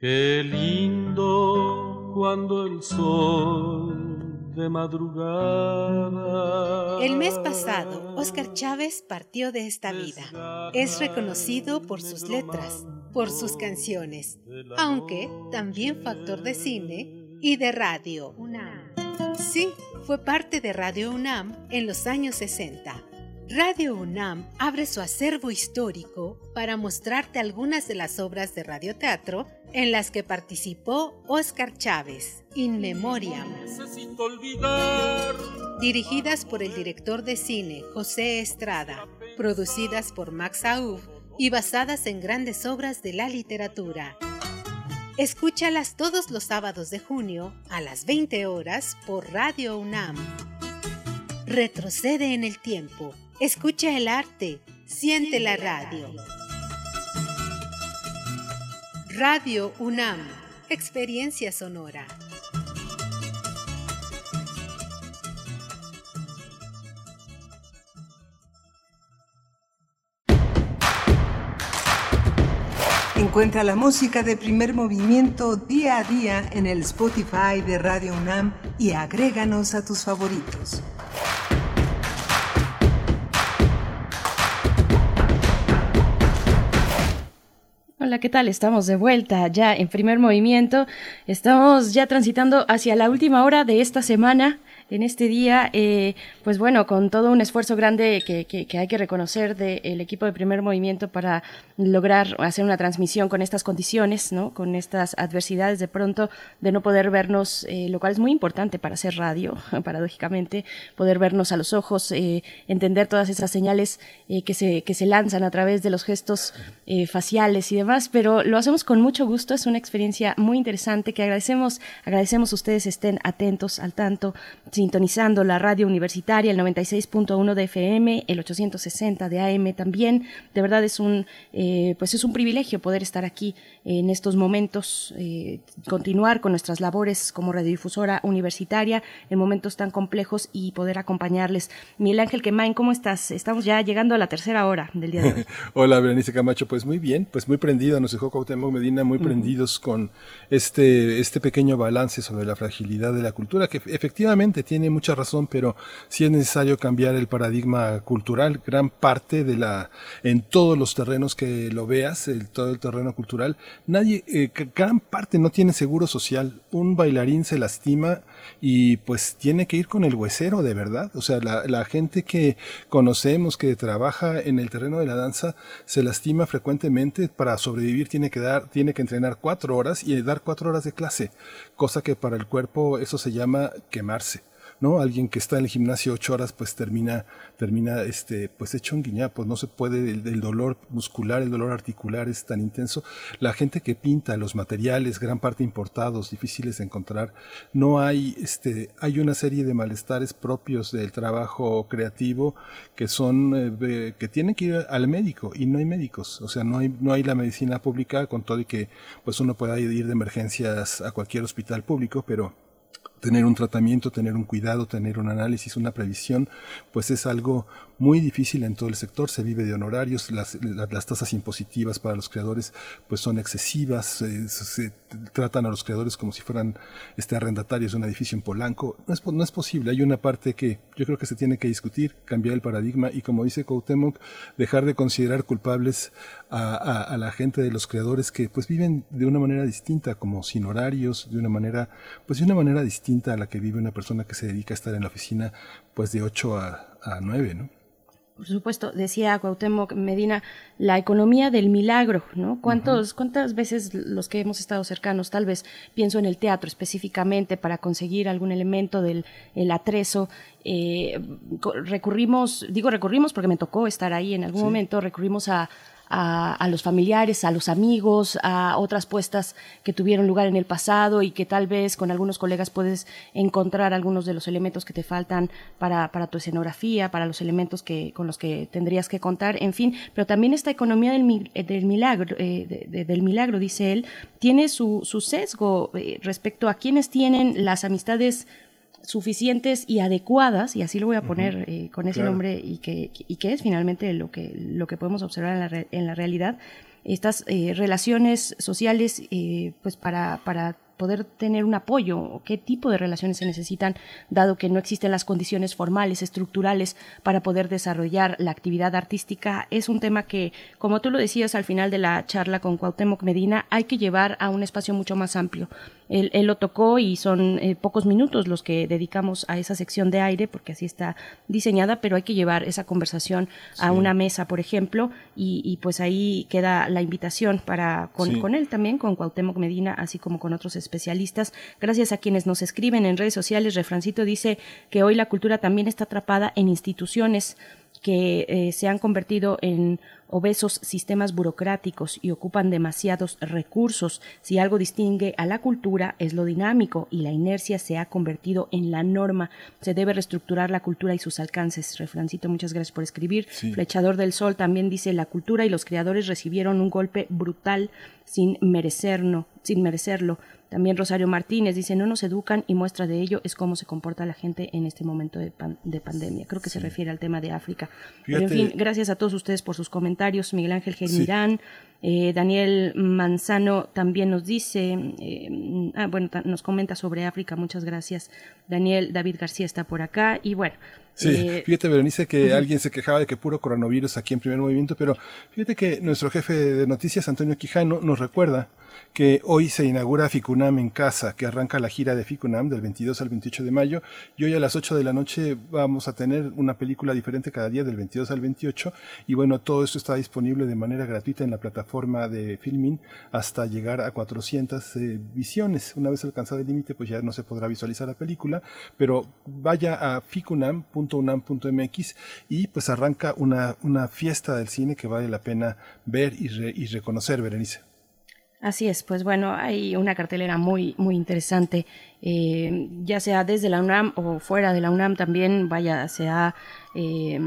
Qué lindo cuando el sol de madrugada. El mes pasado, Oscar Chávez partió de esta vida. Es reconocido por sus letras, por sus canciones, aunque también fue actor de cine y de radio. Sí, fue parte de Radio UNAM en los años 60. Radio UNAM abre su acervo histórico para mostrarte algunas de las obras de radioteatro en las que participó Oscar Chávez, In Memoriam. Dirigidas por el director de cine José Estrada, producidas por Max Aub y basadas en grandes obras de la literatura. Escúchalas todos los sábados de junio a las 20 horas por Radio UNAM. Retrocede en el tiempo Escucha el arte, siente la radio. Radio UNAM, experiencia sonora. Encuentra la música de primer movimiento día a día en el Spotify de Radio UNAM y agréganos a tus favoritos. Hola, ¿qué tal? Estamos de vuelta ya en primer movimiento. Estamos ya transitando hacia la última hora de esta semana en este día, eh, pues bueno, con todo un esfuerzo grande que, que, hay que reconocer del equipo de primer movimiento para lograr hacer una transmisión con estas condiciones, ¿no? Con estas adversidades de pronto de no poder vernos, eh, lo cual es muy importante para hacer radio, <laughs> paradójicamente, poder vernos a los ojos, eh, entender todas esas señales que, se, que se lanzan a través de los gestos faciales y demás, pero lo hacemos con mucho gusto, es una experiencia muy interesante que agradecemos, agradecemos a ustedes estén atentos al tanto, sintonizando la radio universitaria, el 96.1 de FM, el 860 de AM también, de verdad es un, pues es un privilegio poder estar aquí en estos momentos, continuar con nuestras labores como radiodifusora universitaria en momentos tan complejos y poder acompañarles. Miguel Ángel Quemain, ¿cómo estás? Estamos ya llegando a la tercera hora del día de hoy. <laughs> Hola, Berenice Camacho, pues muy bien, pues muy prendido, nos dejó Cuauhtémoc Medina muy prendidos con este, este pequeño balance sobre la fragilidad de la cultura, que efectivamente tiene mucha razón, pero sí es necesario cambiar el paradigma cultural, gran parte de la, en todos los terrenos que lo veas, el, todo el terreno cultural, nadie, eh, gran parte no tiene seguro social, un bailarín se lastima y pues tiene que ir con el huesero de verdad. O sea, la, la, gente que conocemos, que trabaja en el terreno de la danza, se lastima frecuentemente. Para sobrevivir tiene que dar, tiene que entrenar cuatro horas y dar cuatro horas de clase, cosa que para el cuerpo eso se llama quemarse. ¿No? Alguien que está en el gimnasio ocho horas, pues termina, termina, este, pues hecho un guiñapo, no se puede, el, dolor muscular, el dolor articular es tan intenso. La gente que pinta los materiales, gran parte importados, difíciles de encontrar, no hay, este, hay una serie de malestares propios del trabajo creativo que son, eh, que tienen que ir al médico y no hay médicos, o sea, no hay, no hay la medicina pública con todo y que, pues uno pueda ir de emergencias a cualquier hospital público, pero tener un tratamiento, tener un cuidado, tener un análisis, una previsión, pues es algo muy difícil en todo el sector, se vive de honorarios, las, las tasas impositivas para los creadores pues son excesivas, se, tratan a los creadores como si fueran este, arrendatarios de un edificio en Polanco, no es, no es posible, hay una parte que yo creo que se tiene que discutir, cambiar el paradigma y como dice Cuauhtémoc, dejar de considerar culpables a, a, la gente de los creadores que pues viven de una manera distinta, como sin horarios, de una manera, pues de una manera distinta a la que vive una persona que se dedica a estar en la oficina pues de 8 a, a 9, ¿no? Por supuesto, decía Cuauhtémoc Medina, la economía del milagro, ¿no? ¿Cuántos, ¿Cuántas veces los que hemos estado cercanos, tal vez pienso en el teatro específicamente, para conseguir algún elemento del el atrezo, eh, recurrimos, digo recurrimos porque me tocó estar ahí en algún momento, recurrimos a, a, los familiares, a los amigos, a otras puestas que tuvieron lugar en el pasado y que tal vez con algunos colegas puedes encontrar algunos de los elementos que te faltan para, para tu escenografía, para los elementos que, con los que tendrías que contar, en fin, pero también esta economía del, del milagro, eh, del milagro, dice él, tiene su, su sesgo eh, respecto a quienes tienen las amistades suficientes y adecuadas, y así lo voy a poner eh, con ese nombre, y que, y que es finalmente lo que, lo que podemos observar en la, en la realidad, estas eh, relaciones sociales, eh, pues para, para poder tener un apoyo, qué tipo de relaciones se necesitan, dado que no existen las condiciones formales, estructurales para poder desarrollar la actividad artística, es un tema que, como tú lo decías al final de la charla con Cuauhtémoc Medina, hay que llevar a un espacio mucho más amplio. Él, lo tocó y son eh, pocos minutos los que dedicamos a esa sección de aire, porque así está diseñada, pero hay que llevar esa conversación a una mesa, por ejemplo, y, pues ahí queda la invitación para con, con él también, con Cuauhtémoc Medina, así como con otros especialistas. Gracias a quienes nos escriben en redes sociales. Refrancito dice que hoy la cultura también está atrapada en instituciones que eh, se han convertido en obesos sistemas burocráticos y ocupan demasiados recursos. Si algo distingue a la cultura es lo dinámico y la inercia se ha convertido en la norma. Se debe reestructurar la cultura y sus alcances. Refrancito, muchas gracias por escribir. Flechador del Sol también dice la cultura y los creadores recibieron un golpe brutal sin merecerlo, sin merecerlo. También Rosario Martínez dice, no nos educan y muestra de ello es cómo se comporta la gente en este momento de, pandemia. Creo que se refiere al tema de África. Pero en fin, gracias a todos ustedes por sus comentarios. Miguel Ángel Gelmirán. Eh, Daniel Manzano también nos dice, eh, ah, bueno, nos comenta sobre África, muchas gracias. Daniel David García está por acá y bueno. Sí, eh, fíjate, Berenice, que alguien se quejaba de que puro coronavirus aquí en primer movimiento, pero fíjate que nuestro jefe de noticias, Antonio Quijano, nos recuerda que hoy se inaugura Ficunam en casa, que arranca la gira de Ficunam del 22 al 28 de mayo y hoy a las 8 de la noche vamos a tener una película diferente cada día del 22 al 28 y bueno, todo esto está disponible de manera gratuita en la plataforma de Filmin hasta llegar a 400 eh, visiones. Una vez alcanzado el límite pues ya no se podrá visualizar la película, pero vaya a ficunam.unam.mx y pues arranca una, una fiesta del cine que vale la pena ver y, y reconocer, Berenice. Así es, pues bueno, hay una cartelera muy, muy interesante, eh, ya sea desde la UNAM o fuera de la UNAM también, vaya, se eh,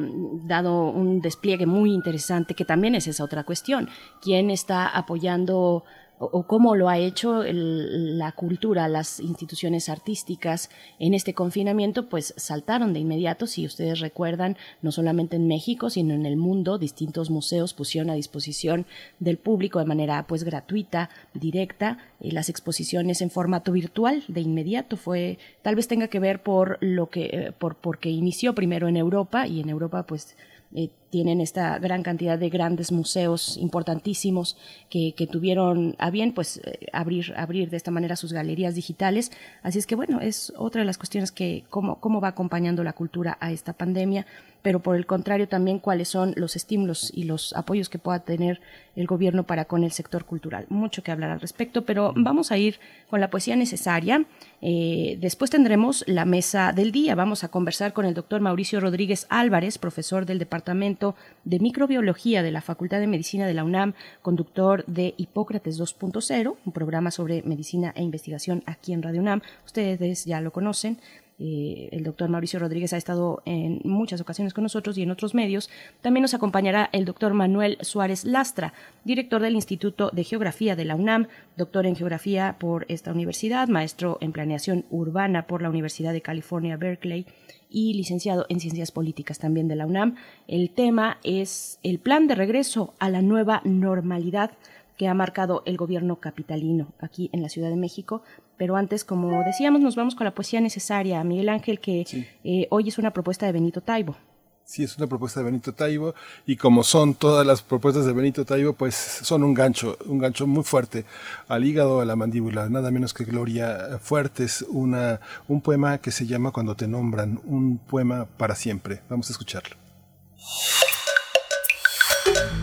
dado un despliegue muy interesante, que también es esa otra cuestión, quién está apoyando o, cómo lo ha hecho la cultura, las instituciones artísticas en este confinamiento, pues saltaron de inmediato, si ustedes recuerdan, no solamente en México, sino en el mundo, distintos museos pusieron a disposición del público de manera pues gratuita, directa, eh, las exposiciones en formato virtual de inmediato. Fue, tal vez tenga que ver por lo que, eh, por, porque inició primero en Europa y en Europa pues eh, tienen esta gran cantidad de grandes museos importantísimos que, tuvieron a bien pues eh, abrir, abrir de esta manera sus galerías digitales. Así es que bueno, es otra de las cuestiones que cómo, cómo va acompañando la cultura a esta pandemia, pero por el contrario también cuáles son los estímulos y los apoyos que pueda tener el gobierno para con el sector cultural. Mucho que hablar al respecto, pero vamos a ir con la poesía necesaria. Eh, después tendremos la mesa del día. Vamos a conversar con el doctor Mauricio Rodríguez Álvarez, profesor del Departamento de Microbiología de la Facultad de Medicina de la UNAM, conductor de Hipócrates 2.0, un programa sobre medicina e investigación aquí en Radio UNAM. Ustedes ya lo conocen. Eh, el doctor Mauricio Rodríguez ha estado en muchas ocasiones con nosotros y en otros medios. También nos acompañará el doctor Manuel Suárez Lastra, director del Instituto de Geografía de la UNAM, doctor en Geografía por esta universidad, maestro en Planeación Urbana por la Universidad de California, Berkeley y licenciado en Ciencias Políticas también de la UNAM. El tema es el plan de regreso a la nueva normalidad que ha marcado el gobierno capitalino aquí en la Ciudad de México. Pero antes, como decíamos, nos vamos con la poesía necesaria. Miguel Ángel, que eh, hoy es una propuesta de Benito Taibo. Sí, es una propuesta de Benito Taibo y como son todas las propuestas de Benito Taibo, pues son un gancho, un gancho muy fuerte al hígado, a la mandíbula, nada menos que Gloria Fuertes, una, un poema que se llama Cuando te nombran, un poema para siempre. Vamos a escucharlo.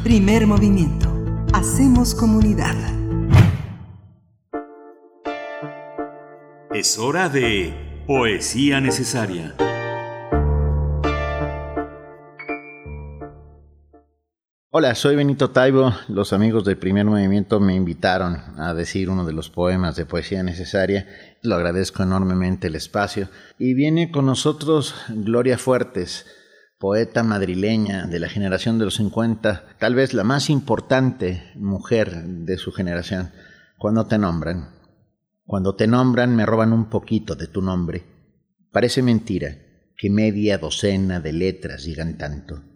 Primer movimiento. Hacemos comunidad. Es hora de Poesía Necesaria. Hola, soy Benito Taibo. Los amigos del primer movimiento me invitaron a decir uno de los poemas de poesía necesaria. Lo agradezco enormemente el espacio. Y viene con nosotros Gloria Fuertes, poeta madrileña de la generación de los 50, tal vez la más importante mujer de su generación. Cuando te nombran, cuando te nombran me roban un poquito de tu nombre. Parece mentira que media docena de letras digan tanto.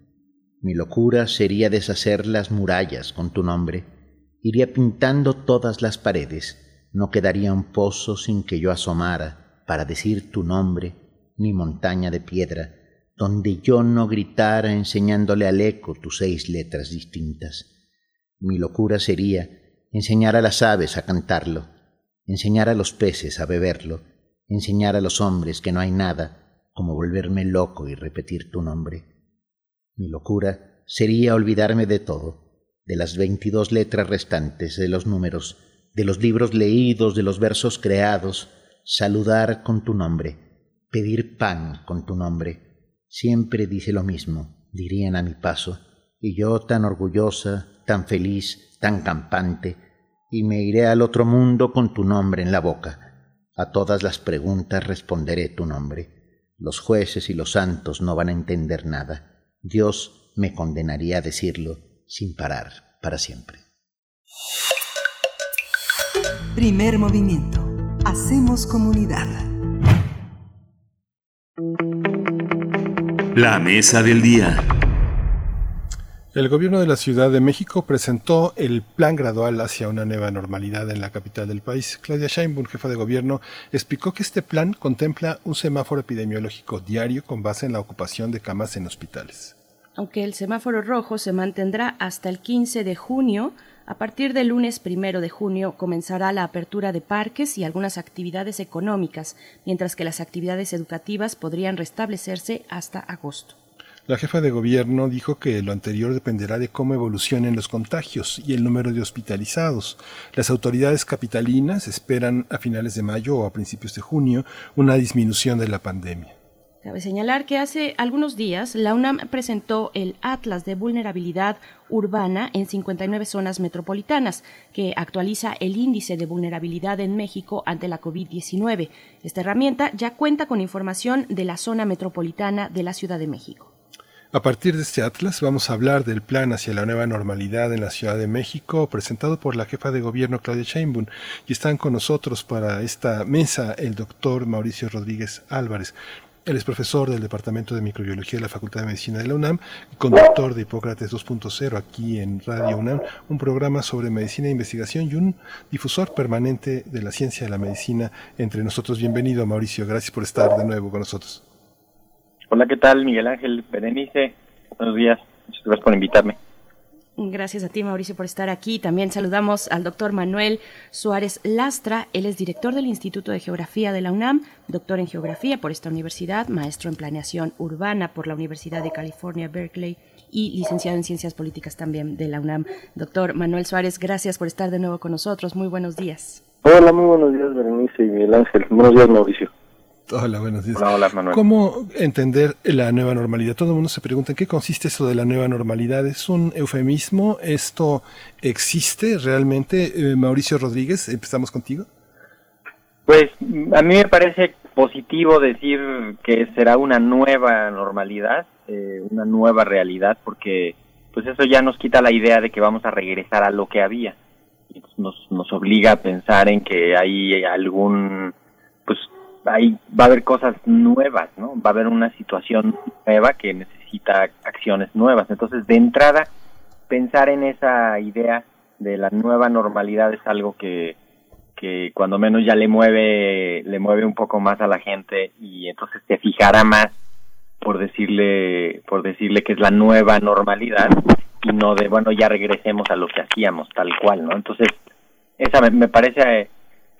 Mi locura sería deshacer las murallas con tu nombre. Iría pintando todas las paredes. No quedaría un pozo sin que yo asomara para decir tu nombre, ni montaña de piedra, donde yo no gritara enseñándole al eco tus seis letras distintas. Mi locura sería enseñar a las aves a cantarlo, enseñar a los peces a beberlo, enseñar a los hombres que no hay nada como volverme loco y repetir tu nombre. Mi locura sería olvidarme de todo, de las veintidós letras restantes, de los números, de los libros leídos, de los versos creados, saludar con tu nombre, pedir pan con tu nombre. Siempre dice lo mismo, dirían a mi paso, y yo tan orgullosa, tan feliz, tan campante, y me iré al otro mundo con tu nombre en la boca. A todas las preguntas responderé tu nombre. Los jueces y los santos no van a entender nada Dios me condenaría a decirlo sin parar para siempre. Primer movimiento. Hacemos comunidad. La mesa del día. El gobierno de la Ciudad de México presentó el plan gradual hacia una nueva normalidad en la capital del país. Claudia Sheinbaum, jefa de gobierno, explicó que este plan contempla un semáforo epidemiológico diario con base en la ocupación de camas en hospitales. Aunque el semáforo rojo se mantendrá hasta el 15 de junio, a partir del lunes primero de junio comenzará la apertura de parques y algunas actividades económicas, mientras que las actividades educativas podrían restablecerse hasta agosto. La jefa de gobierno dijo que lo anterior dependerá de cómo evolucionen los contagios y el número de hospitalizados. Las autoridades capitalinas esperan a finales de mayo o a principios de junio una disminución de la pandemia. Cabe señalar que hace algunos días la UNAM presentó el Atlas de Vulnerabilidad Urbana en 59 zonas metropolitanas, que actualiza el índice de vulnerabilidad en México ante la COVID-19. Esta herramienta ya cuenta con información de la zona metropolitana de la Ciudad de México. A partir de este atlas vamos a hablar del plan hacia la nueva normalidad en la Ciudad de México presentado por la jefa de gobierno Claudia Sheinbaum y están con nosotros para esta mesa el doctor Mauricio Rodríguez Álvarez. Él es profesor del Departamento de Microbiología de la Facultad de Medicina de la UNAM y conductor de Hipócrates 2.0 aquí en Radio UNAM, un programa sobre medicina e investigación y un difusor permanente de la ciencia de la medicina entre nosotros. Bienvenido, Mauricio. Gracias por estar de nuevo con nosotros. Hola, ¿qué tal? Miguel Ángel Berenice. Buenos días. Muchas gracias por invitarme. Gracias a ti, Mauricio, por estar aquí. También saludamos al doctor Manuel Suárez Lastra. Él es director del Instituto de Geografía de la UNAM, doctor en Geografía por esta universidad, maestro en Planeación Urbana por la Universidad de California, Berkeley y licenciado en Ciencias Políticas también de la UNAM. Doctor Manuel Suárez, gracias por estar de nuevo con nosotros. Muy buenos días. Hola, muy buenos días, Berenice y Miguel Ángel. Buenos días, Mauricio. Hola, buenos días. Hola, hola, Manuel. ¿Cómo entender la nueva normalidad? Todo el mundo se pregunta en qué consiste eso de la nueva normalidad. ¿Es un eufemismo? ¿Esto existe realmente? Eh, Mauricio Rodríguez, empezamos contigo. Pues a mí me parece positivo decir que será una nueva normalidad, eh, una nueva realidad, porque pues eso ya nos quita la idea de que vamos a regresar a lo que había. Nos, nos obliga a pensar en que hay algún pues ahí va a haber cosas nuevas, ¿no? Va a haber una situación nueva que necesita acciones nuevas. Entonces, de entrada, pensar en esa idea de la nueva normalidad es algo que, que cuando menos ya le mueve, le mueve un poco más a la gente y entonces se fijará más por decirle, por decirle que es la nueva normalidad y no de, bueno, ya regresemos a lo que hacíamos, tal cual, ¿no? Entonces, esa me, parece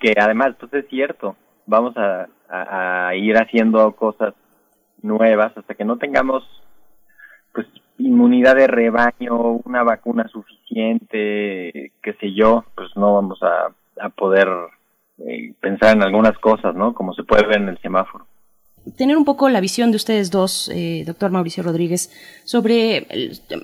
que además, pues es cierto, vamos a, ir haciendo cosas nuevas hasta que no tengamos pues inmunidad de rebaño, una vacuna suficiente, qué sé yo, pues no vamos a, a poder eh, pensar en algunas cosas, ¿no? Como se puede ver en el semáforo tener un poco la visión de ustedes dos, eh, doctor Mauricio Rodríguez, sobre,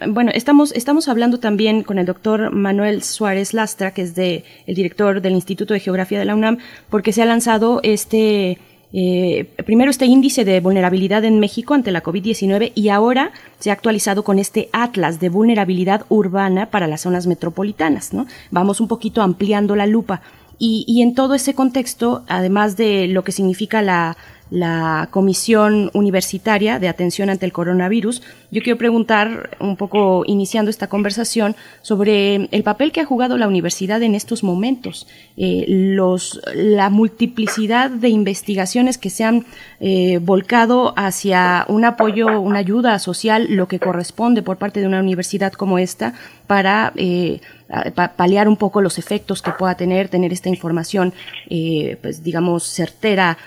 bueno, estamos, estamos hablando también con el doctor Manuel Suárez Lastra, que es de, el director del Instituto de Geografía de la UNAM, porque se ha lanzado este, eh, primero este índice de vulnerabilidad en México ante la COVID-19 y ahora se ha actualizado con este atlas de vulnerabilidad urbana para las zonas metropolitanas, ¿no? Vamos un poquito ampliando la lupa. Y, y en todo ese contexto, además de lo que significa la, la Comisión Universitaria de Atención ante el Coronavirus. Yo quiero preguntar, un poco iniciando esta conversación, sobre el papel que ha jugado la universidad en estos momentos, eh, los, la multiplicidad de investigaciones que se han eh, volcado hacia un apoyo, una ayuda social, lo que corresponde por parte de una universidad como esta, para eh, paliar un poco los efectos que pueda tener, tener esta información, pues digamos, certera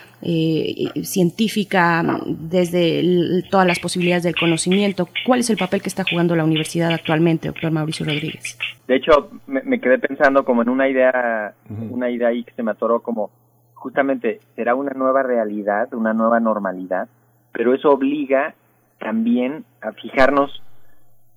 científica desde todas las posibilidades del conocimiento. ¿Cuál es el papel que está jugando la universidad actualmente, doctor Mauricio Rodríguez? De hecho, me, quedé pensando como en una idea, una idea ahí que se me atoró como justamente será una nueva realidad, una nueva normalidad, pero eso obliga también a fijarnos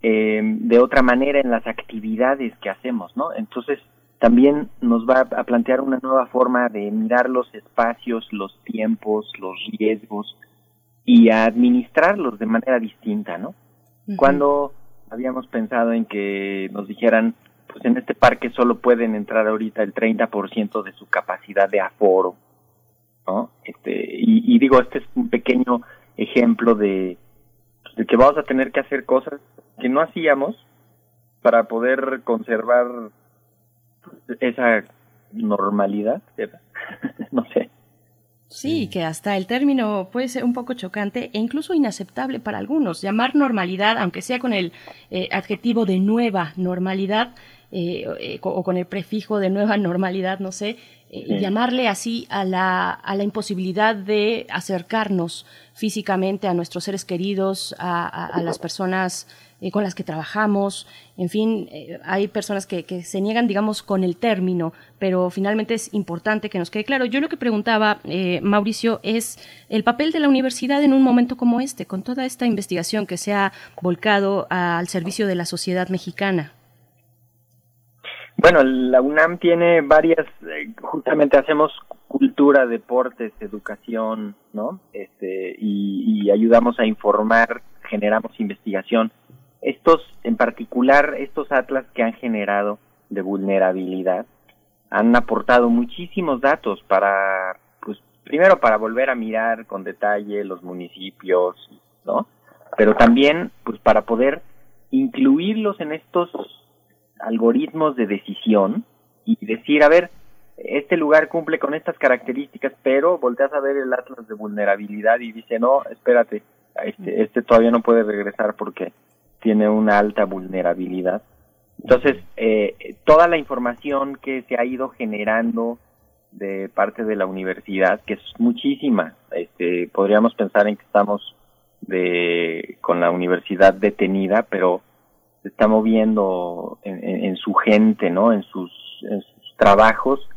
eh, de otra manera en las actividades que hacemos, ¿no? Entonces, también nos va a plantear una nueva forma de mirar los espacios, los tiempos, los riesgos y a administrarlos de manera distinta, ¿no? Cuando habíamos pensado en que nos dijeran, pues en este parque solo pueden entrar ahorita el 30% de su capacidad de aforo, ¿no? Este, y, y, digo, este es un pequeño ejemplo de, de que vamos a tener que hacer cosas que no hacíamos para poder conservar esa normalidad, <laughs> no sé. Sí, que hasta el término puede ser un poco chocante e incluso inaceptable para algunos. Llamar normalidad, aunque sea con el eh, adjetivo de nueva normalidad eh, eh, o con el prefijo de nueva <laughs> normalidad, no sé, llamarle así a la, a la imposibilidad de acercarnos físicamente a nuestros seres queridos, a las personas eh, con las que trabajamos, en fin, eh, hay personas que, se niegan, digamos, con el término, pero finalmente es importante que nos quede claro. Yo lo que preguntaba, eh, Mauricio, es el papel de la universidad en un momento como este, con toda esta investigación que se ha volcado al servicio de la sociedad mexicana. Bueno, la UNAM tiene varias, justamente hacemos cultura, deportes, educación, ¿no? Este, y ayudamos a informar, generamos investigación estos, en particular, estos atlas que han generado de vulnerabilidad, han aportado muchísimos datos para, pues, primero para volver a mirar con detalle los municipios, ¿no? Pero también, pues, para poder incluirlos en estos algoritmos de decisión y decir, a ver, este lugar cumple con estas características, pero volteas a ver el atlas de vulnerabilidad y dice, no, espérate, este, este todavía no puede regresar porque tiene una alta vulnerabilidad. Entonces, eh, toda la información que se ha ido generando de parte de la universidad, que es muchísima, este, podríamos pensar en que estamos de, con la universidad detenida, pero se está moviendo en, su gente, ¿no? En sus, en sus trabajos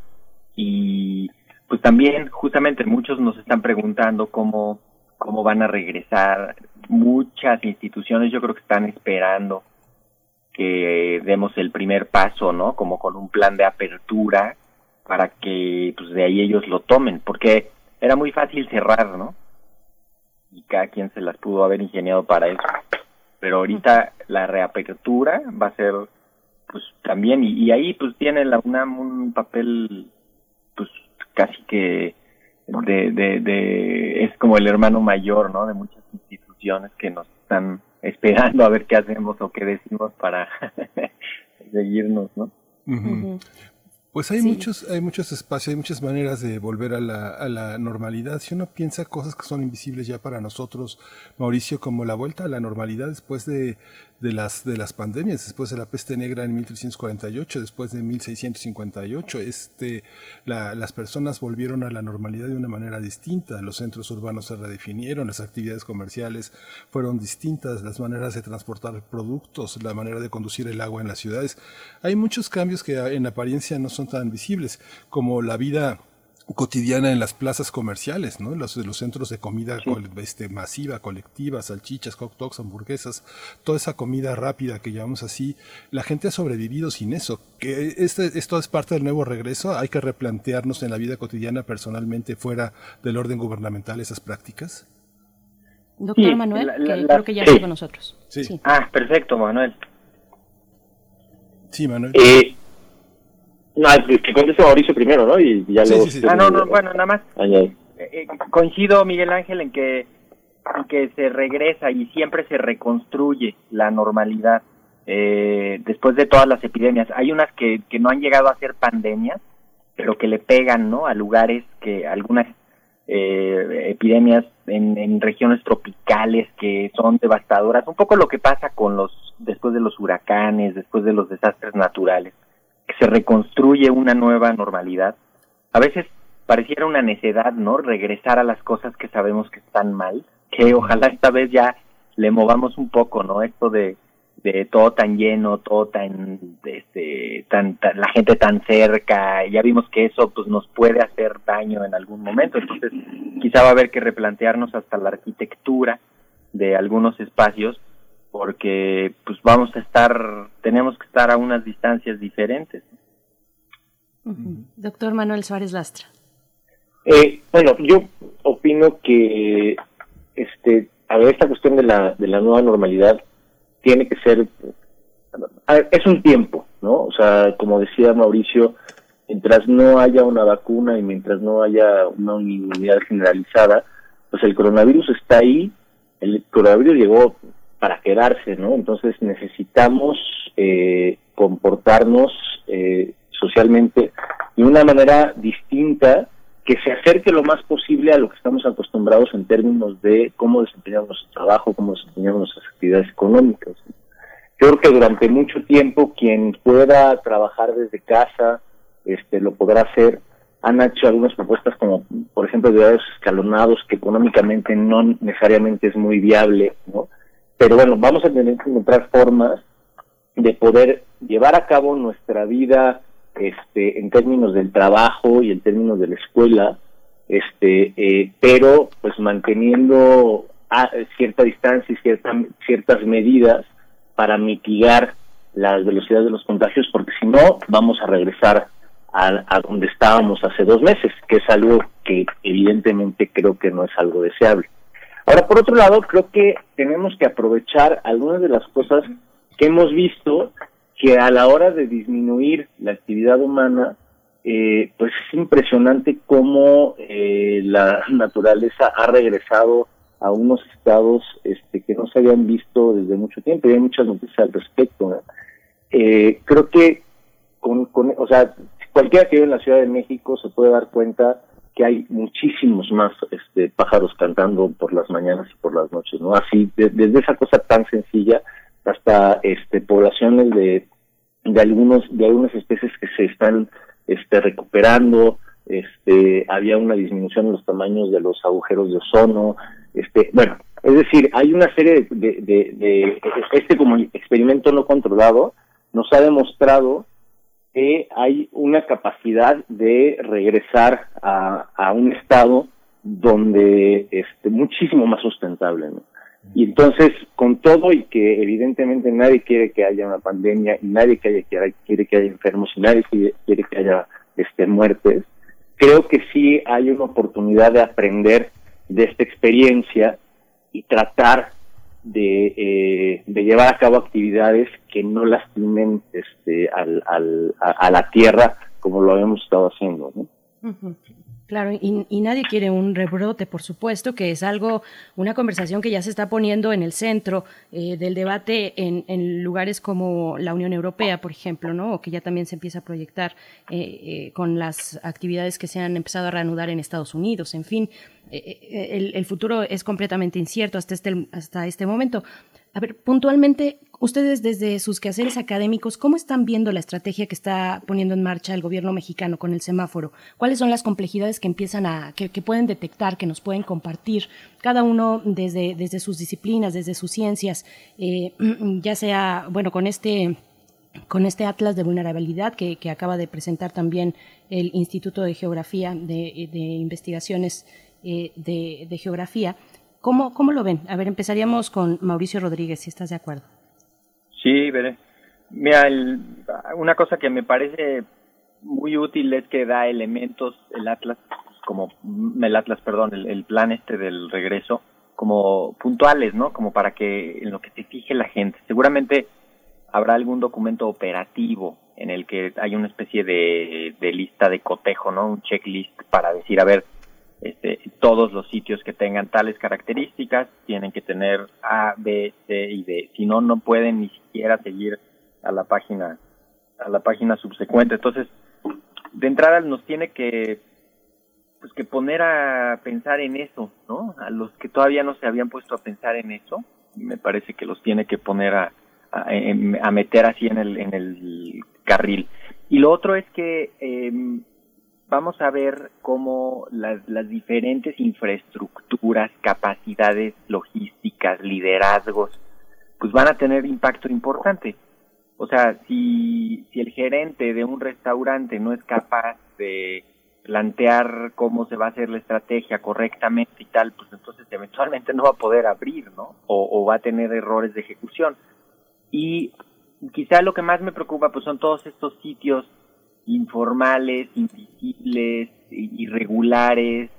y pues también justamente muchos nos están preguntando cómo cómo van a regresar. Muchas instituciones yo creo que están esperando que demos el primer paso, ¿no? Como con un plan de apertura para que pues de ahí ellos lo tomen, porque era muy fácil cerrar, ¿no? Y cada quien se las pudo haber ingeniado para eso. Pero ahorita la reapertura va a ser pues también y, y ahí pues tiene la UNAM un papel pues casi que de, de, de, es como el hermano mayor, ¿no? De muchas instituciones que nos están esperando a ver qué hacemos o qué decimos para <laughs> seguirnos, ¿no? Pues hay muchos, hay muchos espacios, hay muchas maneras de volver a la, a la normalidad. Si uno piensa cosas que son invisibles ya para nosotros, Mauricio, como la vuelta a la normalidad después de, de las, de las pandemias, después de la peste negra en 1348, después de 1658, este, la, las personas volvieron a la normalidad de una manera distinta, los centros urbanos se redefinieron, las actividades comerciales fueron distintas, las maneras de transportar productos, la manera de conducir el agua en las ciudades. Hay muchos cambios que en apariencia no son tan visibles, como la vida cotidiana en las plazas comerciales, ¿no? Los, los centros de comida este, masiva, colectiva, salchichas, hot dogs, hamburguesas, toda esa comida rápida que llamamos así, la gente ha sobrevivido sin eso. Que este, esto es parte del nuevo regreso, hay que replantearnos en la vida cotidiana personalmente fuera del orden gubernamental esas prácticas. Doctor Manuel, que creo que ya está con nosotros. Sí. Ah, perfecto, Manuel. Sí, Manuel. Eh, no, que conteste Mauricio primero, ¿no? Y ya luego... ah, no, no, bueno, nada más. Eh, eh, coincido, Miguel Ángel, en que, en que se regresa y siempre se reconstruye la normalidad eh, después de todas las epidemias. Hay unas que, que no han llegado a ser pandemias, pero que le pegan, ¿no? A lugares que algunas eh, epidemias en, en regiones tropicales que son devastadoras. Un poco lo que pasa con los después de los huracanes, después de los desastres naturales se reconstruye una nueva normalidad. A veces pareciera una necedad, ¿no? Regresar a las cosas que sabemos que están mal, que ojalá esta vez ya le movamos un poco, ¿no? Esto de, de todo tan lleno, todo tan, este, tan, la gente tan cerca, ya vimos que eso pues nos puede hacer daño en algún momento, entonces quizá va a haber que replantearnos hasta la arquitectura de algunos espacios porque pues vamos a estar, tenemos que estar a unas distancias diferentes. Doctor Manuel Suárez Lastra. Eh, bueno, yo opino que este, a ver, esta cuestión de la, de la nueva normalidad tiene que ser, es un tiempo, ¿no? O sea, como decía Mauricio, mientras no haya una vacuna y mientras no haya una inmunidad generalizada, pues el coronavirus está ahí, el coronavirus llegó para quedarse, ¿no? Entonces necesitamos eh, comportarnos eh, socialmente de una manera distinta que se acerque lo más posible a lo que estamos acostumbrados en términos de cómo desempeñamos nuestro trabajo, cómo desempeñamos nuestras actividades económicas. Creo que durante mucho tiempo quien pueda trabajar desde casa este, lo podrá hacer. Han hecho algunas propuestas como, por ejemplo, de escalonados, que económicamente no necesariamente es muy viable, ¿no? Pero bueno, vamos a tener que encontrar formas de poder llevar a cabo nuestra vida este, en términos del trabajo y en términos de la escuela, este, eh, pero pues manteniendo cierta distancia y cierta, ciertas medidas para mitigar las velocidades de los contagios, porque si no vamos a regresar a, a, donde estábamos hace dos meses, que es algo que evidentemente creo que no es algo deseable. Ahora, por otro lado, creo que tenemos que aprovechar algunas de las cosas que hemos visto que a la hora de disminuir la actividad humana, eh, pues es impresionante cómo eh, la naturaleza ha regresado a unos estados este, que no se habían visto desde mucho tiempo y hay muchas noticias al respecto. Eh, creo que con, con, o sea, cualquiera que vive en la Ciudad de México se puede dar cuenta que hay muchísimos más este, pájaros cantando por las mañanas y por las noches, ¿no? Así, desde esa cosa tan sencilla hasta este, poblaciones de, de algunos de algunas especies que se están este, recuperando, este, había una disminución en los tamaños de los agujeros de ozono, este, bueno, es decir, hay una serie de, de, de, este como experimento no controlado nos ha demostrado que hay una capacidad de regresar a, un estado donde este muchísimo más sustentable, ¿no? Y entonces, con todo y que evidentemente nadie quiere que haya una pandemia y nadie quiere que haya, quiere que haya enfermos y nadie quiere que haya este, muertes, creo que sí hay una oportunidad de aprender de esta experiencia y tratar de, eh, de llevar a cabo actividades que no lastimen este, al, al, a, la tierra como lo habíamos estado haciendo. ¿no? Claro, y, nadie quiere un rebrote, por supuesto, que es algo, una conversación que ya se está poniendo en el centro eh, del debate en, lugares como la Unión Europea, por ejemplo, ¿no? O que ya también se empieza a proyectar eh, eh, con las actividades que se han empezado a reanudar en Estados Unidos. En fin, el, el, futuro es completamente incierto hasta este, hasta este momento. A ver, puntualmente, ustedes desde sus quehaceres académicos, ¿cómo están viendo la estrategia que está poniendo en marcha el gobierno mexicano con el semáforo? ¿Cuáles son las complejidades que empiezan a, que, pueden detectar, que nos pueden compartir, cada uno desde, desde sus disciplinas, desde sus ciencias, eh, <clears throat> ya sea, bueno, con este con este atlas de vulnerabilidad que, acaba de presentar también el Instituto de Geografía, de, de Investigaciones eh, de, de Geografía, ¿Cómo, ¿Cómo lo ven? A ver, empezaríamos con Mauricio Rodríguez, si estás de acuerdo. Sí, veré. Mira, una cosa que me parece muy útil es que da elementos el Atlas, como el Atlas, perdón, el, plan este del regreso, como puntuales, ¿no? Como para que en lo que se fije la gente. Seguramente habrá algún documento operativo en el que hay una especie de, de lista de cotejo, ¿no? Un checklist para decir, a ver, este, todos los sitios que tengan tales características tienen que tener A, B, C y D. Si no, no pueden ni siquiera seguir a la página, a la página subsecuente. Entonces, de entrada nos tiene que, pues que poner a pensar en eso, ¿no? A los que todavía no se habían puesto a pensar en eso, me parece que los tiene que poner a, a, meter así en el, en el carril. Y lo otro es que eh, vamos a ver cómo las, las diferentes infraestructuras, capacidades logísticas, liderazgos, pues van a tener impacto importante. O sea, si, si el gerente de un restaurante no es capaz de plantear cómo se va a hacer la estrategia correctamente y tal, pues entonces eventualmente no va a poder abrir, ¿no? O, o va a tener errores de ejecución. Y quizá lo que más me preocupa pues son todos estos sitios informales, invisibles, irregulares,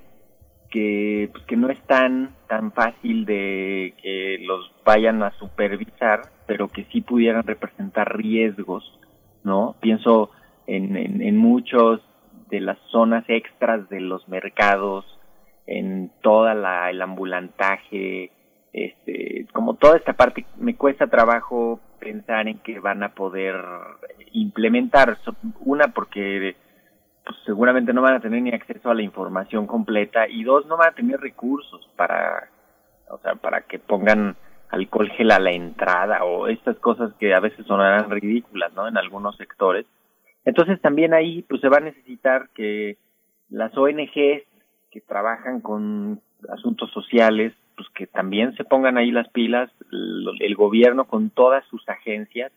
que, pues, que no es tan, tan fácil de que los vayan a supervisar, pero que sí pudieran representar riesgos, ¿no? Pienso en, en, en muchos de las zonas extras de los mercados, en toda la, el ambulantaje, este, como toda esta parte, me cuesta trabajo pensar en que van a poder implementar. Una, porque pues, seguramente no van a tener ni acceso a la información completa y dos, no van a tener recursos para, o sea, para que pongan alcohol gel a la entrada o estas cosas que a veces sonarán ridículas, ¿no? En algunos sectores. Entonces también ahí pues se va a necesitar que las ONGs que trabajan con asuntos sociales, pues que también se pongan ahí las pilas, el, gobierno con todas sus agencias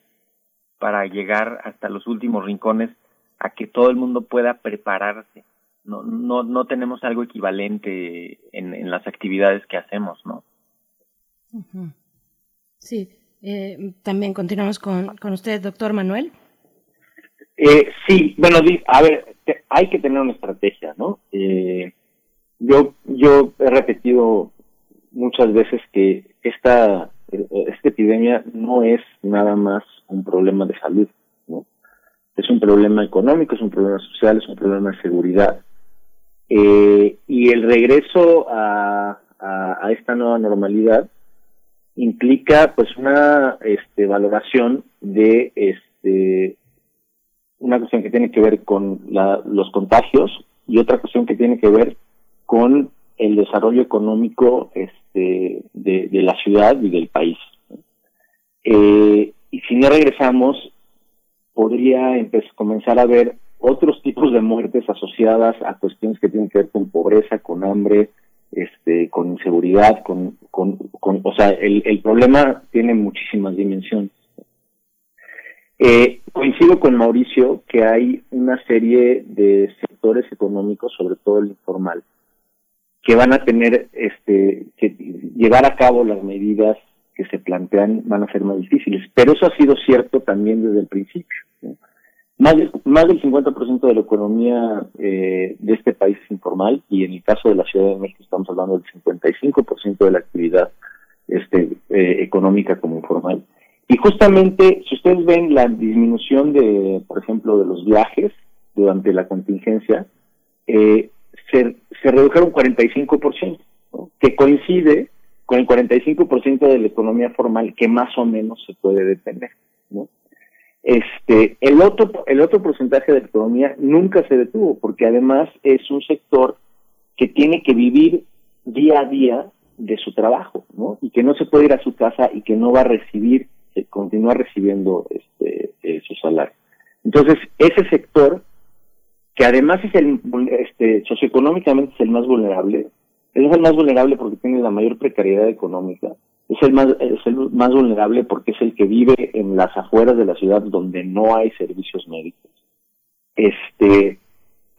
para llegar hasta los últimos rincones a que todo el mundo pueda prepararse. No, no, no tenemos algo equivalente en, en las actividades que hacemos, ¿no? Sí, eh, también continuamos con, con usted, doctor Manuel. Eh, sí, bueno, a ver, hay que tener una estrategia, ¿no? Eh, yo, yo he repetido muchas veces que esta, esta epidemia no es nada más un problema de salud, ¿no? Es un problema económico, es un problema social, es un problema de seguridad. Eh, y el regreso a, a, a esta nueva normalidad implica pues una este, valoración de este una cuestión que tiene que ver con la, los contagios y otra cuestión que tiene que ver con el desarrollo económico este, de, la ciudad y del país. Eh, y si no regresamos, podría comenzar a ver otros tipos de muertes asociadas a cuestiones que tienen que ver con pobreza, con hambre, este, con inseguridad, con, con, con o sea, el, el problema tiene muchísimas dimensiones. Eh, coincido con Mauricio que hay una serie de sectores económicos, sobre todo el informal, que van a tener este que llevar a cabo las medidas que se plantean van a ser más difíciles. Pero eso ha sido cierto también desde el principio. Más, más del 50% de la economía eh, de este país es informal y en el caso de la Ciudad de México estamos hablando del 55% de la actividad este, eh, económica como informal. Y justamente, si ustedes ven la disminución de, por ejemplo, de los viajes durante la contingencia, eh, se, se redujeron 45%, ¿no? que coincide con el 45% de la economía formal que más o menos se puede detener. ¿no? Este, el otro, el otro porcentaje de la economía nunca se detuvo, porque además es un sector que tiene que vivir día a día de su trabajo, ¿no? Y que no se puede ir a su casa y que no va a recibir eh, continúa recibiendo este, eh, su salario. Entonces, ese sector, que además es el, este, socioeconómicamente es el más vulnerable, es el más vulnerable porque tiene la mayor precariedad económica, es el más, es el más vulnerable porque es el que vive en las afueras de la ciudad donde no hay servicios médicos. Este,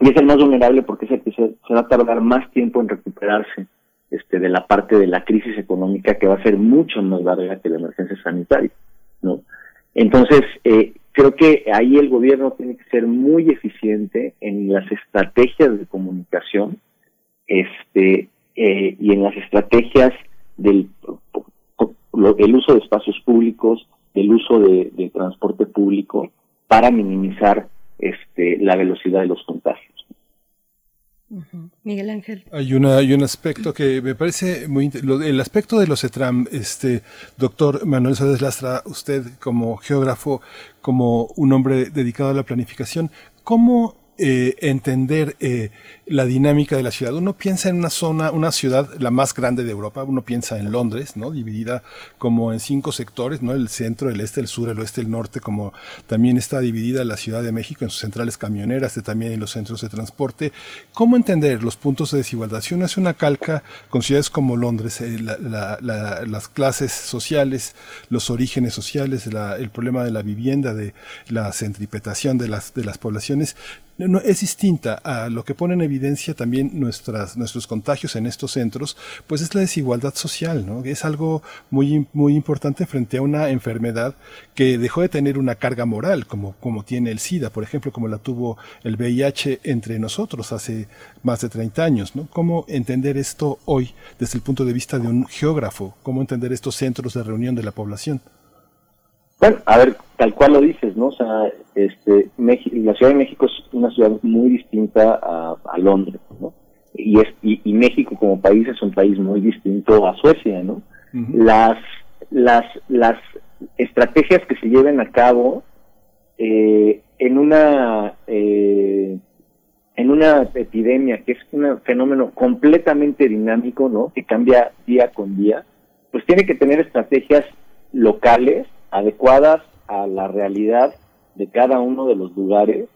y es el más vulnerable porque es el que se, va a tardar más tiempo en recuperarse este, de la parte de la crisis económica que va a ser mucho más larga que la emergencia sanitaria, ¿no? Entonces, eh, creo que ahí el gobierno tiene que ser muy eficiente en las estrategias de comunicación, este, eh, y en las estrategias del el uso de espacios públicos, el uso de, de transporte público para minimizar este, la velocidad de los contagios. Miguel Ángel. Hay, una, hay un aspecto que me parece muy el aspecto de los ETRAM, este doctor Manuel Sáenz Lastra, usted como geógrafo, como un hombre dedicado a la planificación, ¿cómo eh, entender eh, la dinámica de la ciudad. Uno piensa en una zona, una ciudad la más grande de Europa, uno piensa en Londres, ¿no? Dividida como en cinco sectores, ¿no? El centro, el este, el sur, el oeste, el norte, como también está dividida la Ciudad de México en sus centrales camioneras, también en los centros de transporte. ¿Cómo entender los puntos de desigualdad? Si uno hace una calca con ciudades como Londres, eh, las clases sociales, los orígenes sociales, el problema de la vivienda, de la centripetación de las, de las poblaciones, no, es distinta a lo que pone en evidencia también nuestras, nuestros contagios en estos centros, pues es la desigualdad social, ¿no? Es algo muy, muy importante frente a una enfermedad que dejó de tener una carga moral, como, como tiene el SIDA, por ejemplo, como la tuvo el VIH entre nosotros hace más de 30 años, ¿no? ¿Cómo entender esto hoy desde el punto de vista de un geógrafo? ¿Cómo entender estos centros de reunión de la población? Bueno, a ver, tal cual lo dices, ¿no? O sea, este, la Ciudad de México es una ciudad muy distinta a, Londres, ¿no? Y, es, y, México como país es un país muy distinto a Suecia, ¿no? las, las, las estrategias que se lleven a cabo eh, en una eh, en una epidemia que es un fenómeno completamente dinámico, ¿no? Que cambia día con día, pues tiene que tener estrategias locales adecuadas a la realidad de cada uno de los lugares,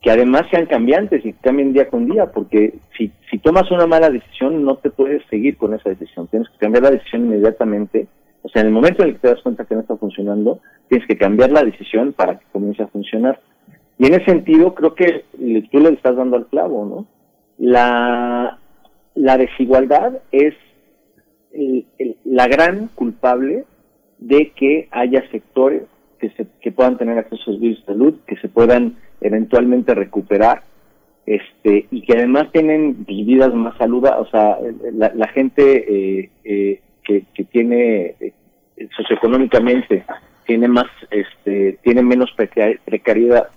que además sean cambiantes y cambien día con día, porque si, si tomas una mala decisión no te puedes seguir con esa decisión, tienes que cambiar la decisión inmediatamente, o sea, en el momento en el que te das cuenta que no está funcionando, tienes que cambiar la decisión para que comience a funcionar. Y en ese sentido, creo que tú le estás dando al clavo, ¿no? La, la desigualdad es la gran culpable de que haya sectores que, se, que puedan tener acceso a servicios de salud, que se puedan eventualmente recuperar, este, y que además tienen vidas más saludables, o sea, la, gente eh, eh, que, que tiene eh, socioeconómicamente tiene más, este, tiene menos precariedad,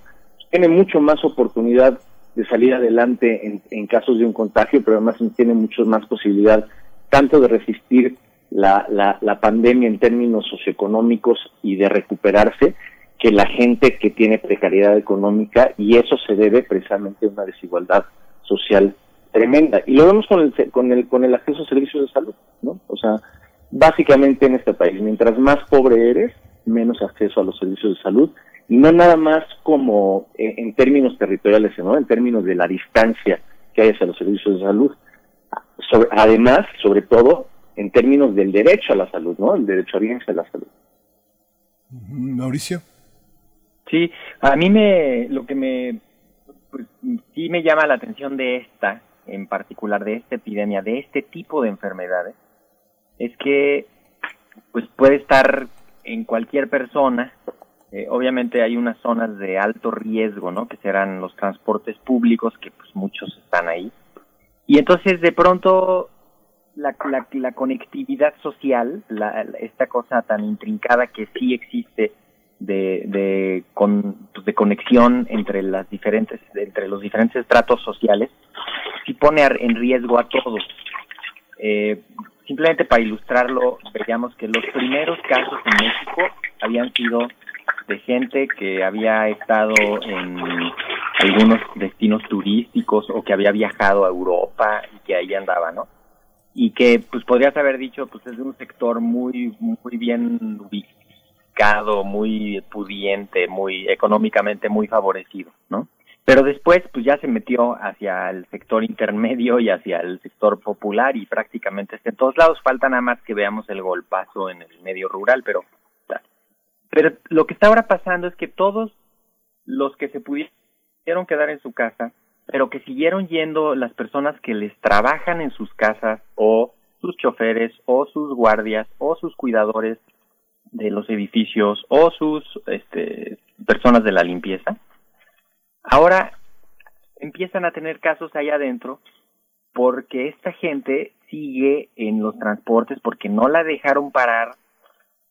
tiene mucho más oportunidad de salir adelante en, en casos de un contagio, pero además tiene mucho más posibilidad tanto de resistir la, la, la pandemia en términos socioeconómicos y de recuperarse que la gente que tiene precariedad económica y eso se debe precisamente a una desigualdad social tremenda. Y lo vemos con el, con el, con el acceso a servicios de salud, ¿no? O sea, básicamente en este país, mientras más pobre eres, menos acceso a los servicios de salud y no nada más como en, términos territoriales, sino en términos de la distancia que hay hacia los servicios de salud. además, sobre todo, en términos del derecho a la salud, ¿no? El derecho a a la salud. Mauricio. Sí, a mí me, lo que me, pues, sí me llama la atención de esta, en particular de esta epidemia, de este tipo de enfermedades, es que, pues puede estar en cualquier persona, eh, obviamente hay unas zonas de alto riesgo, ¿no? Que serán los transportes públicos, que pues muchos están ahí. Y entonces de pronto la, conectividad social, la, esta cosa tan intrincada que sí existe de, de, con, de conexión entre las diferentes, entre los diferentes estratos sociales, sí pone en riesgo a todos. Eh, simplemente para ilustrarlo, veíamos que los primeros casos en México habían sido de gente que había estado en algunos destinos turísticos o que había viajado a Europa y que ahí andaba, ¿no? Y que pues podrías haber dicho pues es de un sector muy muy bien ubicado, muy pudiente, muy económicamente muy favorecido, ¿no? Pero después pues ya se metió hacia el sector intermedio y hacia el sector popular y prácticamente está en todos lados. Falta nada más que veamos el golpazo en el medio rural, pero pero lo que está ahora pasando es que todos los que se pudieron quedar en su casa, pero que siguieron yendo las personas que les trabajan en sus casas o sus choferes o sus guardias o sus cuidadores de los edificios o sus este, personas de la limpieza, ahora empiezan a tener casos allá adentro porque esta gente sigue en los transportes porque no la dejaron parar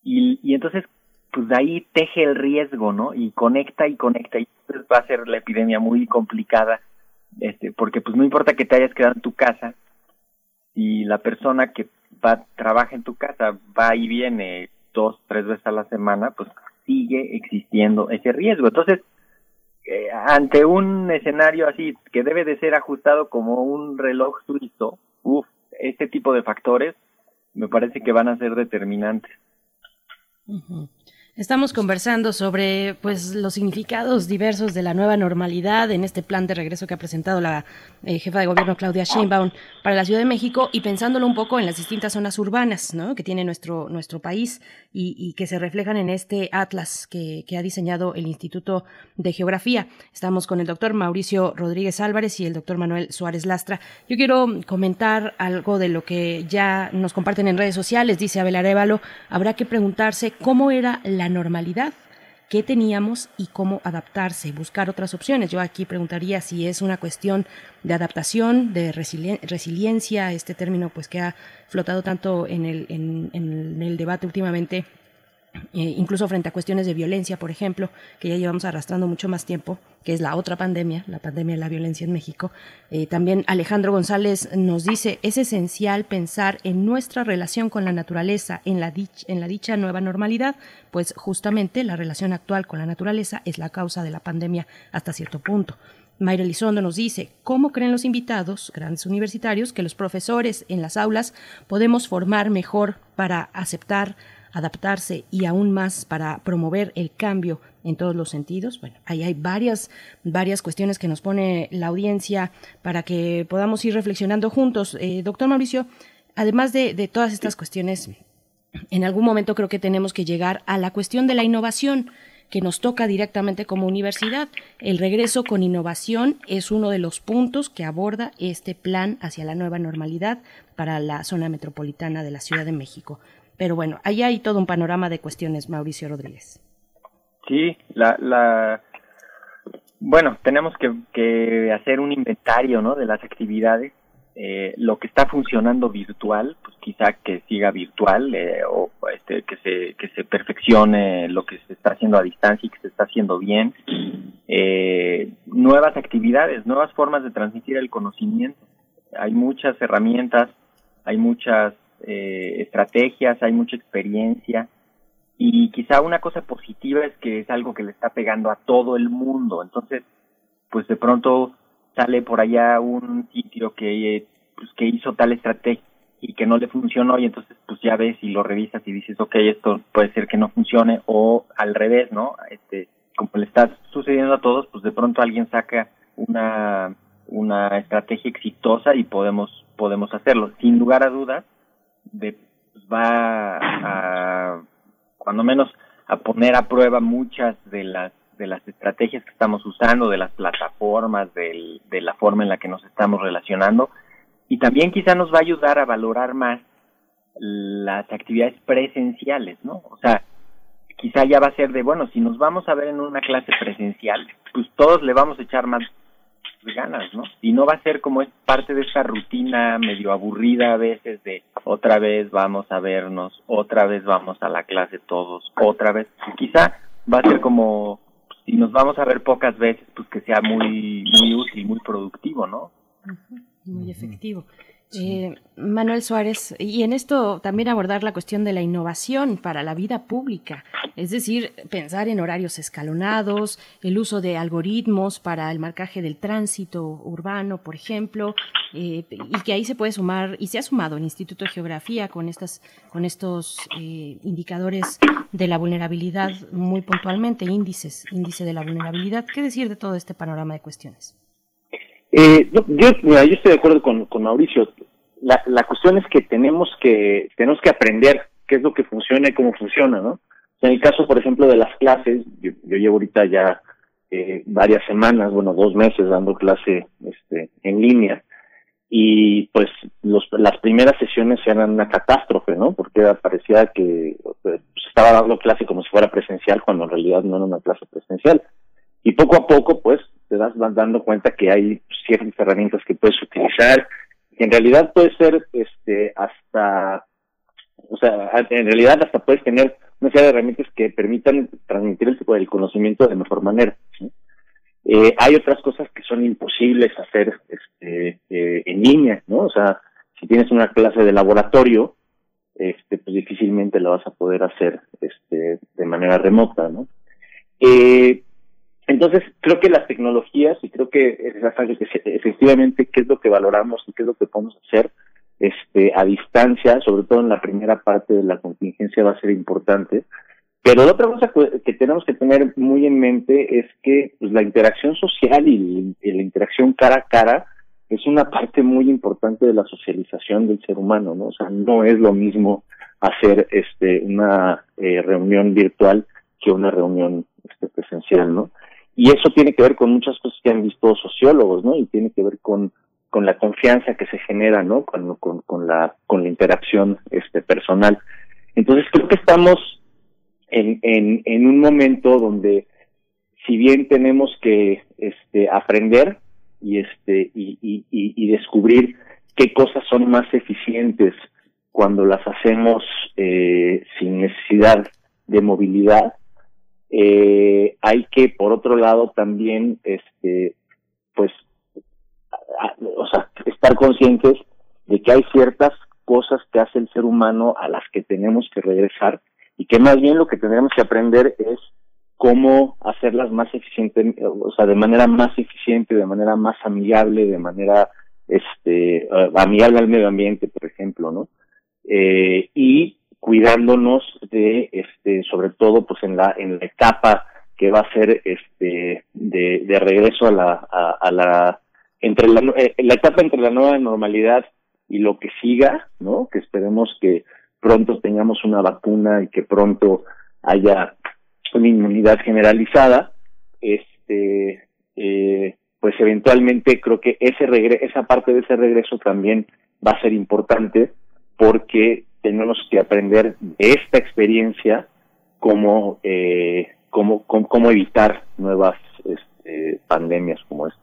y, entonces pues ahí teje el riesgo, ¿no? Y conecta y conecta y pues va a ser la epidemia muy complicada, este, porque pues no importa que te hayas quedado en tu casa, y la persona que va trabaja en tu casa va y viene dos, tres veces a la semana, pues sigue existiendo ese riesgo. Entonces, eh, ante un escenario así que debe de ser ajustado como un reloj suizo, uff, este tipo de factores me parece que van a ser determinantes. Estamos conversando sobre pues los significados diversos de la nueva normalidad en este plan de regreso que ha presentado la eh, jefa de gobierno Claudia Sheinbaum para la Ciudad de México y pensándolo un poco en las distintas zonas urbanas que tiene nuestro, nuestro país y, que se reflejan en este atlas que, que, ha diseñado el Instituto de Geografía. Estamos con el doctor Mauricio Rodríguez Álvarez y el doctor Manuel Suárez Lastra. Yo quiero comentar algo de lo que ya nos comparten en redes sociales, dice Abel Arevalo, habrá que preguntarse cómo era la normalidad qué teníamos y cómo adaptarse, buscar otras opciones. Yo aquí preguntaría si es una cuestión de adaptación, de resiliencia, este término pues que ha flotado tanto en el, en, el debate últimamente eh, incluso frente a cuestiones de violencia, por ejemplo, que ya llevamos arrastrando mucho más tiempo, que es la otra pandemia, la pandemia de la violencia en México. Eh, también Alejandro González nos dice, es esencial pensar en nuestra relación con la naturaleza, en la, en la dicha nueva normalidad, pues justamente la relación actual con la naturaleza es la causa de la pandemia hasta cierto punto. Mayra Elizondo nos dice, ¿cómo creen los invitados, grandes universitarios, que los profesores en las aulas podemos formar mejor para aceptar, adaptarse y aún más para promover el cambio en todos los sentidos? Bueno, ahí hay varias, varias cuestiones que nos pone la audiencia para que podamos ir reflexionando juntos. Eh, doctor Mauricio, además de, de todas estas cuestiones, en algún momento creo que tenemos que llegar a la cuestión de la innovación que nos toca directamente como universidad. El regreso con innovación es uno de los puntos que aborda este plan hacia la nueva normalidad para la zona metropolitana de la Ciudad de México. Pero bueno, ahí hay todo un panorama de cuestiones, Mauricio Rodríguez. Sí, la, la bueno, tenemos que, que hacer un inventario, ¿no? De las actividades eh, lo que está funcionando virtual, pues quizá que siga virtual eh, o este, que se que se perfeccione lo que se está haciendo a distancia y que se está haciendo bien. Eh, nuevas actividades, nuevas formas de transmitir el conocimiento. Hay muchas herramientas, hay muchas eh, estrategias, hay mucha experiencia y quizá una cosa positiva es que es algo que le está pegando a todo el mundo. Entonces, pues de pronto sale por allá un sitio que, pues, que hizo tal estrategia y que no le funcionó y entonces pues ya ves y lo revisas y dices, ok, esto puede ser que no funcione o al revés, ¿no? Este, como le está sucediendo a todos, pues de pronto alguien saca una, una estrategia exitosa y podemos, podemos hacerlo. Sin lugar a dudas, de, pues, va a, cuando menos, a poner a prueba muchas de las de las estrategias que estamos usando, de las plataformas, de la forma en la que nos estamos relacionando y también quizá nos va a ayudar a valorar más las actividades presenciales, ¿no? O sea, quizá ya va a ser de, bueno, si nos vamos a ver en una clase presencial, pues todos le vamos a echar más ganas, ¿no? Y no va a ser como es parte de esa rutina medio aburrida a veces de otra vez vamos a vernos, otra vez vamos a la clase todos, otra vez. Quizá va a ser como si nos vamos a ver pocas veces, pues que sea muy, muy útil, muy productivo, ¿no? Muy efectivo. Eh, Manuel Suárez, y en esto también abordar la cuestión de la innovación para la vida pública, es decir, pensar en horarios escalonados, el uso de algoritmos para el marcaje del tránsito urbano, por ejemplo, eh, y que ahí se puede sumar, y se ha sumado el Instituto de Geografía con, estas, con estos eh, indicadores de la vulnerabilidad muy puntualmente, índices, índice de la vulnerabilidad. ¿Qué decir de todo este panorama de cuestiones? Eh, yo, yo estoy de acuerdo con, Mauricio. La, la, cuestión es que tenemos que tenemos que aprender qué es lo que funciona y cómo funciona, ¿no? En el caso, por ejemplo, de las clases, yo, llevo ahorita ya eh, varias semanas, bueno, dos meses dando clase este, en línea y pues los, las primeras sesiones eran una catástrofe, ¿no? Porque parecía que pues, estaba dando clase como si fuera presencial cuando en realidad no era una clase presencial. Y poco a poco, pues, te dando cuenta que hay ciertas herramientas que puedes utilizar, que en realidad puede ser este hasta o sea, en realidad hasta puedes tener una serie de herramientas que permitan transmitir el, tipo de conocimiento de mejor manera. Eh, hay otras cosas que son imposibles hacer este, eh, en línea, ¿no? O sea, si tienes una clase de laboratorio, este, pues difícilmente lo vas a poder hacer este, de manera remota, ¿no? Eh, entonces, creo que las tecnologías, y creo que efectivamente qué es lo que valoramos y qué es lo que podemos hacer este, a distancia, sobre todo en la primera parte de la contingencia, va a ser importante. Pero la otra cosa que tenemos que tener muy en mente es que pues, la interacción social y, la interacción cara a cara es una <laughs> parte muy importante de la socialización del ser humano, ¿no? O sea, no es lo mismo hacer este una eh, reunión virtual que una reunión este, presencial, ¿no? Y eso tiene que ver con muchas cosas que han visto sociólogos, ¿no? Y tiene que ver con, con la confianza que se genera, ¿no? Con, con, con, la, con la interacción este, personal. Entonces creo que estamos en, en, en un momento donde, si bien tenemos que este, aprender y, este, y, y, y descubrir qué cosas son más eficientes cuando las hacemos eh, sin necesidad de movilidad, eh, hay que, por otro lado, también, este, pues, o sea, estar conscientes de que hay ciertas cosas que hace el ser humano a las que tenemos que regresar y que más bien lo que tendríamos que aprender es cómo hacerlas más eficientes, o sea, de manera más eficiente, de manera más amigable, de manera este amigable al medio ambiente, por ejemplo, ¿no? Eh, y cuidándonos de, este, sobre todo, pues en la en la etapa que va a ser, este, de, de regreso a la a, la entre la, eh, la etapa entre la nueva normalidad y lo que siga, ¿no? Que esperemos que pronto tengamos una vacuna y que pronto haya una inmunidad generalizada, este, eh, pues eventualmente creo que ese regre esa parte de ese regreso también va a ser importante porque tenemos que aprender de esta experiencia cómo, eh, cómo, cómo, evitar nuevas este, pandemias como esta.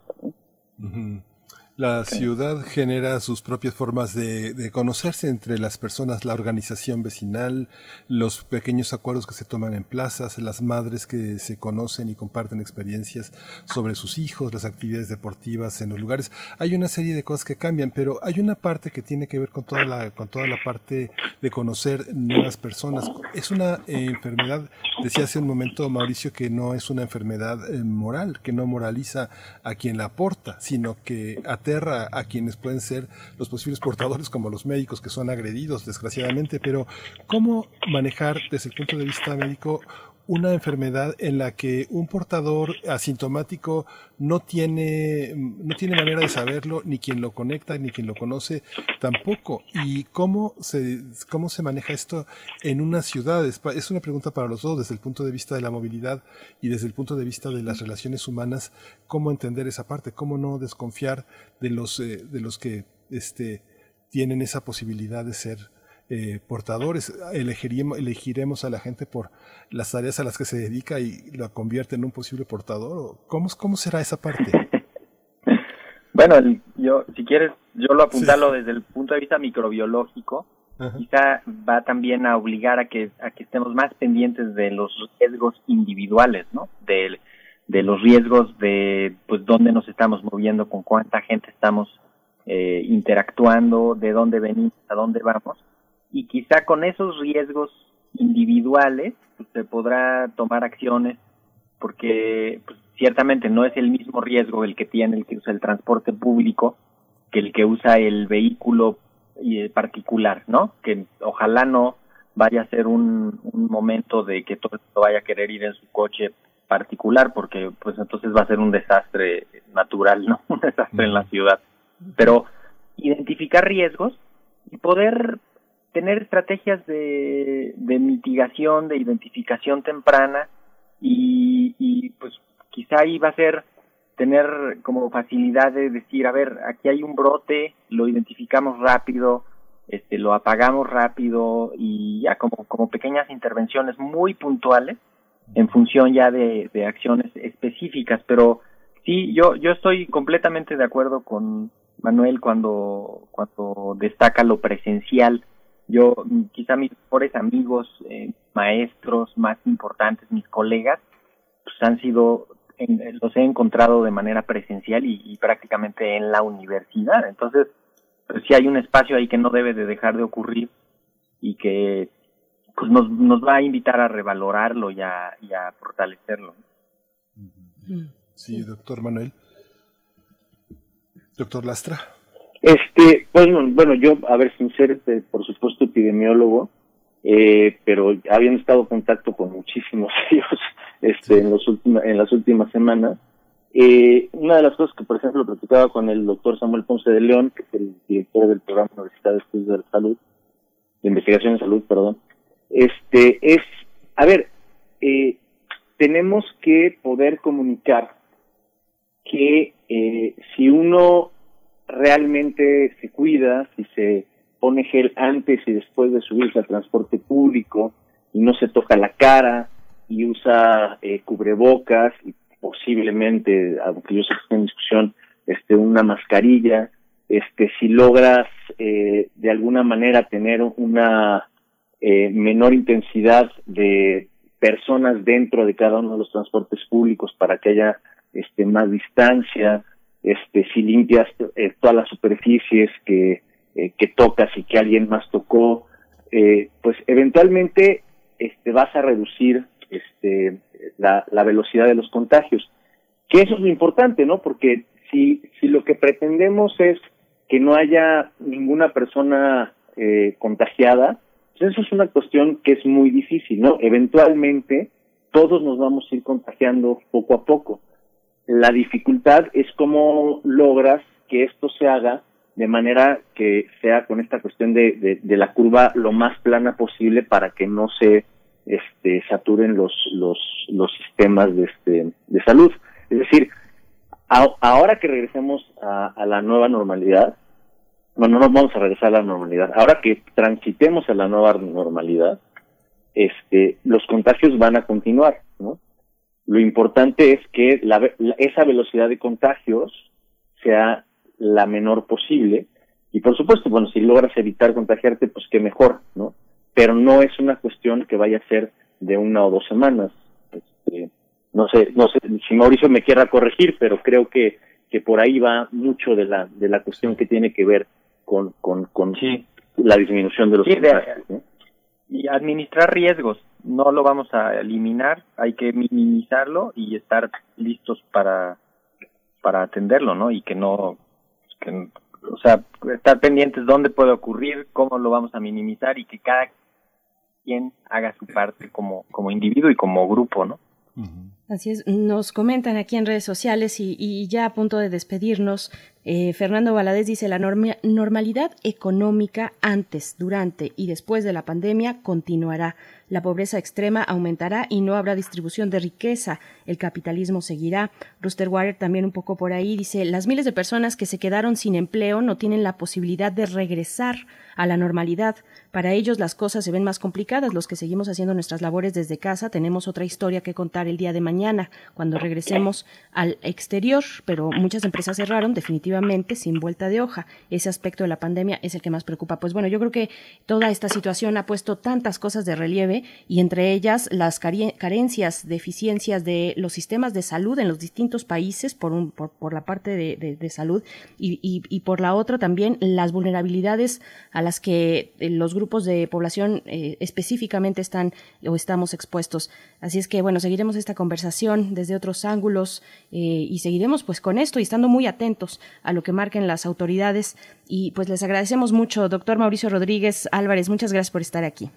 La ciudad genera sus propias formas de, conocerse entre las personas, la organización vecinal, los pequeños acuerdos que se toman en plazas, las madres que se conocen y comparten experiencias sobre sus hijos, las actividades deportivas en los lugares. Hay una serie de cosas que cambian, pero hay una parte que tiene que ver con toda la, con toda la parte de conocer nuevas personas. Es una eh, enfermedad, decía hace un momento Mauricio, que no es una enfermedad eh, moral, que no moraliza a quien la aporta, sino que a quienes pueden ser los posibles portadores como los médicos que son agredidos desgraciadamente, pero ¿cómo manejar desde el punto de vista médico una enfermedad en la que un portador asintomático no tiene, no tiene manera de saberlo, ni quien lo conecta, ni quien lo conoce tampoco. ¿Y cómo se, cómo se maneja esto en una ciudad? Es una pregunta para los dos, desde el punto de vista de la movilidad y desde el punto de vista de las relaciones humanas, cómo entender esa parte, cómo no desconfiar de los, eh, de los que este, tienen esa posibilidad de ser eh, portadores. Elegiremos, elegiremos a la gente por las tareas a las que se dedica y la convierte en un posible portador. ¿Cómo, cómo será esa parte? <laughs> bueno, yo, si quieres, yo lo apuntalo desde el punto de vista microbiológico. Quizá va también a obligar a que, a que estemos más pendientes de los riesgos individuales, ¿no? De, de los riesgos de, pues, dónde nos estamos moviendo, con cuánta gente estamos eh, interactuando, de dónde venimos, a dónde vamos y quizá con esos riesgos individuales pues, se podrá tomar acciones porque pues, ciertamente no es el mismo riesgo el que tiene el que usa el transporte público que el que usa el vehículo eh, particular, ¿no? Que ojalá no vaya a ser un, un momento de que todo vaya a querer ir en su coche particular porque pues entonces va a ser un desastre natural, ¿no? <laughs> Un desastre en la ciudad. Pero identificar riesgos y poder tener estrategias de, mitigación, de identificación temprana y, y pues quizá ahí va a ser tener como facilidad de decir, a ver, aquí hay un brote, lo identificamos rápido, este, lo apagamos rápido y ya como, como pequeñas intervenciones muy puntuales en función ya de, de acciones específicas, pero sí, yo, yo estoy completamente de acuerdo con Manuel cuando, cuando destaca lo presencial yo, quizá mis mejores amigos, eh, maestros más importantes, mis colegas, pues han sido, los he encontrado de manera presencial y, prácticamente en la universidad. Entonces, pues sí hay un espacio ahí que no debe de dejar de ocurrir y que pues nos, nos va a invitar a revalorarlo y a, y a fortalecerlo. Sí, doctor Manuel. Doctor Lastra. Este, bueno, bueno, yo, a ver, sin ser, este, por supuesto, epidemiólogo, eh, pero habían estado en contacto con muchísimos <laughs> ellos este, en, los en las últimas semanas. Eh, una de las cosas que, por ejemplo, platicaba con el doctor Samuel Ponce de León, que es el director del programa Universidad de Estudios de la Salud, de Investigación en Salud, perdón, este, es, a ver, eh, tenemos que poder comunicar que eh, si uno realmente se cuida, si se pone gel antes y después de subirse al transporte público y no se toca la cara y usa eh, cubrebocas y posiblemente, aunque yo sé que en discusión, este, una mascarilla, este, si logras eh, de alguna manera tener una eh, menor intensidad de personas dentro de cada uno de los transportes públicos para que haya este, más distancia, este, si limpias eh, todas las superficies que, eh, que tocas y que alguien más tocó, eh, pues eventualmente este, vas a reducir este, la, la velocidad de los contagios. Que eso es lo importante, ¿no? Porque si, si lo que pretendemos es que no haya ninguna persona eh, contagiada, pues eso es una cuestión que es muy difícil, ¿no? Eventualmente todos nos vamos a ir contagiando poco a poco. La dificultad es cómo logras que esto se haga de manera que sea con esta cuestión de, de, la curva lo más plana posible para que no se este, saturen los, los, los sistemas de, este, de salud. Es decir, ahora que regresemos a, a, la nueva normalidad, bueno, no vamos a regresar a la normalidad, ahora que transitemos a la nueva normalidad, este, los contagios van a continuar, ¿no? Lo importante es que la, esa velocidad de contagios sea la menor posible y por supuesto, bueno, si logras evitar contagiarte, pues qué mejor, ¿no? Pero no es una cuestión que vaya a ser de una o dos semanas. Este, no sé, no sé si Mauricio me quiera corregir, pero creo que que por ahí va mucho de la de la cuestión que tiene que ver con con, con la disminución de los contagios. Y administrar riesgos, no lo vamos a eliminar, hay que minimizarlo y estar listos para para atenderlo, ¿no? Y que no o sea, estar pendientes dónde puede ocurrir, cómo lo vamos a minimizar y que cada quien haga su parte como como individuo y como grupo, ¿no? Así es, nos comentan aquí en redes sociales y, ya a punto de despedirnos, eh, Fernando Valadez dice, la normalidad económica antes, durante y después de la pandemia continuará. La pobreza extrema aumentará y no habrá distribución de riqueza. El capitalismo seguirá. Ruster Water también un poco por ahí dice, las miles de personas que se quedaron sin empleo no tienen la posibilidad de regresar a la normalidad. Para ellos las cosas se ven más complicadas. Los que seguimos haciendo nuestras labores desde casa tenemos otra historia que contar el día de mañana, cuando regresemos al exterior. Pero muchas empresas cerraron definitivamente sin vuelta de hoja. Ese aspecto de la pandemia es el que más preocupa. Pues bueno, yo creo que toda esta situación ha puesto tantas cosas de relieve y entre ellas las carencias, deficiencias de los sistemas de salud en los distintos países por, un, por, la parte de, salud y, y, por la otra también las vulnerabilidades a las que los grupos de población eh, específicamente están o estamos expuestos. Así es que, bueno, seguiremos esta conversación desde otros ángulos eh, y seguiremos pues con esto y estando muy atentos a lo que marquen las autoridades. Y pues les agradecemos mucho, doctor Mauricio Rodríguez Álvarez. Muchas gracias por estar aquí.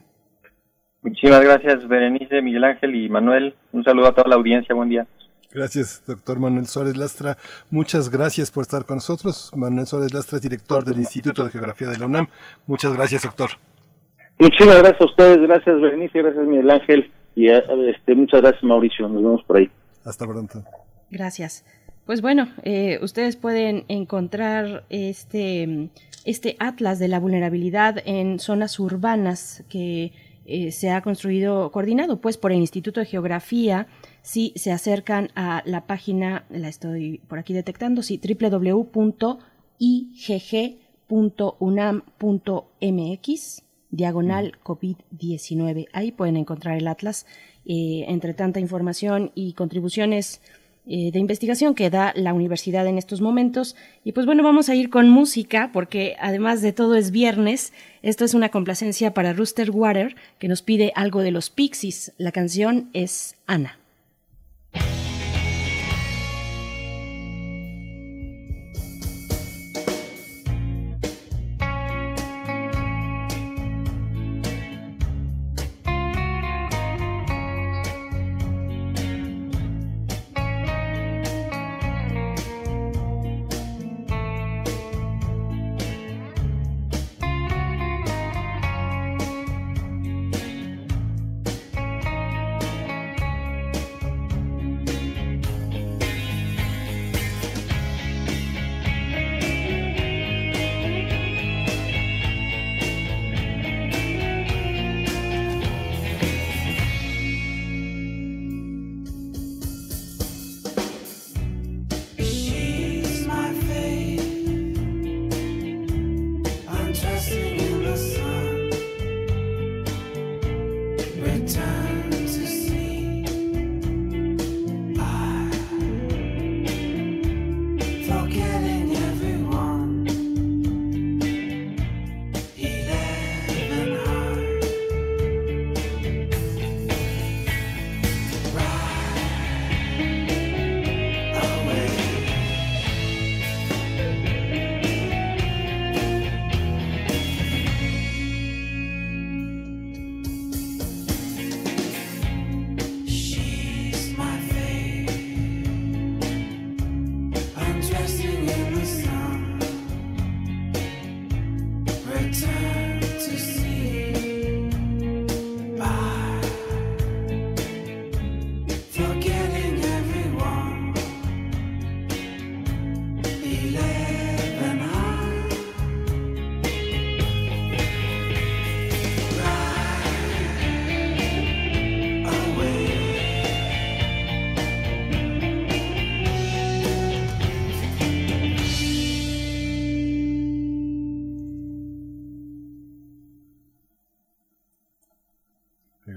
Muchísimas gracias, Berenice, Miguel Ángel y Manuel. Un saludo a toda la audiencia. Buen día. Gracias, doctor Manuel Suárez Lastra. Muchas gracias por estar con nosotros. Manuel Suárez Lastra, director del Instituto de Geografía de la UNAM. Muchas gracias, doctor. Muchísimas gracias a ustedes, gracias Berenice, gracias Miguel Ángel y eh, este, muchas gracias Mauricio. Nos vemos por ahí. Hasta pronto. Gracias. Pues bueno, eh, ustedes pueden encontrar este, este atlas de la vulnerabilidad en zonas urbanas que eh, se ha construido, coordinado pues por el Instituto de Geografía si se acercan a la página, la estoy por aquí detectando, sí, www.igg.unam.mx, diagonal COVID-19. Ahí pueden encontrar el atlas. Eh, entre tanta información y contribuciones eh, de investigación que da la universidad en estos momentos. Y pues bueno, vamos a ir con música porque además de todo es viernes. Esto es una complacencia para Rooster Water que nos pide algo de los Pixies. La canción es Ana.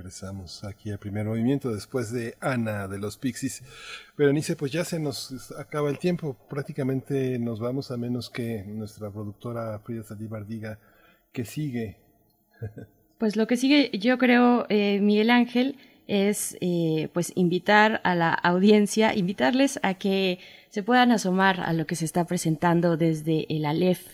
Regresamos aquí al primer movimiento después de Ana de los Pixies. Berenice, pues ya se nos acaba el tiempo. Prácticamente nos vamos a menos que nuestra productora Frida Saldívar diga que sigue. <laughs> Pues lo que sigue, yo creo, eh, Miguel Ángel, es eh, pues invitar a la audiencia, invitarles a que se puedan asomar a lo que se está presentando desde el Aleph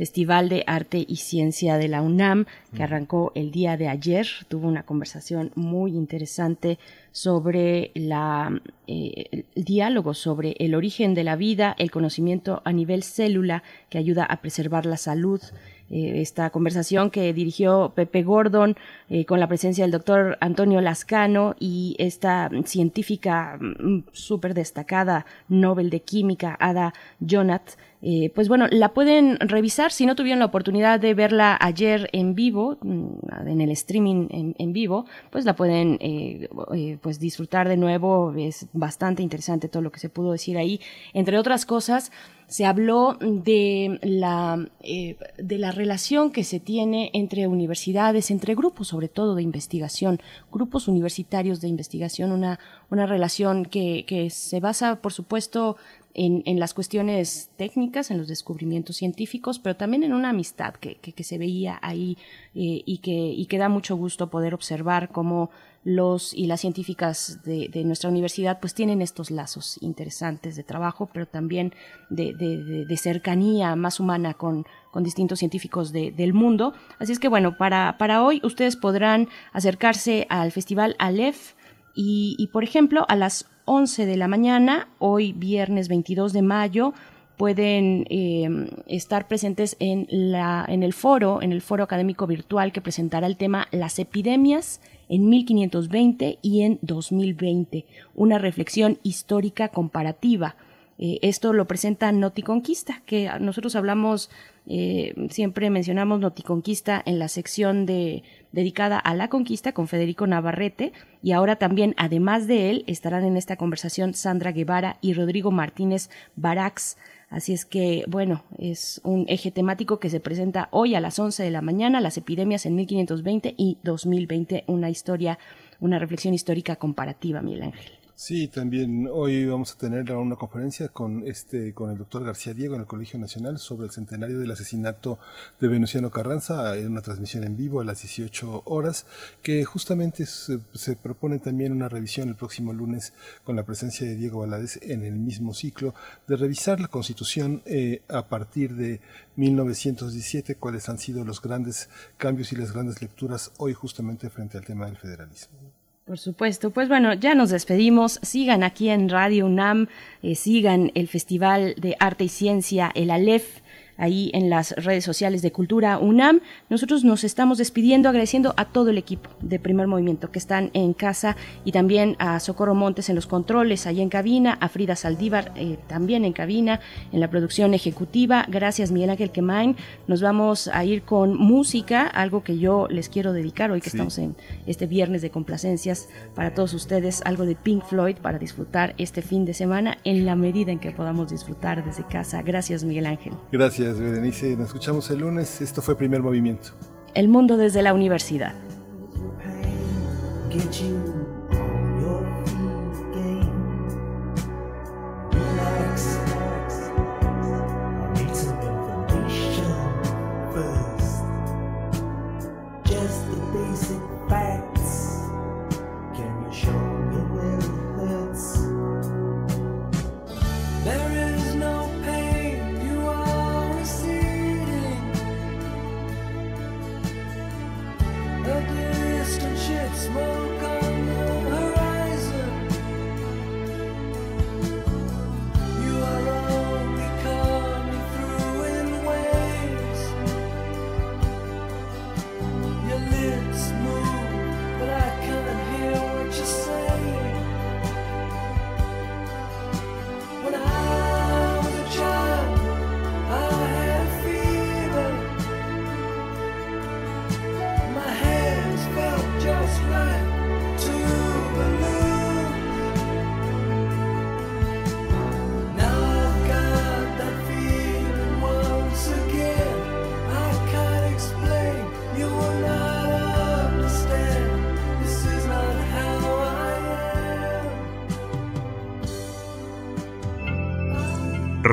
Festival de Arte y Ciencia de la UNAM, que arrancó el día de ayer. Tuvo una conversación muy interesante sobre la, eh, el diálogo sobre el origen de la vida, el conocimiento a nivel célula que ayuda a preservar la salud. Eh, esta conversación que dirigió Pepe Gordon eh, con la presencia del doctor Antonio Lascano y esta científica mm, súper destacada Nobel de Química, Ada Jonath, eh, pues bueno, la pueden revisar si no tuvieron la oportunidad de verla ayer en vivo, mm, en el streaming en, vivo, pues la pueden eh, eh, pues disfrutar de nuevo. Es bastante interesante todo lo que se pudo decir ahí. Entre otras cosas, se habló de la, de la relación que se tiene entre universidades, entre grupos sobre todo de investigación, grupos universitarios de investigación, una, una relación que, que se basa, por supuesto, en, en, las cuestiones técnicas, en los descubrimientos científicos, pero también en una amistad que, que, se veía ahí eh, y, que, y que da mucho gusto poder observar cómo los y las científicas de, de, nuestra universidad pues tienen estos lazos interesantes de trabajo, pero también de, de, cercanía más humana con, con distintos científicos del mundo. Así es que bueno, para, para hoy ustedes podrán acercarse al Festival Aleph y, y por ejemplo, a las 11 de la mañana, hoy viernes 22 de mayo, pueden eh, estar presentes en, la, en el foro, en el foro académico virtual que presentará el tema Las epidemias en 1520 y en 2020, una reflexión histórica comparativa. Eh, esto lo presenta Noticonquista, que nosotros hablamos, eh, siempre mencionamos Noticonquista en la sección de dedicada a la conquista con Federico Navarrete y ahora también, además de él, estarán en esta conversación Sandra Guevara y Rodrigo Martínez Barax. Así es que, bueno, es un eje temático que se presenta hoy a las 11 de la mañana, las epidemias en 1520 y 2020, una historia, una reflexión histórica comparativa, Miguel Ángel. Sí, también hoy vamos a tener una conferencia con este con el doctor García Diego en el Colegio Nacional sobre el centenario del asesinato de Venustiano Carranza en una transmisión en vivo a las 18 horas que justamente se, propone también una revisión el próximo lunes con la presencia de Diego Valadez en el mismo ciclo de revisar la Constitución eh, a partir de 1917 cuáles han sido los grandes cambios y las grandes lecturas hoy justamente frente al tema del federalismo. Por supuesto, pues bueno, ya nos despedimos. Sigan aquí en Radio UNAM, eh, sigan el Festival de Arte y Ciencia, el ALEF ahí en las redes sociales de Cultura UNAM. Nosotros nos estamos despidiendo agradeciendo a todo el equipo de Primer Movimiento que están en casa y también a Socorro Montes en los controles, ahí en cabina, a Frida Saldívar eh, también en cabina, en la producción ejecutiva. Gracias Miguel Ángel Quemain. Nos vamos a ir con música, algo que yo les quiero dedicar hoy que estamos en este viernes de complacencias para todos ustedes, algo de Pink Floyd para disfrutar este fin de semana en la medida en que podamos disfrutar desde casa. Gracias Miguel Ángel. Gracias. Gracias, Nos escuchamos el lunes. Esto fue Primer Movimiento. El mundo desde la universidad.